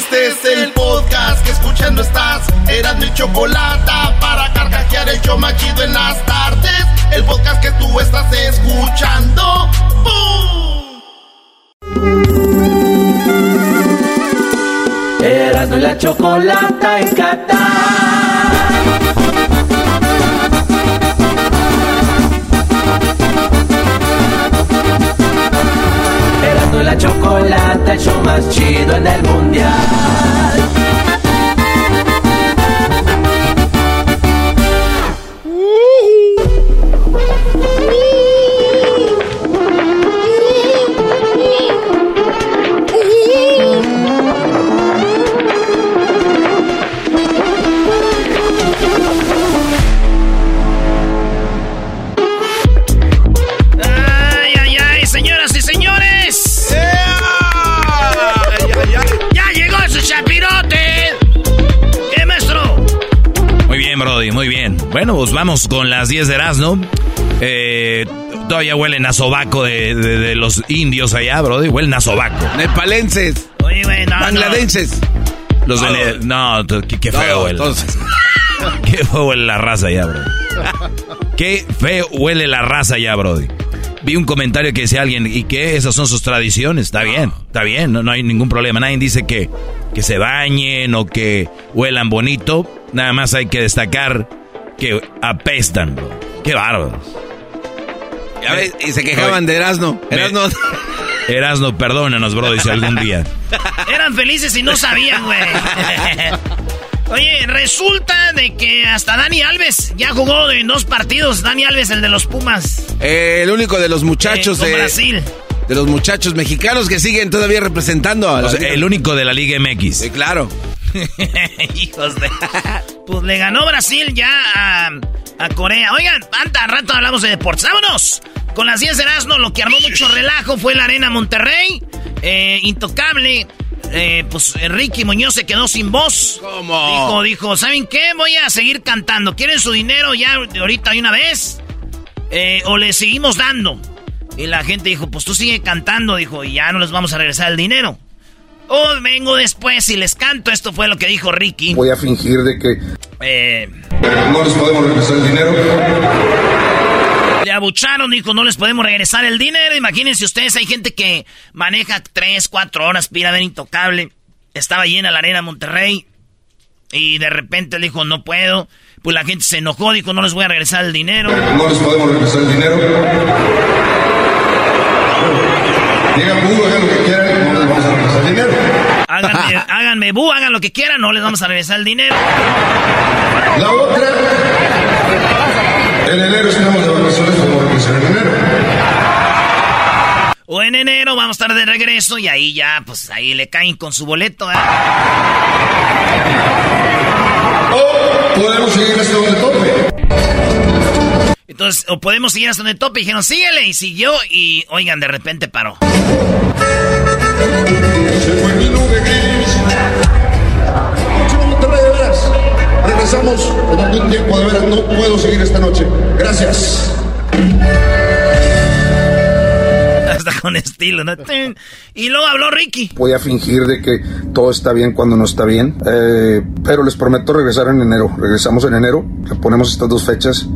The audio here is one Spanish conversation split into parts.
Este es el podcast que escuchando estás. Eran mi chocolate para carcajear el yo machido en las tardes. El podcast que tú estás escuchando. ¡Bum! Erasmo y la chocolata en Erasmo la chocolata, el show más chido en el mundial. Brody, muy bien. Bueno, pues vamos con las 10 de Erasmo. Eh, todavía huelen a sobaco de, de- de los indios allá, Brody. Huelen a sobaco. Nepalenses. Oye, güey, no, no. Bangladenses. Los de Todo. Ne- No, t- qué, qué feo huele. Qué feo huele la raza allá, Brody. Qué feo huele la raza allá, Brody. Vi un comentario que decía alguien, ¿y qué? Esas son sus tradiciones. Está bien, está bien, no, no hay ningún problema. Nadie dice que, que se bañen o que huelan bonito. Nada más hay que destacar que apestan, bro. Qué bárbaros. Ya ves, y se quejaban de Erasmo. Me- Erasmo. Erasno, perdónanos, bro, dice algún día. Eran felices y no sabían, güey. Oye, resulta de que hasta Dani Alves ya jugó en dos partidos. Dani Alves, el de los Pumas. Eh, el único de los muchachos Eh, con de, Brasil. De los muchachos mexicanos que siguen todavía representando a O la sea, liga. el único de la Liga MX. Sí, claro. Hijos de. Pues le ganó Brasil ya a, a Corea. Oigan, anta rato hablamos de deportes. ¡Vámonos! Con las 10 de Erasmo, lo que armó mucho relajo fue la Arena Monterrey. Eh, intocable. Eh, pues Ricky Muñoz se quedó sin voz. ¿Cómo? Dijo, dijo, ¿saben qué? Voy a seguir cantando. ¿Quieren su dinero ya de ahorita de una vez? Eh, ¿O le seguimos dando? Y la gente dijo, pues tú sigue cantando. Dijo, y ya no les vamos a regresar el dinero. O vengo después y les canto. Esto fue lo que dijo Ricky. Voy a fingir de que Eh, no les podemos regresar el dinero. le abucharon, dijo, no les podemos regresar el dinero. Imagínense ustedes, hay gente que maneja 3, 4 horas para ir a ver Intocable. Estaba llena la arena Monterrey. Y de repente le dijo, no puedo. Pues la gente se enojó, dijo, no les voy a regresar el dinero. No les podemos regresar el dinero. Digan, "Bu, hagan lo que quieran, no les vamos a regresar el dinero. Háganme, háganme bu, hagan lo que quieran, no les vamos a regresar el dinero. La otra, en enero estamos de vacaciones, podemos regresar el dinero. O en enero vamos a estar de regreso y ahí ya, pues ahí le caen con su boleto. ¿eh? Podemos seguir hasta donde tope. Entonces, o podemos seguir hasta donde tope. Y dijeron, síguele. Y siguió. Y oigan, de repente paró. Se fue mi nube gris. Próximo Monterrey, de veras. Regresamos en algún tiempo, de veras. No puedo seguir esta noche. Gracias. Con estilo, ¿no? Y luego habló Ricky. Voy a fingir de que todo está bien cuando no está bien. Eh, pero les prometo regresar en enero. Regresamos en enero. Le ponemos estas dos fechas.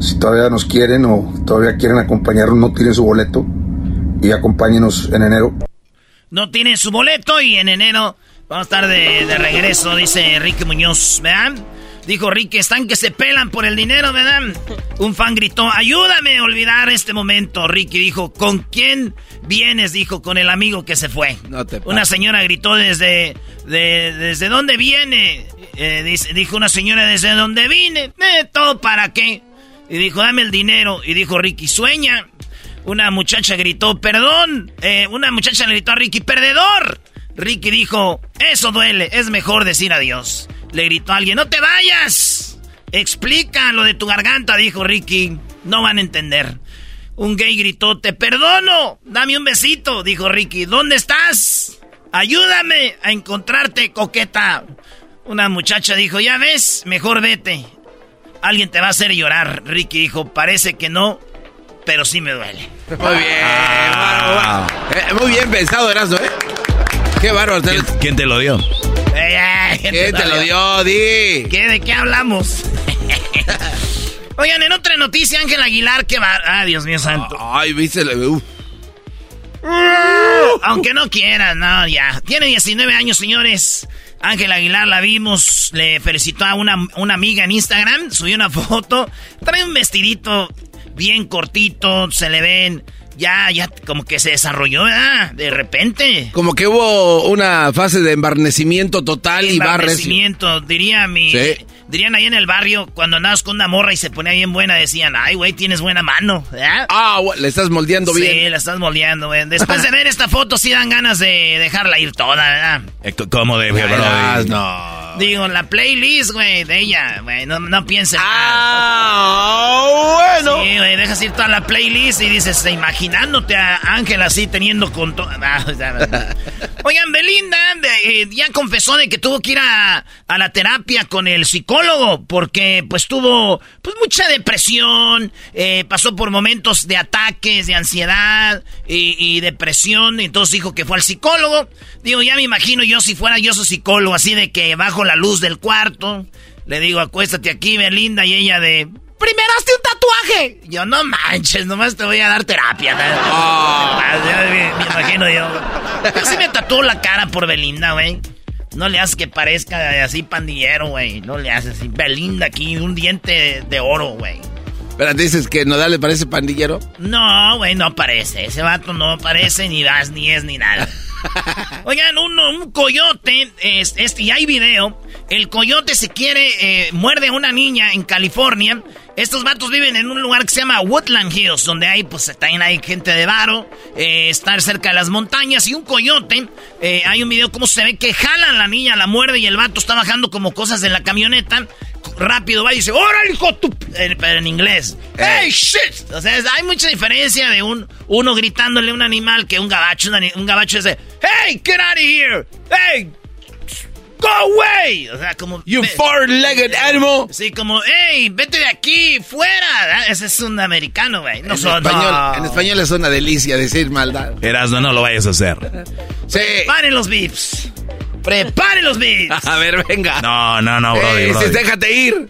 Si todavía nos quieren o todavía quieren acompañarnos, no tiren su boleto. y acompáñenos en enero. No tiene su boleto y en enero vamos a estar de, de regreso, dice Enrique Muñoz, ¿verdad? Dijo Ricky, están que se pelan por el dinero, ¿verdad? Un fan gritó, ayúdame a olvidar este momento. Ricky dijo, ¿con quién vienes? Dijo, con el amigo que se fue. una señora gritó desde, ¿desde dónde viene? Eh, dijo una señora, ¿desde dónde vine? Eh, ¿Todo para qué? Y dijo, dame el dinero. Y dijo Ricky, sueña. Una muchacha gritó, perdón. Eh, una muchacha le gritó a Ricky, perdedor. Ricky dijo, eso duele, es mejor decir adiós. Le gritó a alguien, no te vayas. Explica lo de tu garganta, dijo Ricky. No van a entender. Un gay gritó, te perdono. Dame un besito, dijo Ricky. ¿Dónde estás? Ayúdame a encontrarte, coqueta. Una muchacha dijo, ya ves, mejor vete. Alguien te va a hacer llorar. Ricky dijo, parece que no, pero sí me duele. Muy bien, ah. eh, muy bien pensado, Erasmo, ¿eh? Qué bárbaro. ¿Quién, te lo dio? ¿Quién, te, lo dio, Di? ¿Qué, ¿De qué hablamos? Oigan, en otra noticia, Ángel Aguilar, que va. Ah, Dios mío santo. Ay, viste. Uh. Aunque no quiera, no, ya. Tiene 19 años, señores. Ángel Aguilar la vimos, le felicitó a una, una amiga en Instagram, subió una foto. Trae un vestidito bien cortito, se le ven ya, ya como que se desarrolló, ¿verdad? De repente. Como que hubo una fase de embarnecimiento total y barres. Embarnecimiento, diría mi... Sí. Dirían ahí en el barrio, cuando andabas con una morra y se ponía bien buena, decían, ay, güey, tienes buena mano, ¿verdad? Ah, le estás moldeando bien. Sí, la estás moldeando, güey. Después de ver esta foto, sí dan ganas de dejarla ir toda, ¿verdad? ¿Cómo de, bro? No. Digo, la playlist, güey, de ella, güey, no, no pienses Ah, bueno. Sí, güey, dejas ir toda la playlist y dices, imaginándote a Ángel así teniendo con todo. Ah, Oigan, Belinda eh, ya confesó de que tuvo que ir a, a, la terapia con el psicólogo porque pues tuvo pues mucha depresión, eh, pasó por momentos de ataques, de ansiedad y, y depresión, entonces dijo que fue al psicólogo. Digo, ya me imagino yo si fuera yo su psicólogo, así de que bajo la luz del cuarto, le digo, acuéstate aquí, Belinda, y ella de, primero hazte un tatuaje. Yo, no manches, nomás te voy a dar terapia. Oh. Me, imagino yo. Yo sí me tatuó la cara por Belinda, güey. No le haces que parezca así pandillero, güey. No le haces así. Belinda aquí, un diente de oro, güey. ¿Pero dices que Nodal le parece pandillero? No, güey, no parece. Ese vato no parece ni vas, ni es, ni nada. Oigan, un, un coyote, este, y hay video. El coyote se quiere, eh, muerde a una niña en California. Estos vatos viven en un lugar que se llama Woodland Hills, donde hay, pues, también hay gente de varo, eh, estar cerca de las montañas. Y un coyote, eh, hay un video como se ve que jalan a la niña, la muerde y el vato está bajando como cosas en la camioneta rápido va y dice, ¡Órale, hijo tu! Pero en inglés. ¡Hey, shit! O sea, hay mucha diferencia de un uno gritándole a un animal que un gabacho. Un gabacho dice, ¡Hey, get out of here! ¡Hey! ¡Go away! O sea, como... You four-legged animal. Sí, como, ¡Hey, vete de aquí, fuera! Ese es un americano, güey. No en, español, en español es una delicia decir maldad. Erasmo, no lo vayas a hacer. sí. Paren los beeps. ¡Prepare los beats! A ver, venga. No, no, no, brody, brody. déjate ir.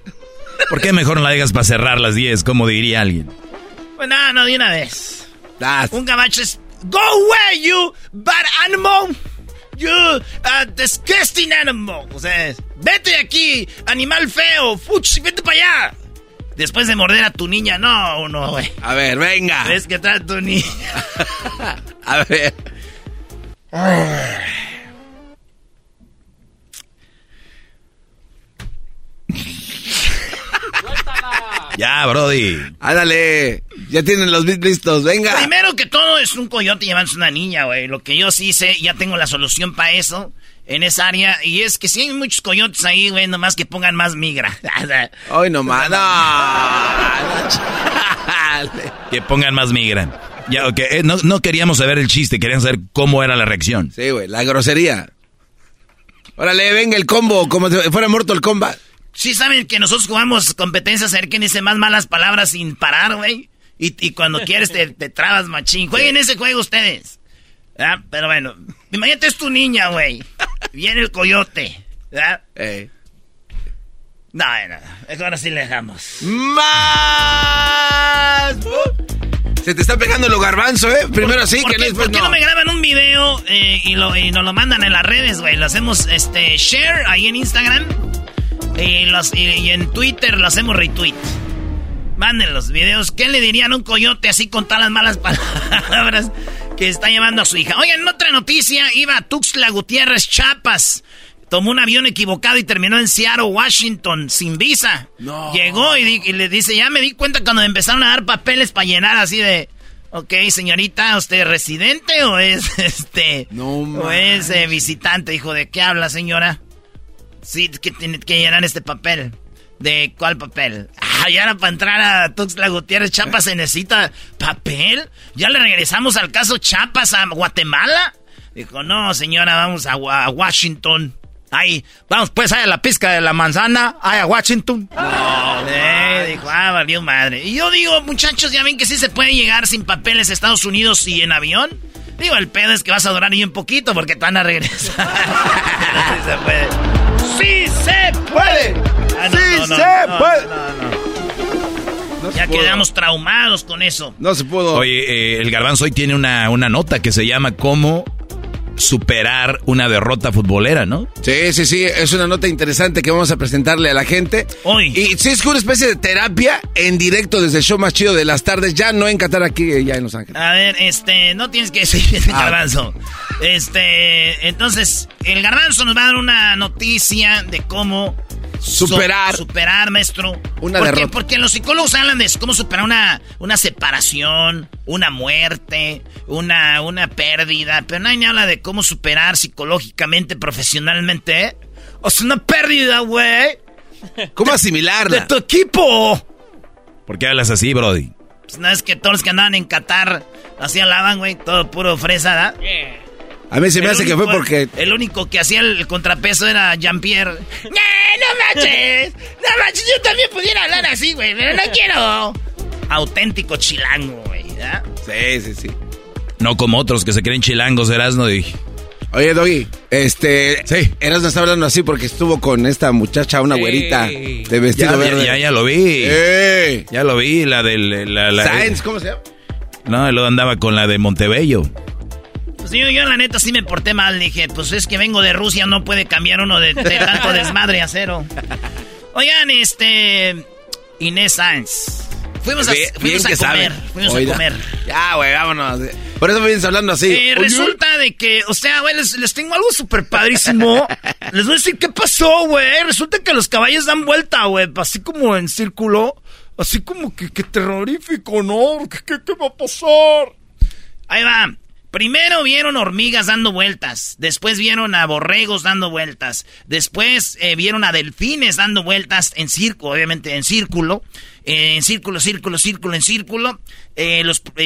¿Por qué mejor no la digas para cerrar las 10, como diría alguien? Pues nada, no, de una vez. Un gabacho es... Go away, you bad animal. You uh, disgusting animal. O sea, vete de aquí, animal feo. Fuch, vete para allá. Después de morder a tu niña, no, no, güey. A ver, venga. ¿Ves qué tal tu niña? a ver. Ya, Brody. Ándale. Ya tienen los bits listos, venga. Primero que todo es un coyote llevándose una niña, güey. Lo que yo sí sé, ya tengo la solución para eso en esa área. Y es que si hay muchos coyotes ahí, güey, nomás que pongan más migra. Hoy nomás. No. que pongan más migra. Ya, ok. Eh, no, no queríamos saber el chiste, queríamos saber cómo era la reacción. Sí, güey, la grosería. Órale, venga el combo, como si fuera muerto el combat. Sí saben que nosotros jugamos competencias a ver quién dice más malas palabras sin parar, güey. Y, cuando quieres te, trabas machín. Jueguen ese juego ustedes. ¿verdad? Pero bueno, imagínate es tu niña, güey. Viene el coyote. ¿verdad? Eh. No, no, mejor así le dejamos. ¡Más! Se te está pegando lo garbanzo, ¿eh? Primero así, ¿Por que qué, ¿por qué no. me graban un video eh, y, lo, y nos lo mandan en las redes, güey? Lo hacemos este, share ahí en Instagram y, los, y, y en Twitter lo hacemos retweet. Manden los videos. ¿Qué le dirían a un coyote así con todas las malas palabras que está llevando a su hija? Oigan, en otra noticia, iba a Tuxtla Gutiérrez, Chapas. Tomó un avión equivocado y terminó en Seattle, Washington, sin visa. No. Llegó y, le dice, ya me di cuenta cuando me empezaron a dar papeles para llenar así de... Ok, señorita, ¿usted es residente o es este... No o es eh, visitante? Dijo, ¿de qué habla, señora? Sí, que tiene que llenar este papel. ¿De cuál papel? Ah, ya era para entrar a Tuxtla Gutiérrez, Chiapas se necesita papel. ¿Ya le regresamos al caso Chiapas a Guatemala? Dijo, no, señora, vamos a, Wa- a Washington. Ahí, vamos pues ahí a la pizca de la manzana, ahí a Washington. Eh, dijo, ah, valió madre. Y yo digo, muchachos, ya ven que sí se puede llegar sin papeles a Estados Unidos y en avión. Digo, el pedo es que vas a durar ahí un poquito porque te van a regresar. Sí se puede. ¡Sí se puede! Ah, no, ¡Sí no, no, se no, puede! no, no. No se Ya pudo. quedamos traumados con eso. No se pudo. Oye, eh, el garbanzo hoy tiene una, una nota que se llama cómo superar una derrota futbolera, ¿no? Sí, sí, sí, es una nota interesante que vamos a presentarle a la gente. Hoy. Y sí, es una especie de terapia en directo desde el show más chido de las tardes, ya no en Qatar, aquí, eh, ya en Los Ángeles. A ver, este, no tienes que decir el Ah. garbanzo. Este, entonces, el garbanzo nos va a dar una noticia de cómo Superar. su- superar, maestro. Una porque, derrota. Porque los psicólogos hablan de cómo superar una, una separación, una muerte, una, una pérdida, pero nadie habla de cómo superar psicológicamente, profesionalmente. O sea, una pérdida, güey, ¿Cómo de asimilarla? tu equipo. ¿Por qué hablas así, Brody? Pues no es que todos los que andaban en Qatar así hablaban, güey, todo puro fresa, ¿da? A mí se me El hace que fue porque... El único que hacía el contrapeso era Jean-Pierre. ¡No, no manches! ¡No manches! Yo también pudiera hablar así, güey, pero no quiero. Auténtico chilango, güey. ¿Ya? Sí, sí, sí. No como otros que se creen chilangos, Erasno. Y... Oye, Doggy, este... Sí. Eras no está hablando así porque estuvo con esta muchacha, una güerita de vestido Ya, verde. ya, ya, ya lo vi. Ya lo vi, la del... La, la- Sainz, ¿cómo se llama? No, luego andaba con la de Montebello. Pues yo, yo, la neta, sí me porté mal. Dije, pues es que vengo de Rusia, no puede cambiar uno de, de tanto desmadre a cero. Oigan, este... Inés Sáenz. Fuimos a, Bien- fuimos bien a comer. saben. Fuimos Oiga. a comer. Ya, güey, vámonos. Por eso me vienes hablando así. Eh, resulta de que, o sea, güey, les, les tengo algo súper padrísimo. les voy a decir qué pasó, güey. Resulta que los caballos dan vuelta, güey, así como en círculo. Así como que, que terrorífico, ¿no? ¿Qué, qué, qué va a pasar? Ahí va. Primero vieron hormigas dando vueltas, después vieron a borregos dando vueltas, después eh, vieron a delfines dando vueltas en círculo, obviamente en círculo, eh, en círculo, círculo, círculo, en círculo. Eh,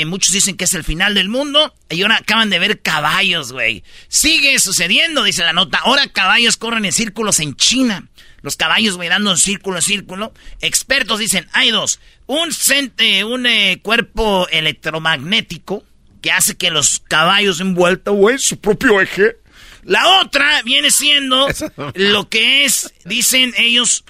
muchos dicen que es el final del mundo y ahora acaban de ver caballos, güey. Sigue sucediendo, dice la nota. Ahora caballos corren en círculos en China. Los caballos, güey, dando círculo, en círculo. Expertos dicen, hay dos. Un, cent- eh, un cuerpo electromagnético que hace que los caballos den vuelta, güey, su propio eje. La otra viene siendo lo que es, dicen ellos,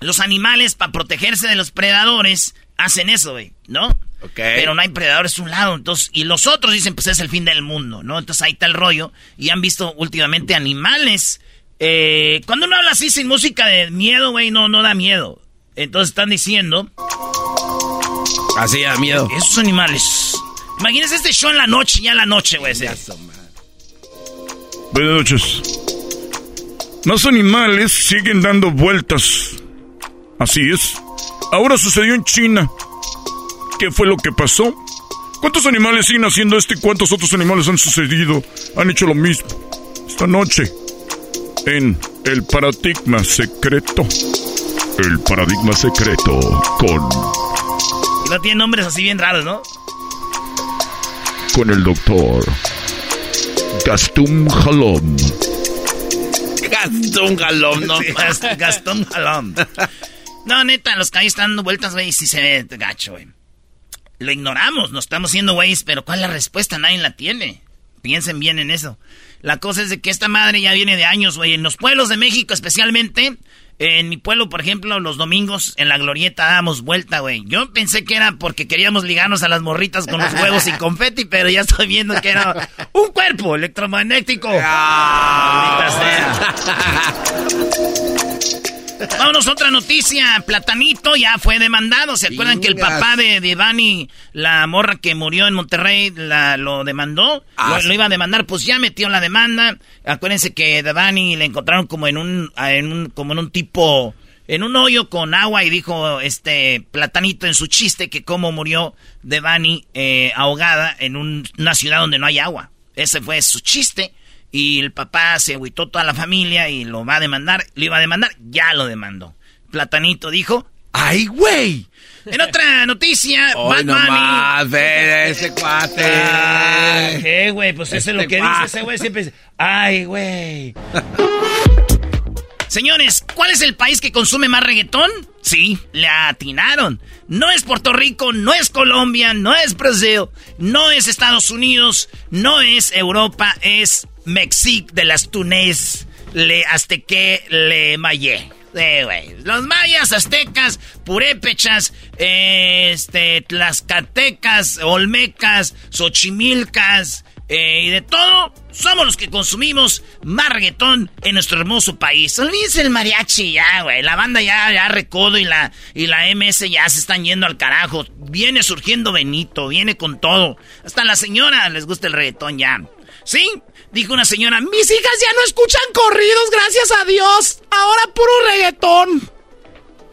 los animales para protegerse de los predadores hacen eso, güey, ¿no? Ok. Pero no hay predadores a un lado, entonces, y los otros dicen, pues es el fin del mundo, ¿no? Entonces ahí está el rollo. Y han visto últimamente animales. eh, cuando uno habla así sin música de miedo, güey, no, no da miedo. Entonces están diciendo, Así da miedo. esos animales. Imagínense este show en la noche, ya en la noche, güey. ese. Buenas noches. Más animales siguen dando vueltas. Así es. Ahora sucedió en China. ¿Qué fue lo que pasó? ¿Cuántos animales siguen haciendo esto y cuántos otros animales han sucedido? Han hecho lo mismo. Esta noche. En El Paradigma Secreto. El Paradigma Secreto con, no tiene nombres así bien raros, ¿no? Con el doctor Gastum Jalom. Gastón galón, no. Sí, Gast- Gastón Jalón. No, neta, los caballos están dando vueltas, güey, sí se ve gacho, güey. Lo ignoramos, nos estamos haciendo güeyes, pero ¿cuál es la respuesta? Nadie la tiene. piensen bien en eso. La cosa es de que esta madre ya viene de años, güey. En los pueblos de México especialmente, en mi pueblo, por ejemplo, los domingos en la glorieta dábamos vuelta, güey. Yo pensé que era porque queríamos ligarnos a las morritas con los huevos y confeti, pero ya estoy viendo que era un cuerpo electromagnético. Vámonos, otra noticia. Platanito ya fue demandado. ¿Se acuerdan que el papá de, de la morra que murió en Monterrey, la, lo demandó? Ah, lo, iba a demandar, pues ya metió la demanda. Acuérdense que Devani le encontraron como en un, en un, como en un tipo, en un hoyo con agua y dijo este Platanito en su chiste que cómo murió Devani eh, ahogada en una ciudad donde no hay agua. Ese fue su chiste. Y el papá se agüitó toda la familia y lo va a demandar. Lo iba a demandar, ya lo demandó. Platanito dijo, ¡ay, güey! En otra noticia, Hoy Bad Bunny... ese cuate. Ah, ¿Qué, güey? Pues eso es lo este que dice ese güey. Siempre dice, ¡ay, güey! Señores, ¿cuál es el país que consume más reggaetón? Sí, le atinaron. No es Puerto Rico, no es Colombia, no es Brasil, no es Estados Unidos, no es Europa, es Mexic de las Túnez, le azteque, le mayé. Los mayas, aztecas, purépechas, este, tlaxcatecas, olmecas, xochimilcas, eh, y de todo, somos los que consumimos más reggaetón en nuestro hermoso país. Olvídense el mariachi ya, güey. La banda ya, ya recodo y la, y la MS ya se están yendo al carajo. Viene surgiendo Benito, viene con todo. Hasta la señora les gusta el reggaetón ya. ¿Sí? Dijo una señora, mis hijas ya no escuchan corridos, gracias a Dios. Ahora puro reggaetón.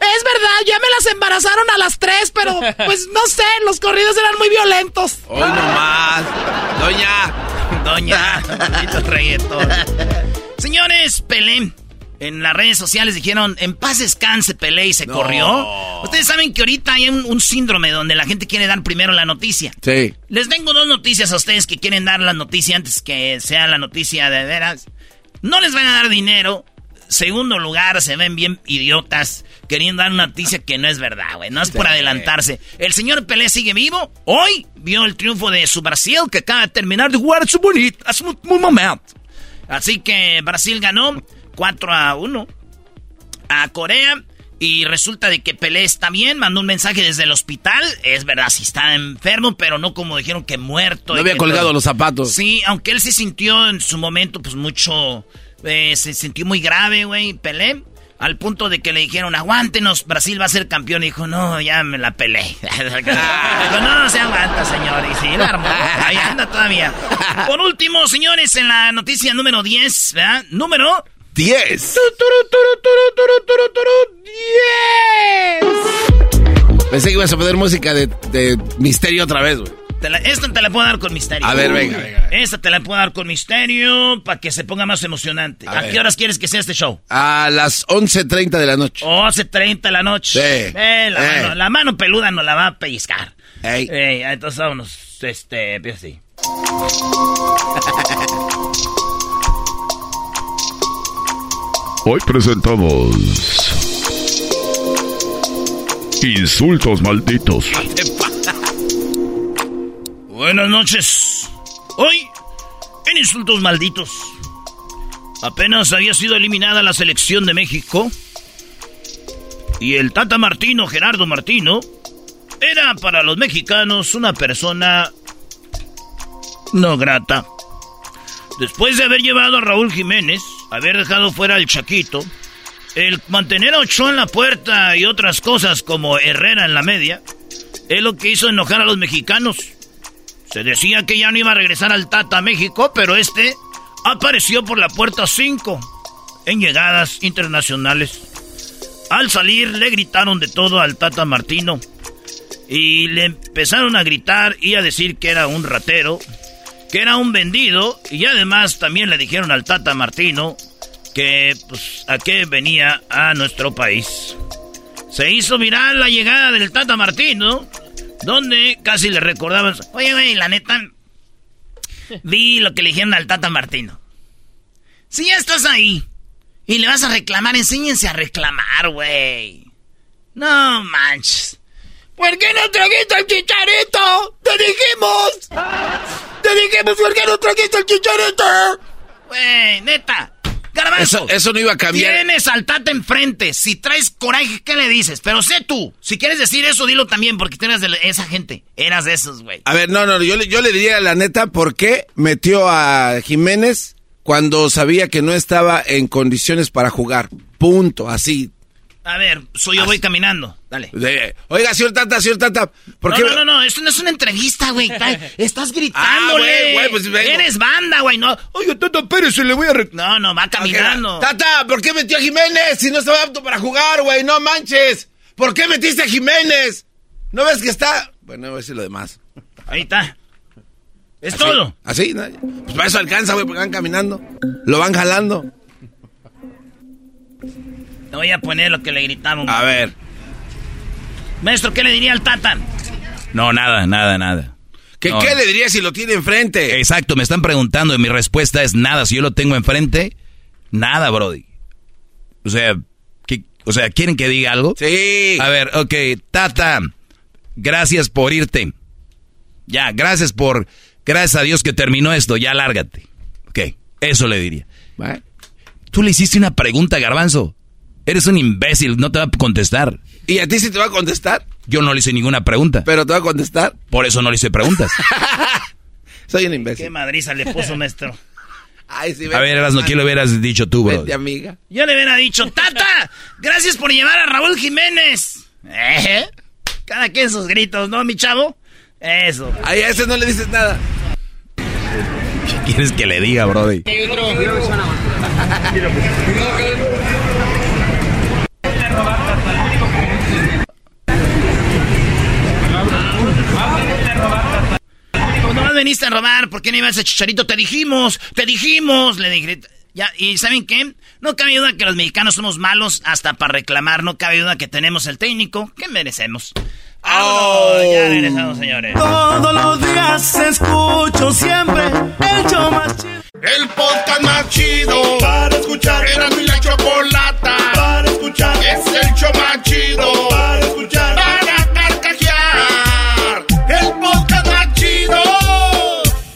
Es verdad, ya me las embarazaron a las tres, pero pues no sé, los corridos eran muy violentos. Hoy nomás. Doña. Doña. reggaetón. Señores, Pelé en las redes sociales dijeron, en paz descanse Pelé y se corrió. Ustedes saben que ahorita hay un, síndrome donde la gente quiere dar primero la noticia. Sí. Les tengo dos noticias a ustedes que quieren dar la noticia antes que sea la noticia de veras. No les van a dar dinero. Segundo lugar, se ven bien idiotas queriendo dar una noticia que no es verdad, güey. No es por adelantarse. El señor Pelé sigue vivo. Hoy vio el triunfo de su Brasil que acaba de terminar de jugar su bonito hace un momento. Así que Brasil ganó 4 a 1 a Corea. Y resulta de que Pelé está bien, mandó un mensaje desde el hospital. Es verdad, sí está enfermo, pero no como dijeron que muerto. No había colgado los zapatos. Sí, aunque él se sintió en su momento, pues mucho. Eh, se sintió muy grave, güey, Pelé. Al punto de que le dijeron, aguántenos, Brasil va a ser campeón. Y dijo, no, ya me la pelé. dijo, no, se aguanta, señor. Y sí, la armó. Ahí anda todavía. Por último, señores, en la noticia número 10, ¿verdad? Número 10. Pensé que ibas a poner música de, de misterio otra vez, güey. Esta te la puedo dar con misterio. A ver, venga, venga. Esta te la puedo dar con misterio para que se ponga más emocionante. ¿A, qué horas quieres que sea este show? A las 11.30 de la noche. 11.30 de la noche. Sí. Eh, la, Mano, la, Mano, peluda nos la va a pellizcar. Ey. entonces vámonos, este, así. Hoy presentamos Insultos malditos. Buenas noches. Hoy, en Insultos malditos, apenas había sido eliminada la selección de México y el Tata Martino, Gerardo Martino, era para los mexicanos una persona no grata. Después de haber llevado a Raúl Jiménez, haber dejado fuera al Chaquito, el mantener a Ochoa en la puerta y otras cosas como Herrera en la media, es lo que hizo enojar a los mexicanos. Se decía que ya no iba a regresar al Tata a México, pero este apareció por la puerta 5 en llegadas internacionales. Al salir le gritaron de todo al Tata Martino y le empezaron a gritar y a decir que era un ratero, que era un vendido y además también le dijeron al Tata Martino que pues a qué venía a nuestro país. Se hizo viral la llegada del Tata Martino, donde casi le recordaban, oye güey, la neta, vi lo que le dijeron al Tata Martino. Si ya estás ahí y le vas a reclamar, enséñense a reclamar, güey. No manches. ¿Por qué no trajiste al chicharito? ¡Te dijimos! te dijimos por qué no trajiste el chicharito? Güey, neta. Garbanzo. Eso, eso no iba a cambiar. Tienes al Tata enfrente. Si traes coraje, ¿qué le dices? Pero sé tú. Si quieres decir eso, dilo también, porque tú eras de esa gente. Eras de esos, güey. A ver, no, no, yo, yo le diría la neta por qué metió a Jiménez cuando sabía que no estaba en condiciones para jugar. Punto, así. A ver, soy yo voy caminando. Dale. De- Oiga, señor Tata, señor Tata, ¿por no, qué? no, no, no, esto no es una entrevista, güey. Está- Estás Ah, gritándole. güey, güey, pues vengo. Eres banda, güey, no. Oiga, Tata Pérez, le voy a... re- No, no, va caminando. Tata, ¿por qué metió a Jiménez si no estaba apto para jugar, güey? No manches. ¿Por qué metiste a Jiménez? ¿No ves que está...? Bueno, voy a decir lo demás. Ahí está. Es Así, todo. Así, ¿no? Pues para eso alcanza, güey, porque van caminando. Lo van jalando. Te voy a poner lo que le gritaron. A ver. Maestro, ¿qué le diría al Tata? No, nada, nada, nada. ¿Qué, No. ¿Qué le diría si lo tiene enfrente? Exacto, me están preguntando y mi respuesta es nada. Si yo lo tengo enfrente, nada, Brody. O sea, ¿qué- o sea, ¿quieren que diga algo? Sí. A ver, ok, Tata, gracias por irte. Ya, gracias por, gracias a Dios que terminó esto, ya lárgate. Ok, eso le diría. Tú le hiciste una pregunta, Garbanzo. Eres un imbécil, no te va a contestar. ¿Y a ti sí te va a contestar? Yo no le hice ninguna pregunta. ¿Pero te va a contestar? Por eso no le hice preguntas. Soy un ¿Qué imbécil. madriza le puso, maestro? Ay, sí, A ver, Erasno, ¿qué le hubieras dicho tú, bro? Vete, amiga. Yo le hubiera dicho, Tata, gracias por llevar a Raúl Jiménez. ¿Eh? Cada quien sus gritos, ¿no, mi chavo? Eso. Ay, a ese no le dices nada. ¿Qué quieres que le diga, Brody? Veniste a robar, ¿por qué no ibas a Chicharito? Te dijimos, te dijimos, le dije. Ya, ¿y saben qué? No cabe duda que los mexicanos somos malos hasta para reclamar, no cabe duda que tenemos el técnico que merecemos. ¡Oh! Ya regresamos, señores. Todos los días escucho siempre el show más chido. El podcast más chido para escuchar. Era mi la chocolata para escuchar. Es el show más chido para escuchar.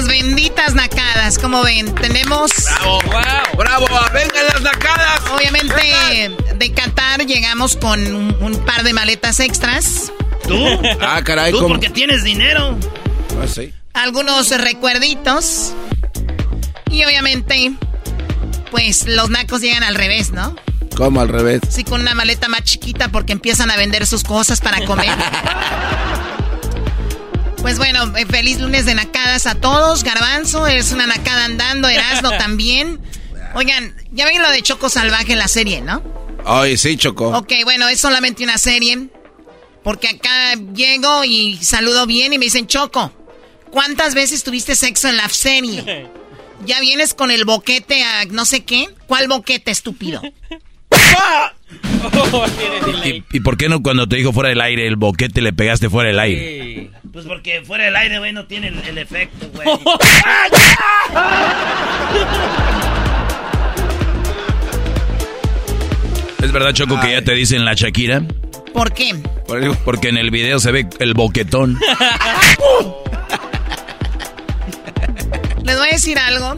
Las benditas nacadas, como ven, tenemos... ¡Bravo! ¡Bravo! ¡Vengan las nacadas! Obviamente de Qatar llegamos con un, un par de maletas extras. ¿Tú? Ah, caray, Tú ¿cómo? porque tienes dinero. Ah, sí. algunos recuerditos. Y obviamente, pues los nacos llegan al revés, ¿no? ¿Cómo al revés? Sí, con una maleta más chiquita porque empiezan a vender sus cosas para comer. Pues bueno, eh, feliz lunes de nacadas a todos. Garbanzo, es una nacada andando. Erasno también. Oigan, ya ven lo de Choco Salvaje en la serie, ¿no? Ay, sí, Choco. Ok, bueno, es solamente una serie. Porque acá llego y saludo bien y me dicen, Choco, ¿cuántas veces tuviste sexo en la serie? Ya vienes con el boquete a no sé qué. ¿Cuál boquete, estúpido? ¿Y, ¿Y por qué no cuando te dijo fuera del aire el boquete le pegaste fuera del aire? Pues porque fuera del aire, güey, no tiene el, el efecto, güey. ¿Es verdad, Choco, que ya te dicen la Shakira? ¿Por qué? Porque en el video se ve el boquetón. Les voy a decir algo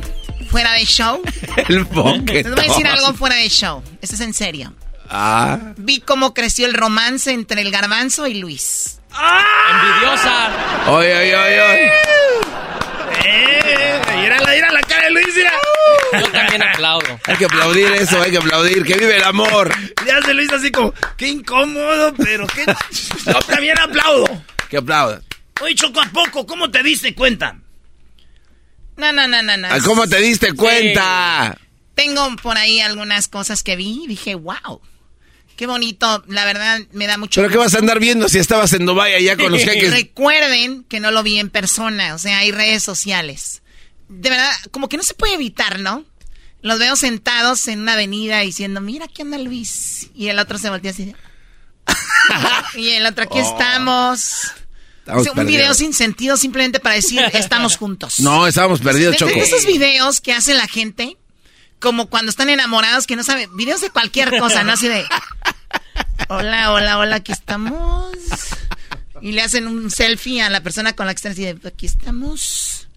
fuera de show. El. Les voy a decir algo fuera de show. Esto es en serio. Ah. Vi cómo creció el romance entre el garbanzo y Luis. Envidiosa. Oye, oye, oye, oye. ¡Eh! Mira la, mira la cara de Luis, mira. Yo también aplaudo. Hay que aplaudir eso, hay que aplaudir. Que vive el amor. Ya se Luis así como, qué incómodo, pero qué... Yo también aplaudo. Que aplauda. Oye, Choco, ¿a poco? ¿Cómo te diste cuenta? No, no, no, no, no. Ah, ¿Cómo te diste cuenta? Tengo por ahí algunas cosas que vi y dije, wow. Qué bonito, la verdad me da mucho ¿Pero qué vas a andar viendo si estabas en Dubái allá con los jeques? Recuerden que no lo vi en persona, o sea, hay redes sociales. De verdad, como que no se puede evitar, ¿no? Los veo sentados en una avenida diciendo, mira, aquí anda Luis. Y el otro se voltea así. y el otro, aquí Oh. estamos. Estamos O sea, un video perdidos. sin sentido simplemente para decir, estamos juntos. No, estábamos perdidos, Choco. esos videos que hace la gente, como cuando están enamorados, que no saben, videos de cualquier cosa, ¿no? Así de, hola, hola, hola, aquí estamos. Y le hacen un selfie a la persona con la que están así de, aquí estamos.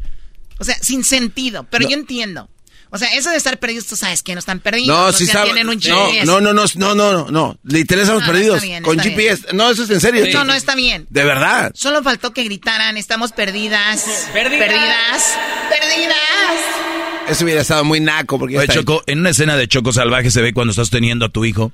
O sea, sin sentido, pero yo entiendo. O sea, eso de estar perdidos, tú sabes que no están perdidos. No, sí tienen un No, GPS. no, no, no, no, no, no, no. Literal estamos No, no, perdidos. está bien, con GPS. No, eso es en serio. No, Choco. no está bien. De verdad. Solo faltó que gritaran, estamos perdidas. Perdidas. Perdidas. Perdidas. Eso hubiera estado muy naco porque Oye, Choco, en una escena de Choco Salvaje se ve cuando estás teniendo a tu hijo.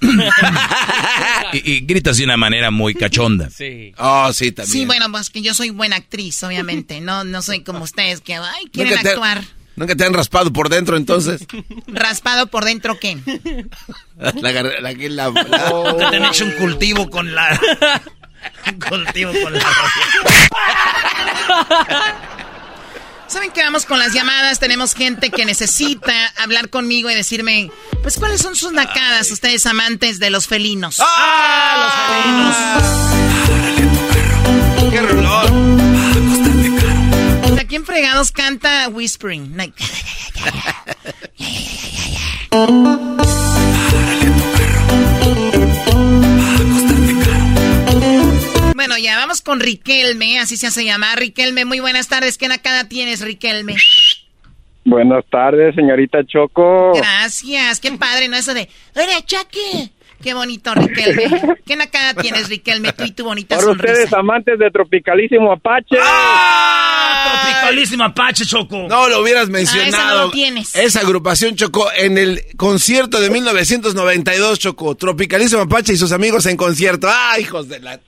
y, y gritas de una manera muy cachonda. Sí. Oh, sí, también. Sí, bueno, pues que yo soy buena actriz, obviamente. No, no soy como ustedes que ay, quieren Nunca te- actuar. Nunca te han raspado por dentro, entonces. Raspado por dentro, ¿qué? La, la, la, Nunca te han hecho un cultivo con la... un cultivo con la... ¿Saben que vamos con las llamadas? Tenemos gente que necesita hablar conmigo y decirme, pues, ¿cuáles son sus nacadas, ustedes amantes de los felinos? ¡Ah, ¡Qué rolón! ¿A quién fregados canta Whispering? Bueno, ya vamos con Riquelme, así se hace llamar. Riquelme, muy buenas tardes. ¿Qué nacada tienes, Riquelme? Buenas tardes, señorita Choco. Gracias, qué padre, ¿no? Eso de, ¡Hola, Chaque! Qué bonito, Riquelme. ¿Qué nacada tienes, Riquelme? Tú y tu bonita Para sonrisa. ustedes, amantes de Tropicalísimo Apache. ¡Ah! Tropicalísimo Apache, Choco. No lo hubieras Ah, mencionado. esa no lo tienes. Esa agrupación chocó en el concierto de 1992, Chocó. Tropicalísimo Apache y sus amigos en concierto. ¡Ah, hijos de la...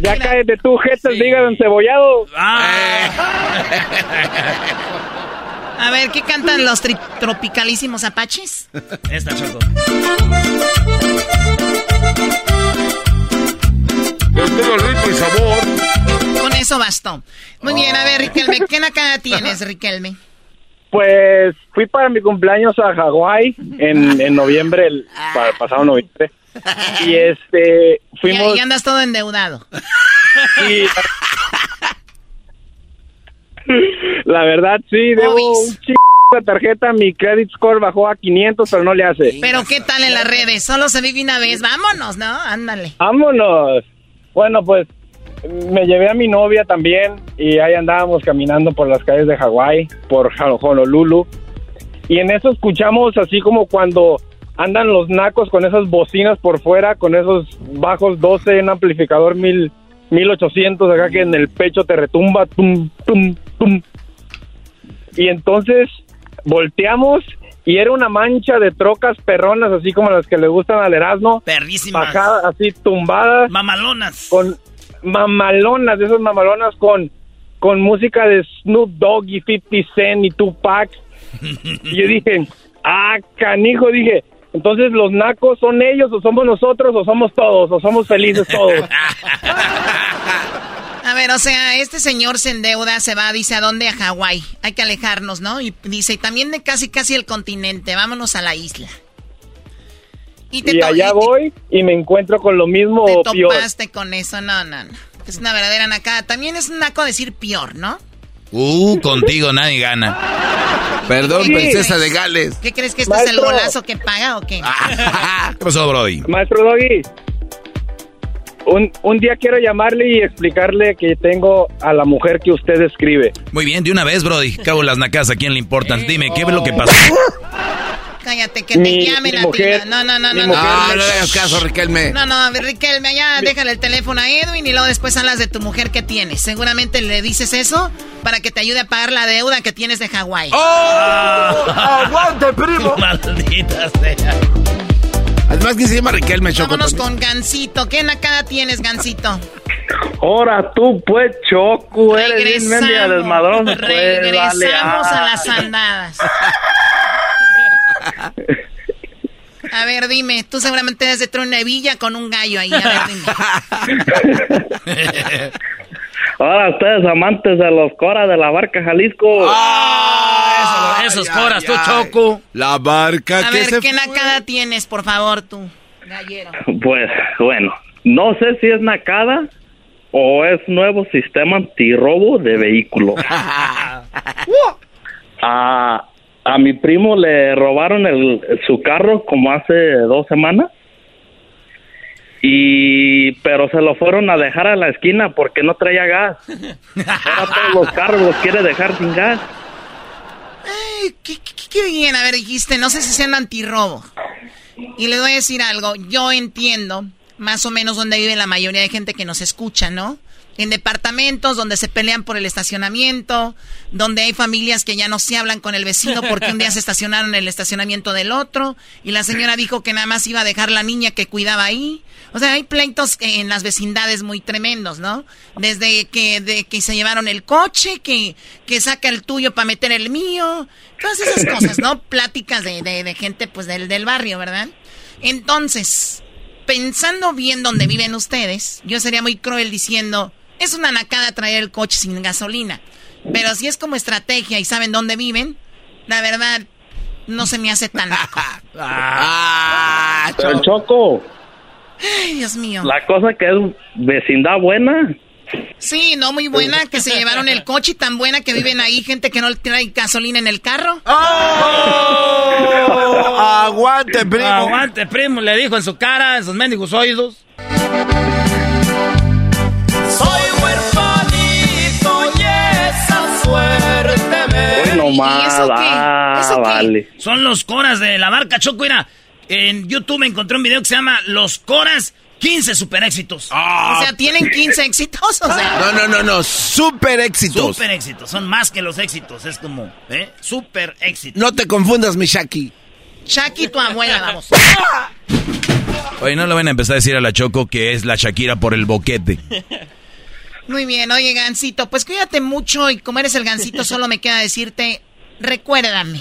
Ya cállate tú, jetas, digan encebollado. Ah. A ver, ¿qué cantan los tropicalísimos apaches? Esta, Choco. Todo rico y sabor. Con eso bastó. Muy bien, a ver, Riquelme, ¿qué nacada tienes, Riquelme? Pues fui para mi cumpleaños a Hawái en, en noviembre, el pa- pasado noviembre. Y este, Y, fuimos. y andas todo endeudado. y- la verdad, sí, debo Obis. un chingo de tarjeta. Mi credit score bajó a 500, pero no le hace. Pero ¿qué tal en las redes? Solo se vive una vez. Vámonos, ¿no? Ándale. Vámonos. Bueno, pues me llevé a mi novia también y ahí andábamos caminando por las calles de Hawái, por Honolulu. Y en eso escuchamos así como cuando andan los nacos con esas bocinas por fuera, con esos bajos 12, un amplificador mil, 1800 acá que en el pecho te retumba, tum, tum, tum. Y entonces volteamos y era una mancha de trocas perronas, así como las que le gustan al Erasmo. Perrísimas. Bajadas, así tumbadas. Mamalonas. Con mamalonas, esas mamalonas con, con música de Snoop Dogg y 50 Cent y Tupac. Y yo dije, ah, canijo, dije, entonces los nacos son ellos o somos nosotros o somos todos o somos felices todos. A ver, o sea, este señor se endeuda, se va, dice, ¿a dónde? A Hawái. Hay que alejarnos, ¿no? Y dice, y también de casi, casi el continente, vámonos a la isla. Y te Y allá y te- voy y me encuentro con lo mismo Te o peor. topaste con eso, no, no, no. Es una verdadera nacada. También es un naco decir peor, ¿no? Uh, contigo nadie gana. Perdón, Sí. princesa de Gales. ¿Qué crees que este es el golazo que paga o qué? ¿Qué pasó, Brody? Maestro Doggy, un, un día quiero llamarle y explicarle que tengo a la mujer que usted escribe. Muy bien, de una vez, Brody. Cabo las nacas, ¿a quién le importan? Dime, ¿qué es lo que pasó? Cállate, que te Mi- llamen mi a ti. mujer- No, no, no, no. mujer- no. Ah, no le hagas caso, Riquelme. No, no, Riquelme, ya déjale el teléfono a Edwin y luego después hablas de tu mujer que tienes. Seguramente le dices eso para que te ayude a pagar la deuda que tienes de Hawái. ¡Oh! ¡Aguante, primo! Maldita sea. Además, ¿quién se llama Riquelme, Choco? Vámonos con Gancito. ¿Qué nacada tienes, Gancito? Ahora tú, pues, Choco, eres bien desmadrosa, pues, regresamos dale, a ah. las andadas. A ver, dime, tú seguramente eres de Tronevilla con un gallo ahí. A ver, dime. Ahora ustedes amantes de los coras de la barca Jalisco. Ah, Esos ay, coras, tú, ay. Choco. La barca A que ver, se ¿qué fue. nacada tienes, por favor, tú? Gallero. Pues bueno, no sé si es Nakada o es nuevo sistema antirrobo de vehículos. a, a mi primo le robaron el, su carro como hace dos semanas. Y pero se lo fueron a dejar a la esquina porque no traía gas. Ahora todos los carros los quiere dejar sin gas. Ay, ¿qué, qué, qué- qué bien? A ver, dijiste, no sé si sean antirrobo. Y le voy a decir algo, yo entiendo más o menos dónde vive la mayoría de gente que nos escucha, ¿no? En departamentos donde se pelean por el estacionamiento, donde hay familias que ya no se hablan con el vecino porque un día se estacionaron en el estacionamiento del otro y la señora dijo que nada más iba a dejar la niña que cuidaba ahí. O sea, hay pleitos en las vecindades muy tremendos, ¿no? Desde que, de que se llevaron el coche, que, que saca el tuyo para meter el mío, todas esas cosas, ¿no? Pláticas de, de, de gente pues del, del barrio, ¿verdad? Entonces, pensando bien dónde viven ustedes, yo sería muy cruel diciendo, es una nacada traer el coche sin gasolina. Pero si es como estrategia y saben dónde viven, la verdad, no se me hace tan naco. Ah, El Choco, Ay, Dios mío. la cosa que es vecindad buena. Sí, no muy buena, que se llevaron el coche y tan buena que viven ahí gente que no trae gasolina en el carro. ¡Oh! Aguante, primo. Aguante, primo, le dijo en su cara, en sus mendigos oídos. Soy ¿Y eso qué? ah, ¿Eso qué? vale. Son los coras de la barca Choco. Mira, en YouTube me encontré un video que se llama Los coras 15 super éxitos. O sea, tienen 15 éxitos, o sea. No, no, no, no. Super éxitos. Super éxitos, son más que los éxitos, es como, ¿eh? Super éxitos. No te confundas, mi Shaki. Shaki, tu abuela, vamos. Oye, no le van a empezar a decir a la Choco que es la Shakira por el boquete. Muy bien, oye, Gancito, pues cuídate mucho y como eres el Gancito, solo me queda decirte, recuérdame.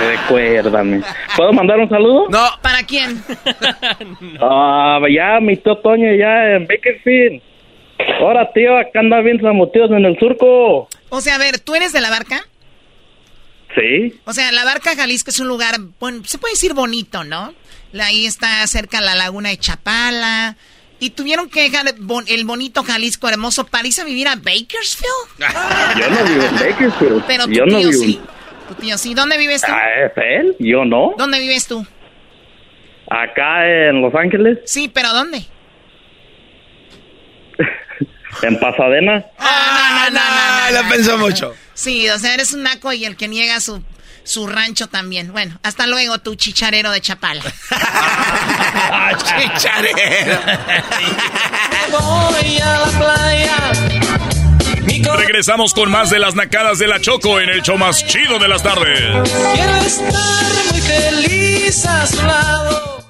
Recuérdame. ¿Puedo mandar un saludo? No. ¿Para quién? Ah, ya, mi tío Toño, ya en Bakersfield. Ahora, tío, acá anda bien zamoteos en el surco. O sea, a ver, ¿tú eres de la barca? Sí. O sea, la barca Jalisco es un lugar, bueno, se puede decir bonito, ¿no? Ahí está cerca la laguna de Chapala. Y tuvieron que dejar el bonito Jalisco hermoso para irse a vivir a Bakersfield. Yo no vivo en Bakersfield. Pero tu yo tío no vivo. sí. Tu tío sí. ¿Dónde vives tú? Ah, ¿es él? Yo no. ¿Dónde vives tú? Acá en Los Ángeles, Sí, pero ¿dónde? en Pasadena. Ah, no, no, no, no, lo no, pensó no, no. mucho. Sí, o sea, eres un naco y el que niega su, su rancho también. Bueno, hasta luego, tu chicharero de Chapala. Chicharero. Voy a la playa. Regresamos con más de las nacadas de la Choco en el show más chido de las tardes. quiero estar muy feliz a su lado.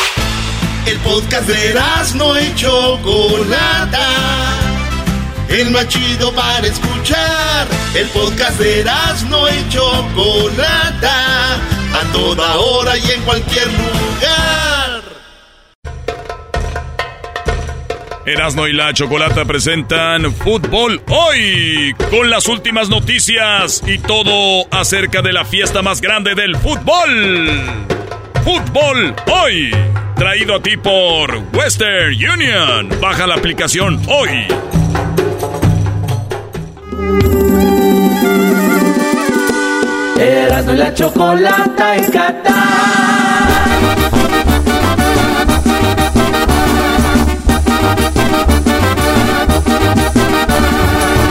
El podcast de no y Chocolata. El más chido para escuchar. El podcast de no y Chocolata. A toda hora y en cualquier lugar. Erasno y la Chocolata presentan Fútbol Hoy con las últimas noticias y todo acerca de la fiesta más grande del fútbol. Fútbol Hoy. Traído a ti por Western Union. Baja la aplicación hoy. Erasmo la chocolata en Qatar.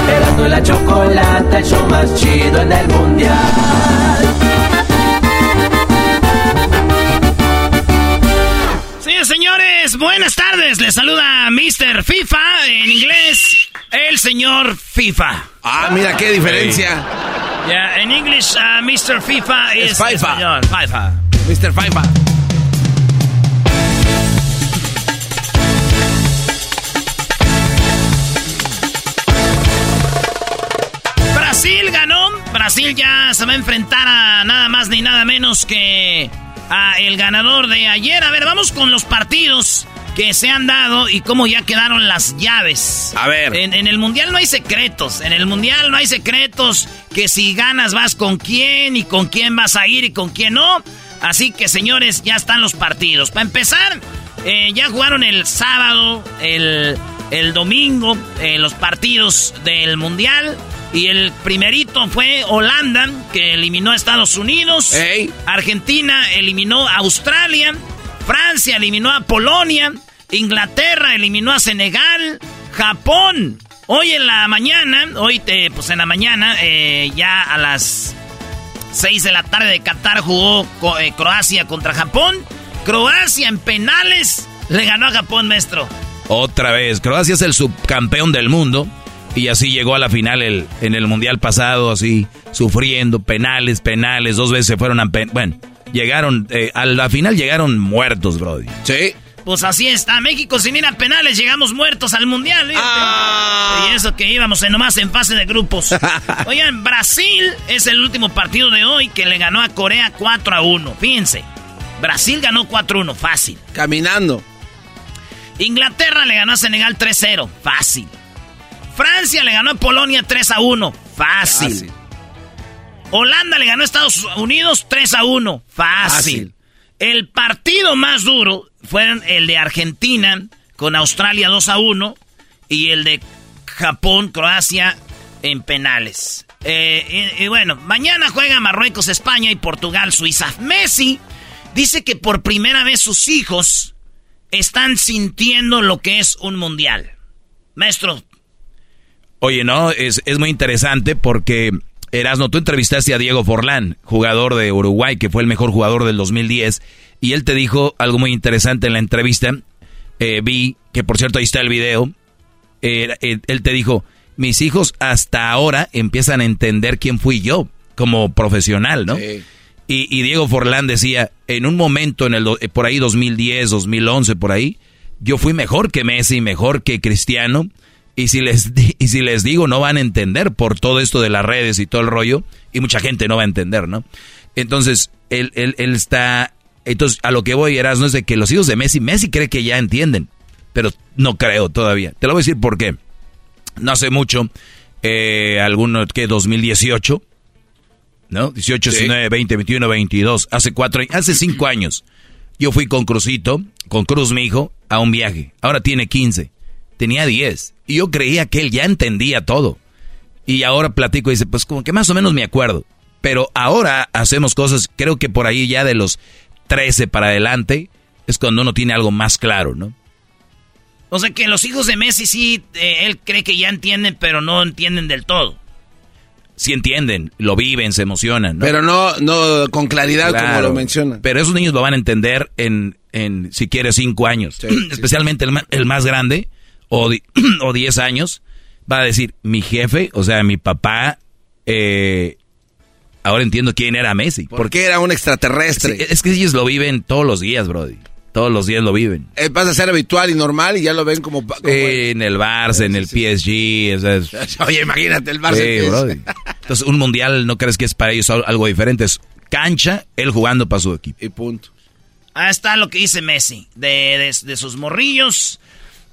Erasmo la chocolata, el show más chido en el mundial. Señores, buenas tardes. Les saluda Mr. FIFA en inglés, el señor FIFA. Ah, mira qué diferencia. Ya, en inglés, uh, Mr. FIFA es, FIFA. FIFA. Mr. FIFA. Brasil ganó. Brasil ya se va a enfrentar a nada más ni nada menos que a el ganador de ayer. A ver, vamos con los partidos que se han dado y cómo ya quedaron las llaves. A ver. En, el Mundial no hay secretos. En el Mundial no hay secretos que si ganas vas con quién y con quién vas a ir y con quién no. Así que, señores, ya están los partidos. Para empezar, eh, ya jugaron el sábado, el, el domingo, eh, los partidos del Mundial. Y el primerito fue Holanda, que eliminó a Estados Unidos. Argentina eliminó a Australia. Francia eliminó a Polonia. Inglaterra eliminó a Senegal. Japón. Hoy en la mañana, hoy te, pues en la mañana, eh, ya a las 6 de la tarde de Qatar jugó eh, Croacia contra Japón. Croacia en penales le ganó a Japón, maestro. Otra vez, Croacia es el subcampeón del mundo. Y así llegó a la final el, en el mundial pasado, así, sufriendo, penales, penales, dos veces se fueron a... bueno, llegaron, eh, a la final llegaron muertos, Brody. Sí. Pues así está, México sin ir a penales llegamos muertos al mundial. Ah. Y eso que íbamos en nomás en fase de grupos. Oigan, Brasil es el último partido de hoy que le ganó a Corea 4 a 1. Fíjense, Brasil ganó 4 a 1, fácil. Caminando. Inglaterra le ganó a Senegal 3-0, fácil. Francia le ganó a Polonia 3 a 1. Fácil. Holanda le ganó a Estados Unidos 3 a 1. Fácil. El partido más duro fue el de Argentina con Australia 2 a 1 y el de Japón, Croacia en penales. Eh, y, bueno, mañana juega Marruecos, España y Portugal, Suiza. Messi dice que por primera vez sus hijos están sintiendo lo que es un mundial. Maestro, Oye, no, es, es muy interesante porque, Erasno, tú entrevistaste a Diego Forlán, jugador de Uruguay, que fue el mejor jugador del 2010, y él te dijo algo muy interesante en la entrevista. Eh, vi que, por cierto, ahí está el video. Eh, eh, él te dijo, mis hijos hasta ahora empiezan a entender quién fui yo como profesional, ¿no? Y, y, Diego Forlán decía, en un momento, en el por ahí 2010, 2011, por ahí, yo fui mejor que Messi, mejor que Cristiano, y si, les y si les digo, no van a entender por todo esto de las redes y todo el rollo, y mucha gente no va a entender, ¿no? Entonces, él, él, él está... Entonces, a lo que voy, Eras, no es de que los hijos de Messi, Messi cree que ya entienden, pero no creo todavía. Te lo voy a decir por qué. No hace mucho, eh, alguno, que 2018, ¿no? 18, 19, 20, 21, 22, hace cuatro hace cinco años. Yo fui con Cruzito, con Cruz, mi hijo, a un viaje. Ahora tiene 15. Tenía 10. Y yo creía que él ya entendía todo. Y ahora platico y dice, pues como que más o menos me acuerdo. Pero ahora hacemos cosas, creo que por ahí ya de los 13 para adelante es cuando uno tiene algo más claro, ¿no? O sea que los hijos de Messi sí, eh, él cree que ya entienden, pero no entienden del todo. Sí entienden, lo viven, se emocionan. ¿no? Pero no, no con claridad como lo mencionan. Pero esos niños lo van a entender en, en si quiere, cinco años. Especialmente El, el, más grande, o, o diez años, va a decir, mi jefe, o sea, mi papá, eh, ahora entiendo quién era Messi. Porque era un extraterrestre. Sí, es que ellos lo viven todos los días, Brody. Todos los días lo viven. Eh, pasa a ser habitual y normal y ya lo ven como... como eh, en el Barça, en el PSG. O sea, es... Oye, imagínate el Barça. Sí, Brody. Entonces, un mundial no crees que es para ellos algo diferente. Es cancha, él jugando para su equipo. Y punto. Ahí está lo que dice Messi. De, de, de sus morrillos.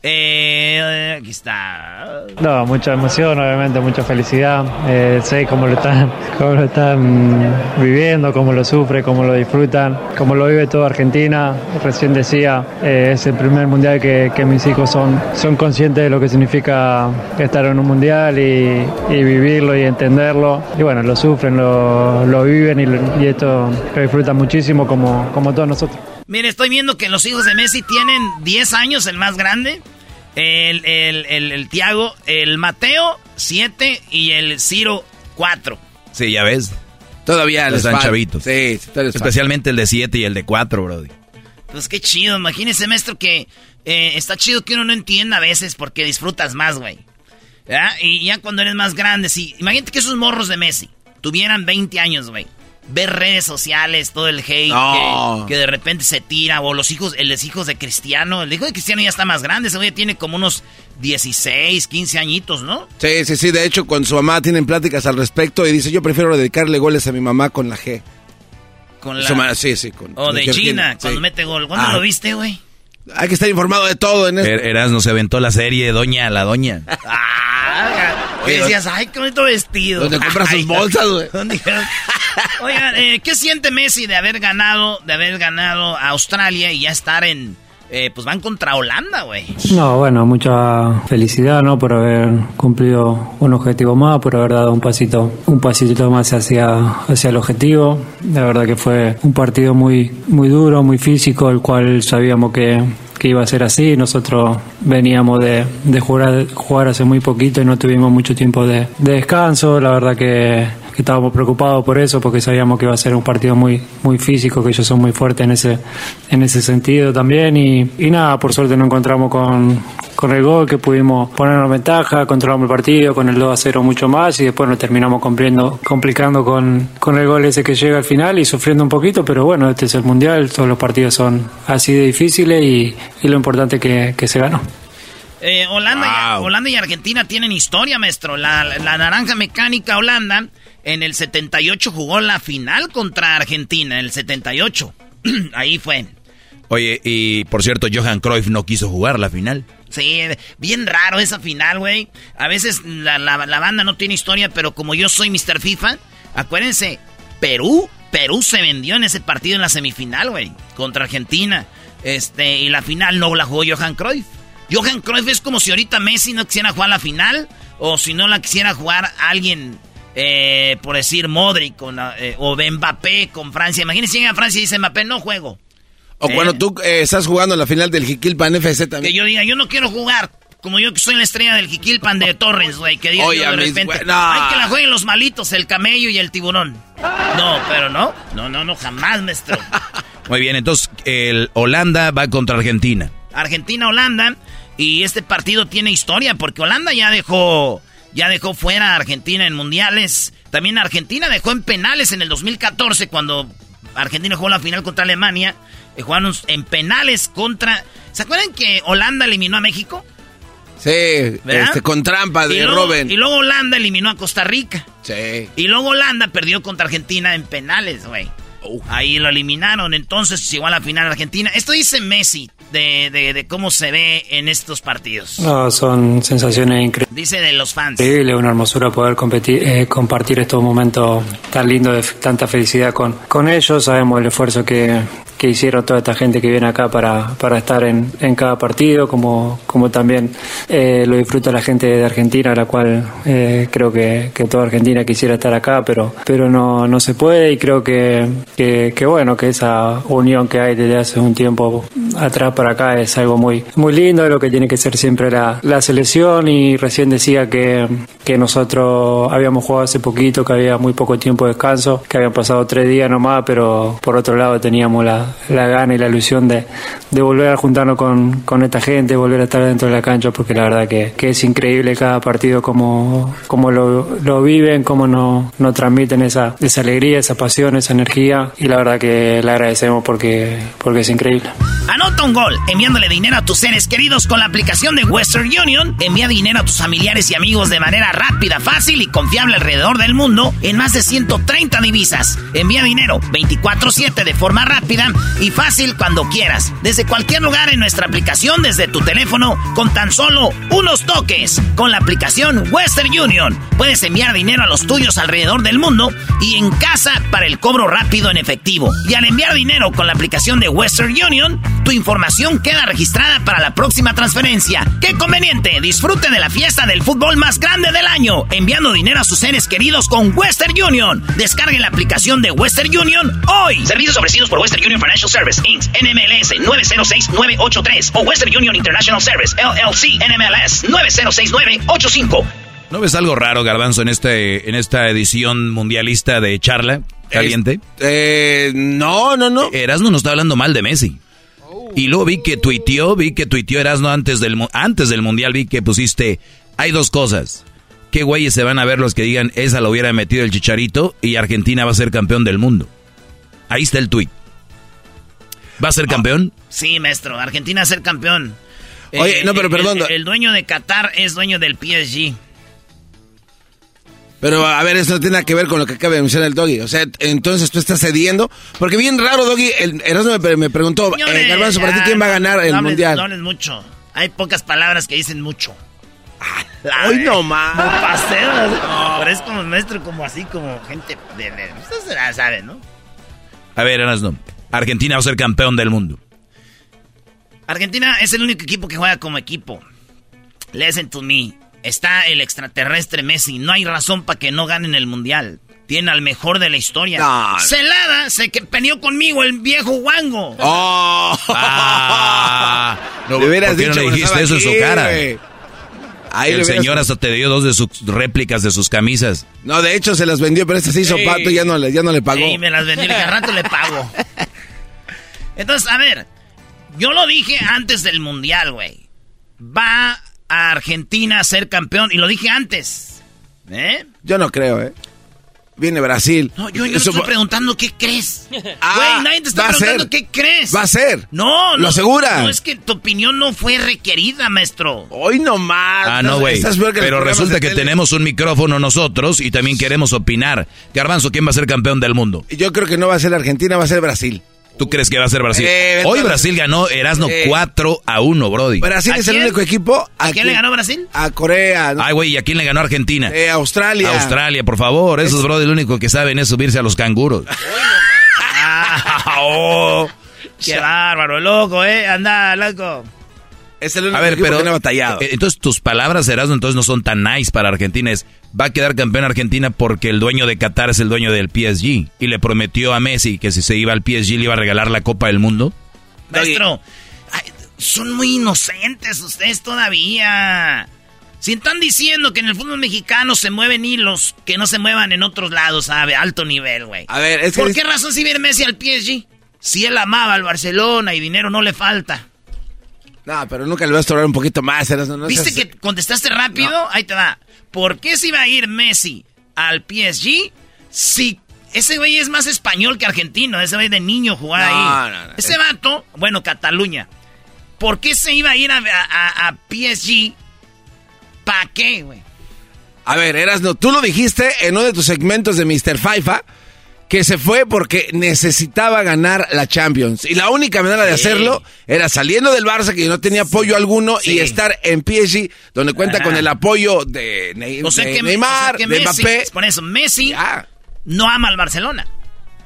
Eh, aquí está. No, mucha emoción, obviamente, mucha felicidad. Eh, sé cómo lo están, cómo lo están viviendo, cómo lo sufre, cómo lo disfrutan, cómo lo vive toda Argentina. Recién decía, eh, es el primer mundial que, que, mis hijos son, son conscientes de lo que significa estar en un mundial y, y vivirlo y entenderlo. Y bueno, lo sufren, lo, lo viven y, y, esto lo disfrutan muchísimo como, como todos nosotros. Mire, estoy viendo que los hijos de Messi tienen 10 años, el más grande. El, el, el, el Tiago, el Mateo, 7 y el Ciro, 4. Sí, ya ves. Todavía les están chavitos. Sí, sí Especialmente el de 7 y el de 4, brody. Pues qué chido. Imagínese, maestro, que eh, está chido que uno no entienda a veces porque disfrutas más, güey. Y ya cuando eres más grande, sí. Imagínate que esos morros de Messi tuvieran 20 años, güey ver redes sociales, todo el hate no. que, que, de repente se tira, o los hijos, los hijos de Cristiano, el hijo de Cristiano ya está más grande, ese tiene como unos 16, 15 añitos, ¿no? Sí, sí, sí, de hecho con su mamá tienen pláticas al respecto y dice, yo prefiero dedicarle goles a mi mamá con la G. Con la... Mamá, sí, sí. Con, o de China, cuando mete gol. ¿Cuándo ah. lo viste, güey? Hay que estar informado de todo en esto. Er Erasmo se aventó la serie Doña la Doña. ah, y decías, ay, qué bonito vestido. ¿Dónde compras sus bolsas, güey? Oigan, eh, ¿qué siente Messi de haber ganado, de haber ganado a Australia y ya estar en, eh, pues van contra Holanda, güey? No, bueno, mucha felicidad, ¿no? Por haber cumplido un objetivo más, por haber dado un pasito, un pasito más hacia, hacia el objetivo. La verdad que fue un partido muy, muy duro, muy físico, el cual sabíamos que que iba a ser así. Nosotros veníamos de, de jugar, jugar hace muy poquito y no tuvimos mucho tiempo de, de descanso. La verdad que, que, estábamos preocupados por eso, porque sabíamos que iba a ser un partido muy, muy físico, que ellos son muy fuertes en ese, en ese sentido también. Y, y nada, por suerte nos encontramos con, con el gol, que pudimos ponernos ventaja, controlamos el partido con el 2 a 0 mucho más y después nos terminamos complicando, complicando con, con el gol ese que llega al final y sufriendo un poquito, pero bueno, este es el Mundial, todos los partidos son así de difíciles y, y lo importante que, que se ganó. Eh, Holanda, wow. y, Holanda y Argentina tienen historia, maestro. La, la, naranja mecánica Holanda en el 78 jugó la final contra Argentina, el 78. Ahí fue. Oye, y por cierto, Johan Cruyff no quiso jugar la final. Sí, bien raro esa final, güey. A veces la, la, la, banda no tiene historia, pero como yo soy Mr. FIFA, acuérdense, Perú, Perú se vendió en ese partido en la semifinal, güey, contra Argentina. Este, y la final no la jugó Johan Cruyff. Johan Cruyff es como si ahorita Messi no quisiera jugar la final, o si no la quisiera jugar alguien, eh, por decir Modric con, eh, o Mbappé con Francia. Imagínense llega a Francia y dice Mbappé, no juego. O eh, cuando tú eh, estás jugando la final del Jiquilpan FC también. Que yo diga, yo no quiero jugar. Como yo que soy la estrella del Jiquilpan de Torres, güey. Que diga Oye, yo de repente. No. Hay que la jueguen los malitos, el camello y el tiburón. No, pero no. No, no, no, jamás, maestro. Muy bien, entonces el Holanda va contra Argentina. Argentina-Holanda. Y este partido tiene historia porque Holanda ya dejó, ya dejó fuera a Argentina en mundiales. También Argentina dejó en penales en el 2014 cuando Argentina jugó la final contra Alemania. Eh, jugaron en penales contra... ¿Se acuerdan que Holanda eliminó a México? Sí, este, con trampa de y luego, Robin. Y luego Holanda eliminó a Costa Rica. Sí. Y luego Holanda perdió contra Argentina en penales, güey. Ahí lo eliminaron, entonces llegó a la final Argentina. Esto dice Messi de, de, de cómo se ve en estos partidos. No, son sensaciones increíbles. Dice de los fans. Increíble, una hermosura poder competir, eh, compartir estos momentos tan lindos de tanta felicidad con, con ellos. Sabemos el esfuerzo que, que hicieron toda esta gente que viene acá para, para estar en, en cada partido, como, como también eh, lo disfruta la gente de Argentina, la cual eh, creo que, que toda Argentina quisiera estar acá, pero, pero no, no se puede y creo que, que, bueno, que esa unión que hay desde hace un tiempo atrás para acá es algo muy, muy lindo, lo que tiene que ser siempre la, la selección. Y recién decía que, que nosotros habíamos jugado hace poquito, que había muy poco tiempo de descanso, que habían pasado tres días nomás, pero por otro lado teníamos la, la gana y la ilusión de, de volver a juntarnos con, con esta gente, volver a estar dentro de la cancha, porque la verdad que, que es increíble cada partido como, como lo, lo viven, cómo nos, nos transmiten esa, esa alegría, esa pasión, esa energía y la verdad que le agradecemos porque, porque es increíble. Anota un gol enviándole dinero a tus seres queridos con la aplicación de Western Union. Envía dinero a tus familiares y amigos de manera rápida, fácil y confiable alrededor del mundo en más de 130 divisas. Envía dinero 24/7 de forma rápida y fácil cuando quieras. Desde cualquier lugar en nuestra aplicación, desde tu teléfono, con tan solo unos toques. Con la aplicación Western Union puedes enviar dinero a los tuyos alrededor del mundo y en casa para el cobro rápido en efectivo. Y al enviar dinero con la aplicación de Western Union, tu información queda registrada para la próxima transferencia. ¡Qué conveniente! Disfrute de la fiesta del fútbol más grande del año, enviando dinero a sus seres queridos con Western Union. Descargue la aplicación de Western Union hoy. Servicios ofrecidos por Western Union Financial Service, Inc., NMLS 906983 o Western Union International Service, LLC, NMLS 906985. ¿No ves algo raro, Garbanzo, en este en esta edición mundialista de charla caliente? Eh, no, no, no. Erasmo nos está hablando mal de Messi. Y luego vi que tuiteó, vi que tuiteó Erasmo antes del, antes del mundial, vi que pusiste, hay dos cosas. ¿Qué güeyes se van a ver los que digan, esa lo hubiera metido el chicharito y Argentina va a ser campeón del mundo? Ahí está el tuit. ¿Va a ser campeón? Sí, maestro, Argentina va a ser campeón. Oye, no, pero perdón. El, el dueño de Qatar es dueño del PSG. Pero a ver, eso no tiene nada que ver con lo que acaba de mencionar el Doggy. O sea, entonces tú estás cediendo. Porque bien raro, Doggy. El, Erasmo me, me preguntó, Señores, eh, Garbanzo, ¿para ti quién va a ganar el no hables- mundial? No hables mucho. Hay pocas palabras que dicen mucho. Hoy no más. Paseo. Pero es como maestro, como así, como gente de... ustedes se la saben, ¿no? A ver, Erasmo, Argentina va a ser campeón del mundo. Argentina es el único equipo que juega como equipo. Listen to me. Está el extraterrestre Messi. No hay razón para que no ganen el mundial. Tiene al mejor de la historia. No. Celada se que peleó conmigo el viejo Wango. ¡Oh! Ah, no, Le hubieras ¿por qué no dicho le cuando dijiste eso en su cara? Ahí le el hubieras- señor hasta te dio dos de sus réplicas de sus camisas. No, de hecho se las vendió, pero este se hizo Sí. pato y ya no le, ya no le pagó. Sí, me las vendí. Le dije, al rato le pago. Entonces, a ver. Yo lo dije antes del mundial, güey. Va a Argentina a ser campeón. Y lo dije antes. ¿Eh? Yo no creo, ¿eh? Viene Brasil. No, yo, yo Eso estoy preguntando qué crees. Ah, Güey, nadie te está va a preguntando ser. qué crees. Va a ser. No, ¿Lo no. asegura? No, es que tu opinión no fue requerida, maestro. Hoy no más. Ah, no, güey. Pero resulta que tele. tenemos un micrófono nosotros y también queremos opinar. Garbanzo, ¿quién va a ser campeón del mundo? Yo creo que no va a ser Argentina, va a ser Brasil. ¿Tú crees que va a ser Brasil? Eh, Hoy Brasil ganó Erasno Eh. 4 a 1, Brody. Brasil ¿A es el único equipo. ¿A quién le ganó Brasil? A Corea. ¿no? Ay, güey, ¿y a quién le ganó Argentina? Eh, Australia. Australia, por favor. Esos, Brody, lo único que saben es subirse a los canguros. Ah, oh, qué bárbaro, loco, ¿eh? Anda, loco. Es el único A ver, equipo pero que no ha batallado. eh, entonces tus palabras, Erasmo, entonces no son tan nice para Argentina. Es, va a quedar campeón Argentina porque el dueño de Qatar es el dueño del PSG y le prometió a Messi que si se iba al PSG le iba a regalar la Copa del Mundo. Maestro, ay, son muy inocentes ustedes todavía. Si están diciendo que en el fútbol mexicano se mueven hilos que no se muevan en otros lados, ¿sabe? Alto nivel, güey. A ver, es que ¿Por es- qué razón si viene Messi al PSG? Si él amaba al Barcelona y dinero no le falta. No, pero nunca le vas a estorbar un poquito más. No ¿Viste seas- que contestaste rápido? Ahí te va. ¿Por qué se iba a ir Messi al PSG si ese güey es más español que argentino? Ese güey de niño jugaba No, ahí. Ese vato, bueno, Cataluña. ¿Por qué se iba a ir a, a- a PSG? ¿Para qué, güey? A ver, Erasno, tú lo dijiste en uno de tus segmentos de Mr. Faifa que se fue porque necesitaba ganar la Champions. Y la única manera de Sí. hacerlo era saliendo del Barça, que no tenía apoyo alguno, y estar en PSG, donde cuenta Ajá. con el apoyo de, Ney- O sea de que, Neymar, o sea que de Messi, Mbappé. Por eso, Messi no ama al Barcelona.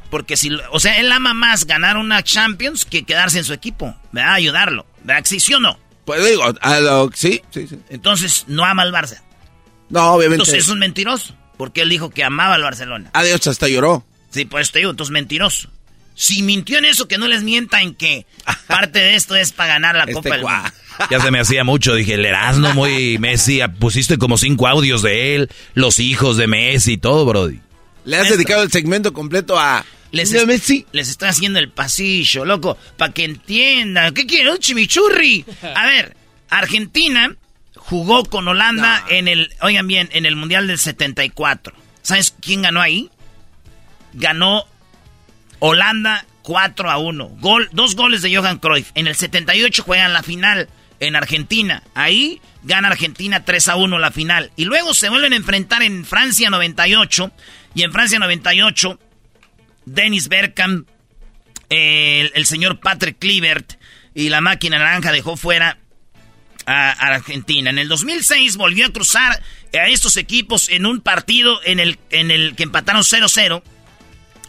Porque si, o sea, él ama más ganar una Champions que quedarse en su equipo, ¿verdad? Ayudarlo, ¿verdad? ¿Sí, sí o no? Pues digo, a lo- sí, sí, sí. Entonces, no ama al Barça. No, obviamente. Entonces es un mentiroso, porque él dijo que amaba al Barcelona. Adiós, hasta lloró. Sí, pues te digo, entonces mentiroso. Si mintió en eso, que no les mienta en que parte de esto es para ganar la Este Copa del Mundo. Ya se me hacía mucho, dije, el Erasmo muy Messi, pusiste como cinco audios de él, los hijos de Messi y todo, Brody. Le has dedicado el segmento completo a... Les, ¿De est- Messi? les estoy haciendo el pasillo, loco, para que entiendan. ¿Qué quieren? ¿Un chimichurri? A ver, Argentina jugó con Holanda en el, oigan bien, en el Mundial del 74. ¿Sabes quién ganó ahí? Ganó Holanda 4 a 1. Gol, dos goles de Johan Cruyff. En el 78 juegan la final en Argentina. Ahí gana Argentina 3 a 1 la final. Y luego se vuelven a enfrentar en Francia 98. Y en Francia 98, Dennis Bergkamp, el, el señor Patrick Kluivert y la máquina naranja dejó fuera a, a Argentina. En el 2006 volvió a cruzar a estos equipos en un partido en el, en el que empataron 0-0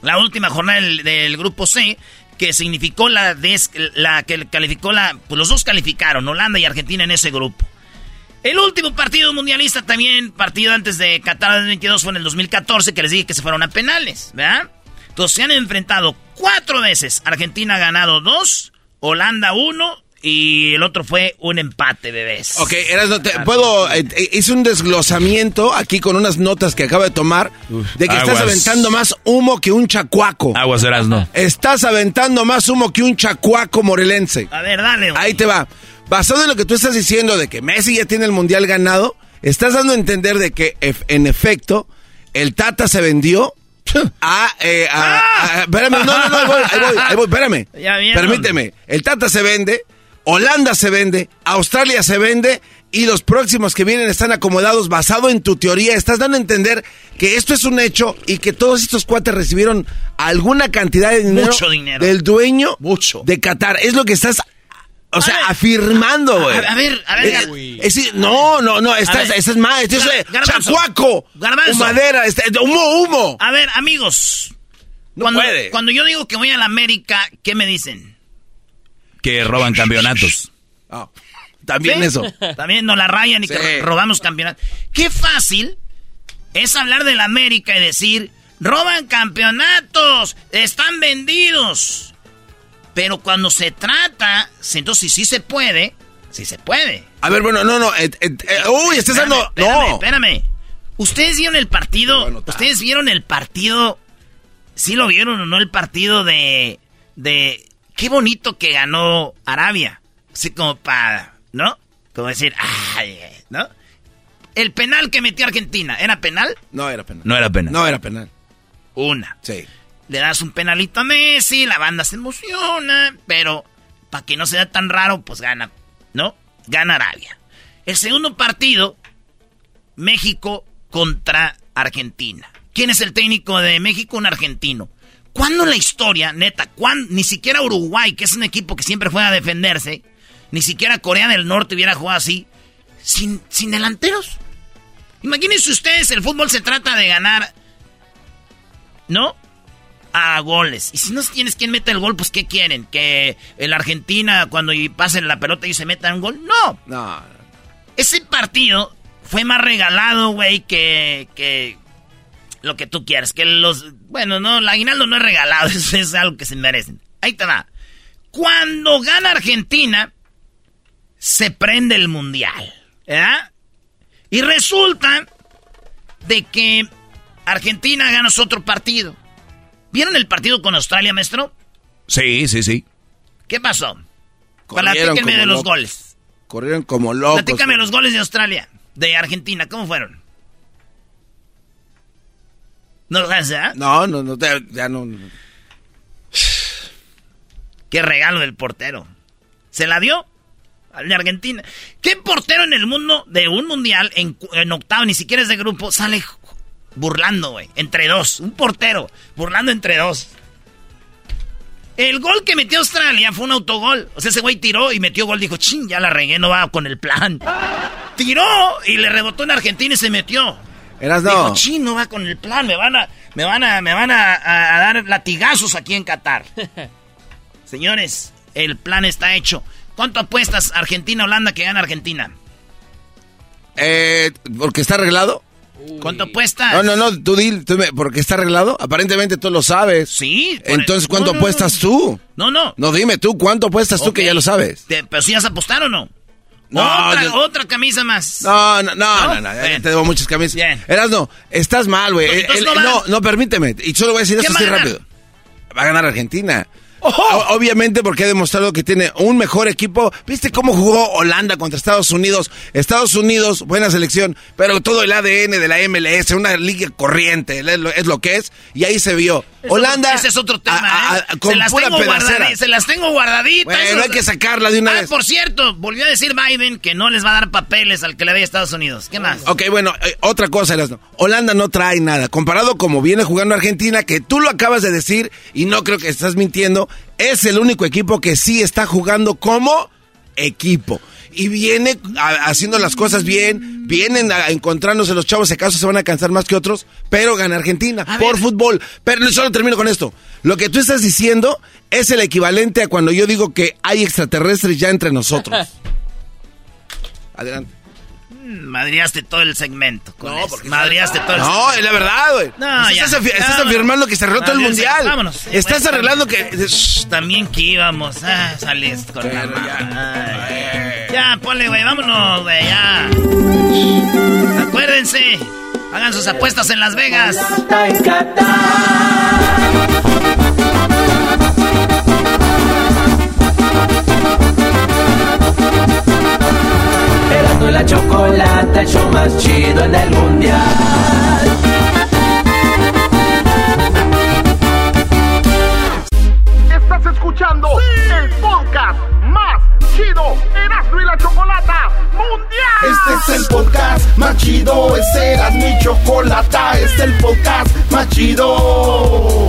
la última jornada del, grupo C, que significó la, des- que calificó la, pues los dos calificaron, Holanda y Argentina en ese grupo. El último partido mundialista también, partido antes de Qatar 2022, fue en el 2014, que les dije que se fueron a penales, ¿verdad? Entonces se han enfrentado cuatro veces. Argentina ha ganado dos, Holanda uno, y el otro fue un empate, bebés. Ok, Erasmo, te- puedo. eh, eh, hice un desglosamiento aquí con unas notas que acabo de tomar de que estás aguas. aventando más humo que un chacuaco. Aguas Erasmo. Estás aventando más humo que un chacuaco morelense. A ver, dale. güey. Ahí te va. Basado en lo que tú estás diciendo de que Messi ya tiene el mundial ganado, estás dando a entender de que en efecto el Tata se vendió a, eh, a- a- espérame, no, no, no, ahí voy, ahí voy, ahí voy, espérame. Permíteme. El Tata se vende, Holanda se vende, Australia se vende y los próximos que vienen están acomodados basado en tu teoría. Estás dando a entender que esto es un hecho y que todos estos cuates recibieron alguna cantidad de dinero, Mucho dinero. del dueño de Qatar. Es lo que estás, o sea, afirmando, güey. A, a ver, a ver. Eh, es no, no, no, estás, ver. estás mal, esto es eh, Garbanzo. chacuaco, Garbanzo. humadera, este, humo, humo. A ver, amigos. No cuando, puede. cuando yo digo que voy a la América, ¿qué me dicen? Que roban campeonatos. También ¿Sí? eso. También nos la rayan y Sí. que robamos campeonatos. Qué fácil es hablar de la América y decir, roban campeonatos, están vendidos. Pero cuando se trata, entonces si sí se puede, sí se puede. A ver, bueno, no, no, eh, eh, eh, uy, estás dando, espérame, no. espérame. Ustedes vieron el partido, ustedes vieron el partido, sí lo vieron o no el partido de, de, qué bonito que ganó Arabia. Así como para, ¿no? Como decir, ay, ¿no? El penal que metió Argentina, ¿era penal? No era penal. No era pena. No era penal. Una. Sí. Le das un penalito a Messi, la banda se emociona, pero para que no sea tan raro, pues gana, ¿no? Gana Arabia. El segundo partido, México contra Argentina. ¿Quién es el técnico de México? Un argentino. ¿Cuándo en la historia, neta, cuán- ni siquiera Uruguay, que es un equipo que siempre juega a defenderse, ni siquiera Corea del Norte hubiera jugado así, sin, sin delanteros? Imagínense ustedes, el fútbol se trata de ganar, ¿no? A goles. Y si no tienes quien mete el gol, pues ¿qué quieren? ¿Que el Argentina cuando pasen la pelota y se metan un gol? No. No. Ese partido fue más regalado, güey, que, que lo que tú quieras. Que los... Bueno, no, el aguinaldo no es regalado, eso es algo que se merecen. Ahí te va. Cuando gana Argentina, se prende el mundial. ¿Verdad? Y resulta de que Argentina gana otro partido. ¿Vieron el partido con Australia, maestro? Sí, sí, sí. ¿Qué pasó? Platíquenme de los goles. Corrieron como locos. Platícame los goles de Australia, de Argentina, ¿cómo fueron? ¿No lo sabes? No, no, no, ya, no. no. Qué regalo del portero. ¿Se la dio? Al de Argentina. ¿Qué portero en el mundo de un mundial, en, octavo, ni siquiera es de grupo, sale burlando, güey. Entre dos. Un portero. Burlando entre dos. El gol que metió Australia fue un autogol. O sea, ese güey tiró y metió gol. Dijo, ching, ya la regué, no va con el plan. Tiró y le rebotó en Argentina y se metió. Eras Dijo, no. ching, no va con el plan. Me van a, me van a, me van a, a- a dar latigazos aquí en Qatar. Señores, el plan está hecho. ¿Cuánto apuestas Argentina-Holanda que gana Argentina? Eh, ¿Porque está arreglado? ¿Cuánto apuestas? No, no, no, tú di, tú me- porque está arreglado. Aparentemente tú lo sabes. Sí. Entonces, ¿cuánto no, no, apuestas tú? No, no. No, dime tú, ¿cuánto apuestas tú que ya lo sabes? Te- ¿Pero si vas a apostar o no? No, otra, yo- otra camisa más. No, no, no, ¿No? te debo muchas camisas. Bien. Eras no, estás mal, güey. No, no permíteme. Y solo voy a decir ¿Quién esto va así rápido. Va a ganar Argentina. O- obviamente porque ha demostrado que tiene un mejor equipo. ¿Viste cómo jugó Holanda contra Estados Unidos? Estados Unidos, buena selección, pero todo el ADN de la MLS, una liga corriente, es lo, es lo que es, y ahí se vio. Holanda. ese es otro tema, a- a- ¿eh? con se, las pura tengo se las tengo guardaditas. Bueno, hay que sacarla de una ah, vez. por cierto, volvió a decir Biden que no les va a dar papeles al que le dé a Estados Unidos. ¿Qué más? Ok, bueno, eh, otra cosa. Holanda no trae nada. Comparado como viene jugando Argentina, que tú lo acabas de decir y no creo que estás mintiendo, es el único equipo que sí está jugando como equipo. Y viene haciendo las cosas bien, vienen a, encontrándose los chavos, si acaso se van a cansar más que otros, pero gana Argentina por fútbol. Pero solo termino con esto. Lo que tú estás diciendo es el equivalente a cuando yo digo que hay extraterrestres ya entre nosotros. Adelante. Madriaste todo el segmento. Con no, porque Madriaste todo el No, segmento. es la verdad, güey. No, estás, ya. estás afirmando que se arregló todo el mundial. Vámonos. Estás Bueno, arreglando que. Shh, También que íbamos. Ah, sales con la. Ay. Ya, ponle, güey. Vámonos, güey. Ya. Acuérdense. Hagan sus apuestas en Las Vegas. La chocolata, el show más chido en el mundial. Estás escuchando el podcast más chido Erasmo y la Chocolata Mundial. Este es el podcast más chido, este era mi chocolata, este es el podcast más chido.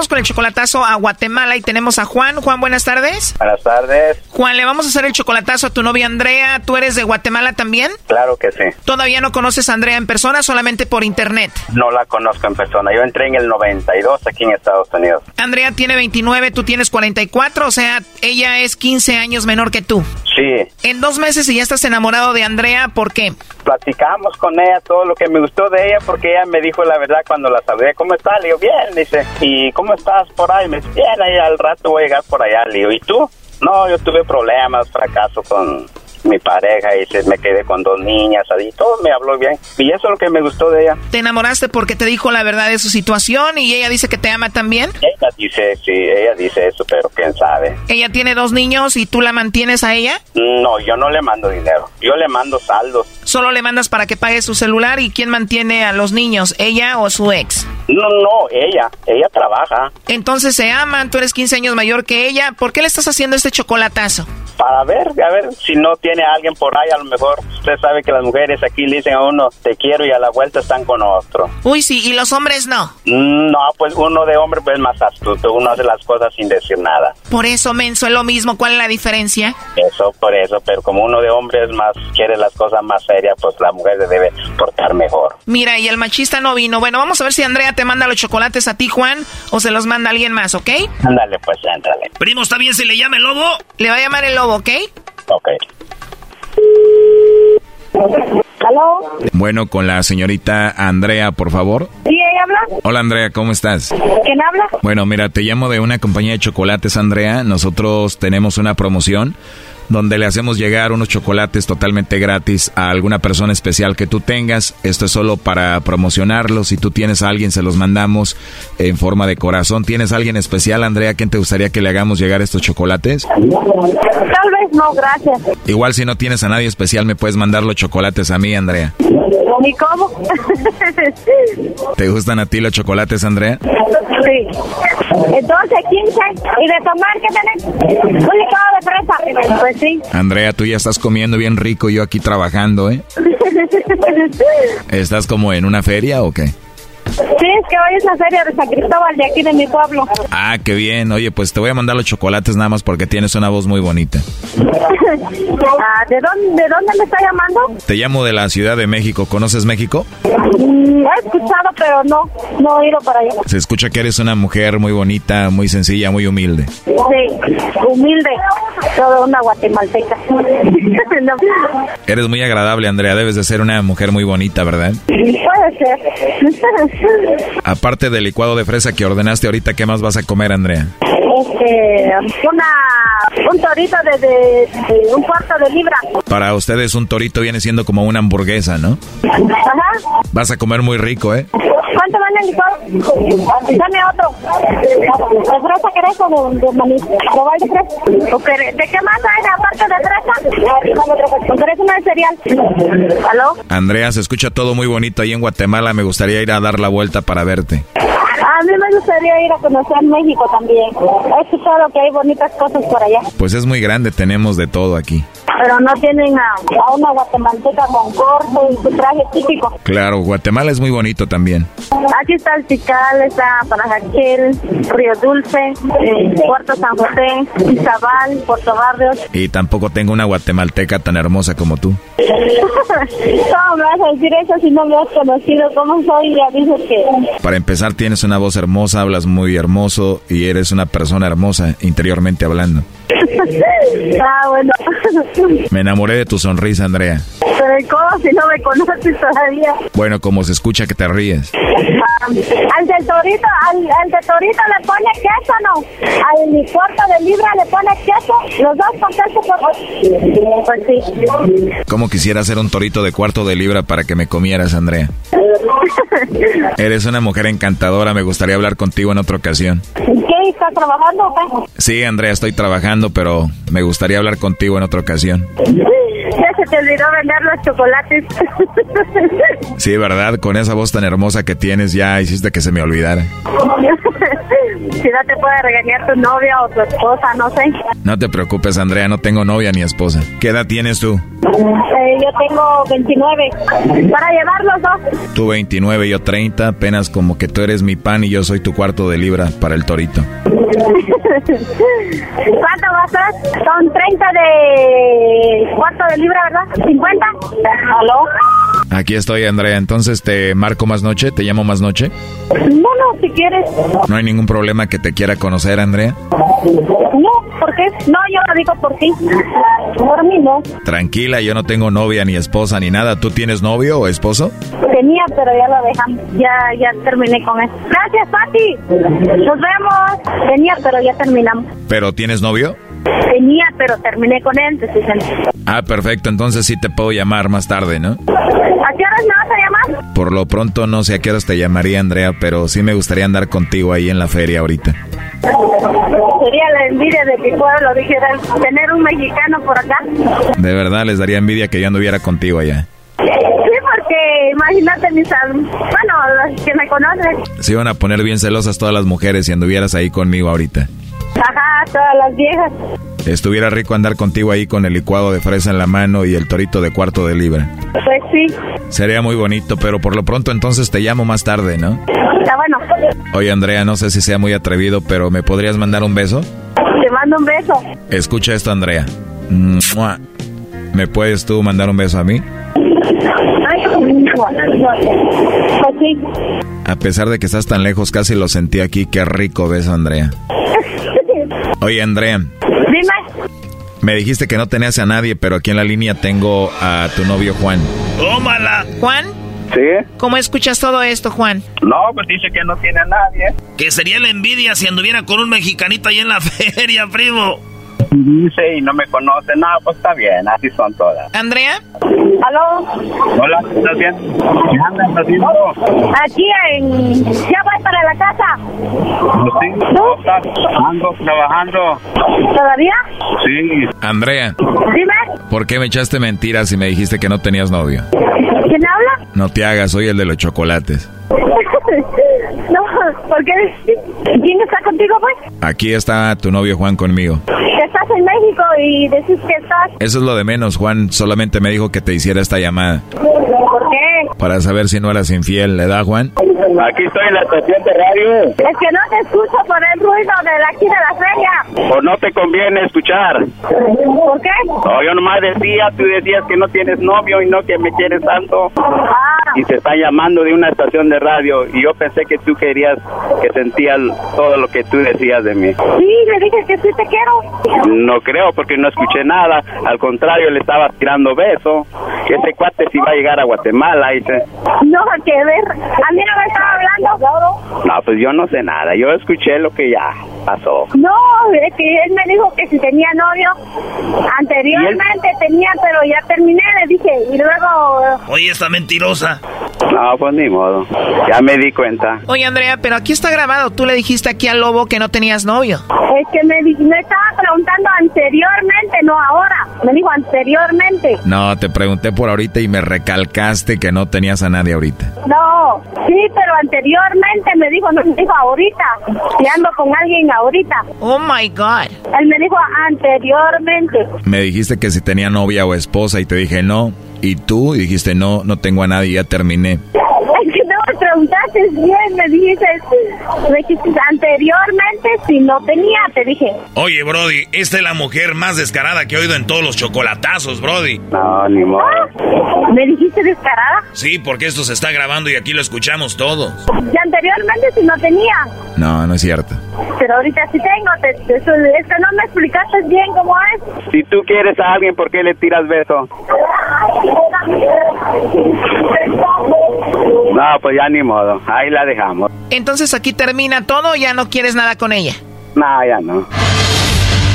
vamos con el chocolatazo a Guatemala y tenemos a Juan. Juan, buenas tardes. Buenas tardes. Juan, le vamos a hacer el chocolatazo a tu novia Andrea. ¿Tú eres de Guatemala también? Claro que sí. Todavía no conoces a Andrea en persona, solamente por internet. No la conozco en persona. Yo entré en el 92 aquí en Estados Unidos. Andrea tiene 29, tú tienes 44, o sea, ella es 15 años menor que tú. Sí. En dos meses y ya estás enamorado de Andrea, ¿por qué? Platicamos con ella todo lo que me gustó de ella porque ella me dijo la verdad cuando la saludé. ¿Cómo estás? Le digo, bien. Dice, ¿y cómo estás por ahí? Me bien, ahí al rato voy a llegar por allá. Le digo, ¿y tú? No, yo tuve problemas, fracaso con, mi pareja y se, me quedé con dos niñas, y todo me habló bien. Y eso es lo que me gustó de ella. ¿Te enamoraste porque te dijo la verdad de su situación y ella dice que te ama también? Ella dice, sí, ella dice eso, pero quién sabe. ¿Ella tiene dos niños y tú la mantienes a ella? No, yo no le mando dinero, yo le mando saldos. Solo le mandas para que pague su celular y quién mantiene a los niños, ella o su ex? No, no, ella, ella trabaja. Entonces se aman, tú eres 15 años mayor que ella, ¿por qué le estás haciendo este chocolatazo? Para ver, a ver, si no tiene a alguien por ahí, a lo mejor usted sabe que las mujeres aquí le dicen a uno, te quiero y a la vuelta están con otro. Uy, sí, ¿y los hombres no? No, pues uno de hombre pues más astuto, uno hace las cosas sin decir nada. Por eso, menso, es lo mismo, ¿cuál es la diferencia? Eso, por eso, pero como uno de hombre es más, quiere las cosas más serias, pues la mujer se debe portar mejor. Mira, y el machista no vino. Bueno, vamos a ver si Andrea te manda los chocolates a ti, Juan, o se los manda alguien más, ¿ok? Ándale, pues, ándale. Primo, ¿está bien si le llama el lobo? Le va a llamar el lobo, ¿ok? Ok. ¿Aló? Bueno, con la señorita Andrea, por favor. ¿Sí, ella habla? Hola Andrea, ¿cómo estás? ¿Quién habla? Bueno, mira, te llamo de una compañía de chocolates, Andrea. Nosotros tenemos una promoción donde le hacemos llegar unos chocolates totalmente gratis a alguna persona especial que tú tengas. Esto es solo para promocionarlos. Si tú tienes a alguien, se los mandamos en forma de corazón. ¿Tienes a alguien especial, Andrea? ¿Quién te gustaría que le hagamos llegar estos chocolates? Tal vez no, gracias. Igual si no tienes a nadie especial, me puedes mandar los chocolates a mí, Andrea. ¿Y cómo? ¿Te gustan a ti los chocolates, Andrea? sí. Entonces, 15. ¿Y de tomar qué tenés? Un licuado de fresa. Pues sí. Andrea, tú ya estás comiendo bien rico, yo aquí trabajando, ¿eh? ¿Estás como en una feria o qué? Sí, es que hoy es la feria de San Cristóbal de aquí de mi pueblo. Ah, qué bien. Oye, pues te voy a mandar los chocolates nada más porque tienes una voz muy bonita. Ah, ¿de, dónde, ¿De dónde me está llamando? Te llamo de la Ciudad de México. ¿Conoces México? Mm, he escuchado, pero no, no he ido para allá. Se escucha que eres una mujer muy bonita, muy sencilla, muy humilde. Sí, humilde, toda una guatemalteca. No. Eres muy agradable, Andrea. Debes de ser una mujer muy bonita, ¿verdad? Puede ser. Aparte del licuado de fresa que ordenaste ahorita, ¿qué más vas a comer, Andrea? Este, una, un torito de, de, de un cuarto de libra. Para ustedes un torito viene siendo como una hamburguesa, ¿no? Ajá. Vas a comer muy rico, ¿eh? ¿Cuánto Dame otro. ¿De de, de maní? ¿Probal de fresa? ¿O querés- ¿De qué más hay aparte de fresa? ¿O querés una. Andrea, se escucha todo muy bonito ahí en Guatemala. Me gustaría ir a dar la vuelta para verte. A mí me gustaría ir a conocer México también. He escuchado que hay bonitas cosas por allá. Pues es muy grande, tenemos de todo aquí. Pero no tienen a, a una guatemalteca con corte y su traje típico. Claro, Guatemala es muy bonito también. Aquí está el Tikal, está Panajaquel, Río Dulce, eh, Puerto San José, Izabal, Puerto Barrios. Y tampoco tengo una guatemalteca tan hermosa como tú. ¿Cómo me vas a decir eso si no me has conocido? ¿Cómo soy? Ya dices que... Para empezar, tienes una voz hermosa, hablas muy hermoso y eres una persona hermosa interiormente hablando. ah, bueno. Me enamoré de tu sonrisa, Andrea. Pero ¿y ¿cómo si no me conoces todavía? Bueno, como se escucha que te ríes. Al del torito, al, al de torito le pone queso, ¿no? Al cuarto de libra le pone queso. Los dos con queso por... Pues sí. ¿Cómo quisiera ser un torito de cuarto de libra para que me comieras, Andrea? Eres una mujer encantadora, me gustaría hablar contigo en otra ocasión. ¿Qué? ¿Estás trabajando o qué? Sí, Andrea, estoy trabajando, pero me gustaría hablar contigo en otra ocasión. Ya se te olvidó vender los chocolates. Sí, ¿verdad? Con esa voz tan hermosa que tienes ya hiciste que se me olvidara. si no te puede regañar tu novia o tu esposa, no sé. No te preocupes, Andrea, no tengo novia ni esposa. ¿Qué edad tienes tú? Eh, yo tengo 29. Para llevar los dos. Tú 29, yo 30, apenas como que tú eres mi pan y yo soy tu cuarto de libra para el torito. ¿Cuánto va a ser? Son 30 de cuarto de libra, ¿verdad? ¿50? ¿Aló? Aquí estoy, Andrea. Entonces te marco más noche, te llamo más noche. No, no, si quieres. No hay ningún problema que te quiera conocer, Andrea. No, ¿por qué? No, yo lo digo por ti. Por mí no. Tranquila, yo no tengo novia ni esposa ni nada. ¿Tú tienes novio o esposo? Tenía, pero ya lo dejamos. Ya, ya terminé con eso. Gracias, Pati. Nos vemos. Tenía, pero ya terminamos. ¿Pero tienes novio? Tenía, pero terminé con él. Ah, perfecto. Entonces sí te puedo llamar más tarde, ¿no? ¿A qué horas me vas a llamar? Por lo pronto no sé a qué horas te llamaría, Andrea, pero sí me gustaría andar contigo ahí en la feria ahorita. Sería la envidia de mi pueblo, dijera, tener un mexicano por acá. De verdad les daría envidia que yo anduviera contigo allá. Sí, porque imagínate mis... Bueno, los que me conocen. Se iban a poner bien celosas todas las mujeres si anduvieras ahí conmigo ahorita. Ajá, todas las viejas. Estuviera rico andar contigo ahí con el licuado de fresa en la mano y el torito de cuarto de libra. Pues sí. Sería muy bonito, pero por lo pronto entonces te llamo más tarde, ¿no? Está bueno. Oye, Andrea, no sé si sea muy atrevido, pero ¿me podrías mandar un beso? Te mando un beso. Escucha esto, Andrea. ¡Mua! ¿Me puedes tú mandar un beso a mí? Pues sí. A pesar de que estás tan lejos, casi lo sentí aquí. Qué rico beso, Andrea. Oye, Andrea. Dime. Me dijiste que no tenías a nadie, pero aquí en la línea tengo a tu novio Juan. ¡Tómala! ¿Juan? Sí. ¿Cómo escuchas todo esto, Juan? No, pues dice que no tiene a nadie. Que sería la envidia si anduviera con un mexicanito ahí en la feria, primo. Dice y no me conoce. No, pues está bien, así son todas. ¿Andrea? ¿Aló? Hola, ¿estás bien? ¿Qué andas haciendo? Aquí en... Ya voy para la casa. Sí, ¿cómo estás? Ando trabajando. ¿Todavía? Sí. Andrea, Dime. ¿por qué me echaste mentiras y me dijiste que no tenías novio? ¿Quién habla? No te hagas, soy el de los chocolates. no, ¿por qué? ¿Quién está contigo, pues? Aquí está tu novio Juan conmigo. Estás en México y decís que estás... Eso es lo de menos, Juan solamente me dijo que te hiciera esta llamada. Para saber si no eras infiel, ¿le da Juan? Aquí estoy en la estación de radio. Es que no te escucho por el ruido de la- aquí de la feria. O no te conviene escuchar. ¿Por qué? No, yo nomás decía, tú decías que no tienes novio y no que me quieres tanto. Ah, Y te está llamando de una estación de radio y yo pensé que tú querías que sentías todo lo que tú decías de mí. sí, le dije que sí te quiero. No creo porque no escuché nada. Al contrario, le estabas tirando beso. Que ese cuate si va a llegar a Guatemala, dice. No, que ver. A mí no me estaba hablando. No, pues yo no sé nada. Yo escuché lo que ya pasó. No, es que él me dijo que si tenía novio. Anteriormente tenía, pero ya terminé, le dije. Y luego... Oye, esta mentirosa. No, pues ni modo. Ya me di cuenta. Oye, Andrea, pero aquí está grabado. Tú le dijiste aquí al lobo que no tenías novio. Es que me, di- me estaba preguntando anteriormente, no ahora. Me dijo anteriormente. No, te pregunté por ahorita y me recalcaste que no tenías a nadie ahorita. No, sí, pero anteriormente me dijo, no me dijo ahorita. Y ando con alguien ahorita. Oh my God. Él me dijo anteriormente. Me dijiste que si tenía novia o esposa y te dije no. Y tú dijiste no, no tengo a nadie, ya terminé. Es que no preguntaste bien, me dijiste, me dijiste anteriormente si no tenía, te dije. Oye, Brody, esta es la mujer más descarada que he oído en todos los chocolatazos, Brody. No, ni modo. ¿Me dijiste descarada? Sí, porque esto se está grabando y aquí lo escuchamos todos. Y anteriormente si no tenía. No, no es cierto. Pero ahorita sí tengo, te, te- es que no me explicaste bien cómo es. Si tú quieres a alguien, ¿por qué le tiras beso? No, pues ya ni modo. Ahí la dejamos. Entonces aquí termina todo, ya no quieres nada con ella. No, ya no.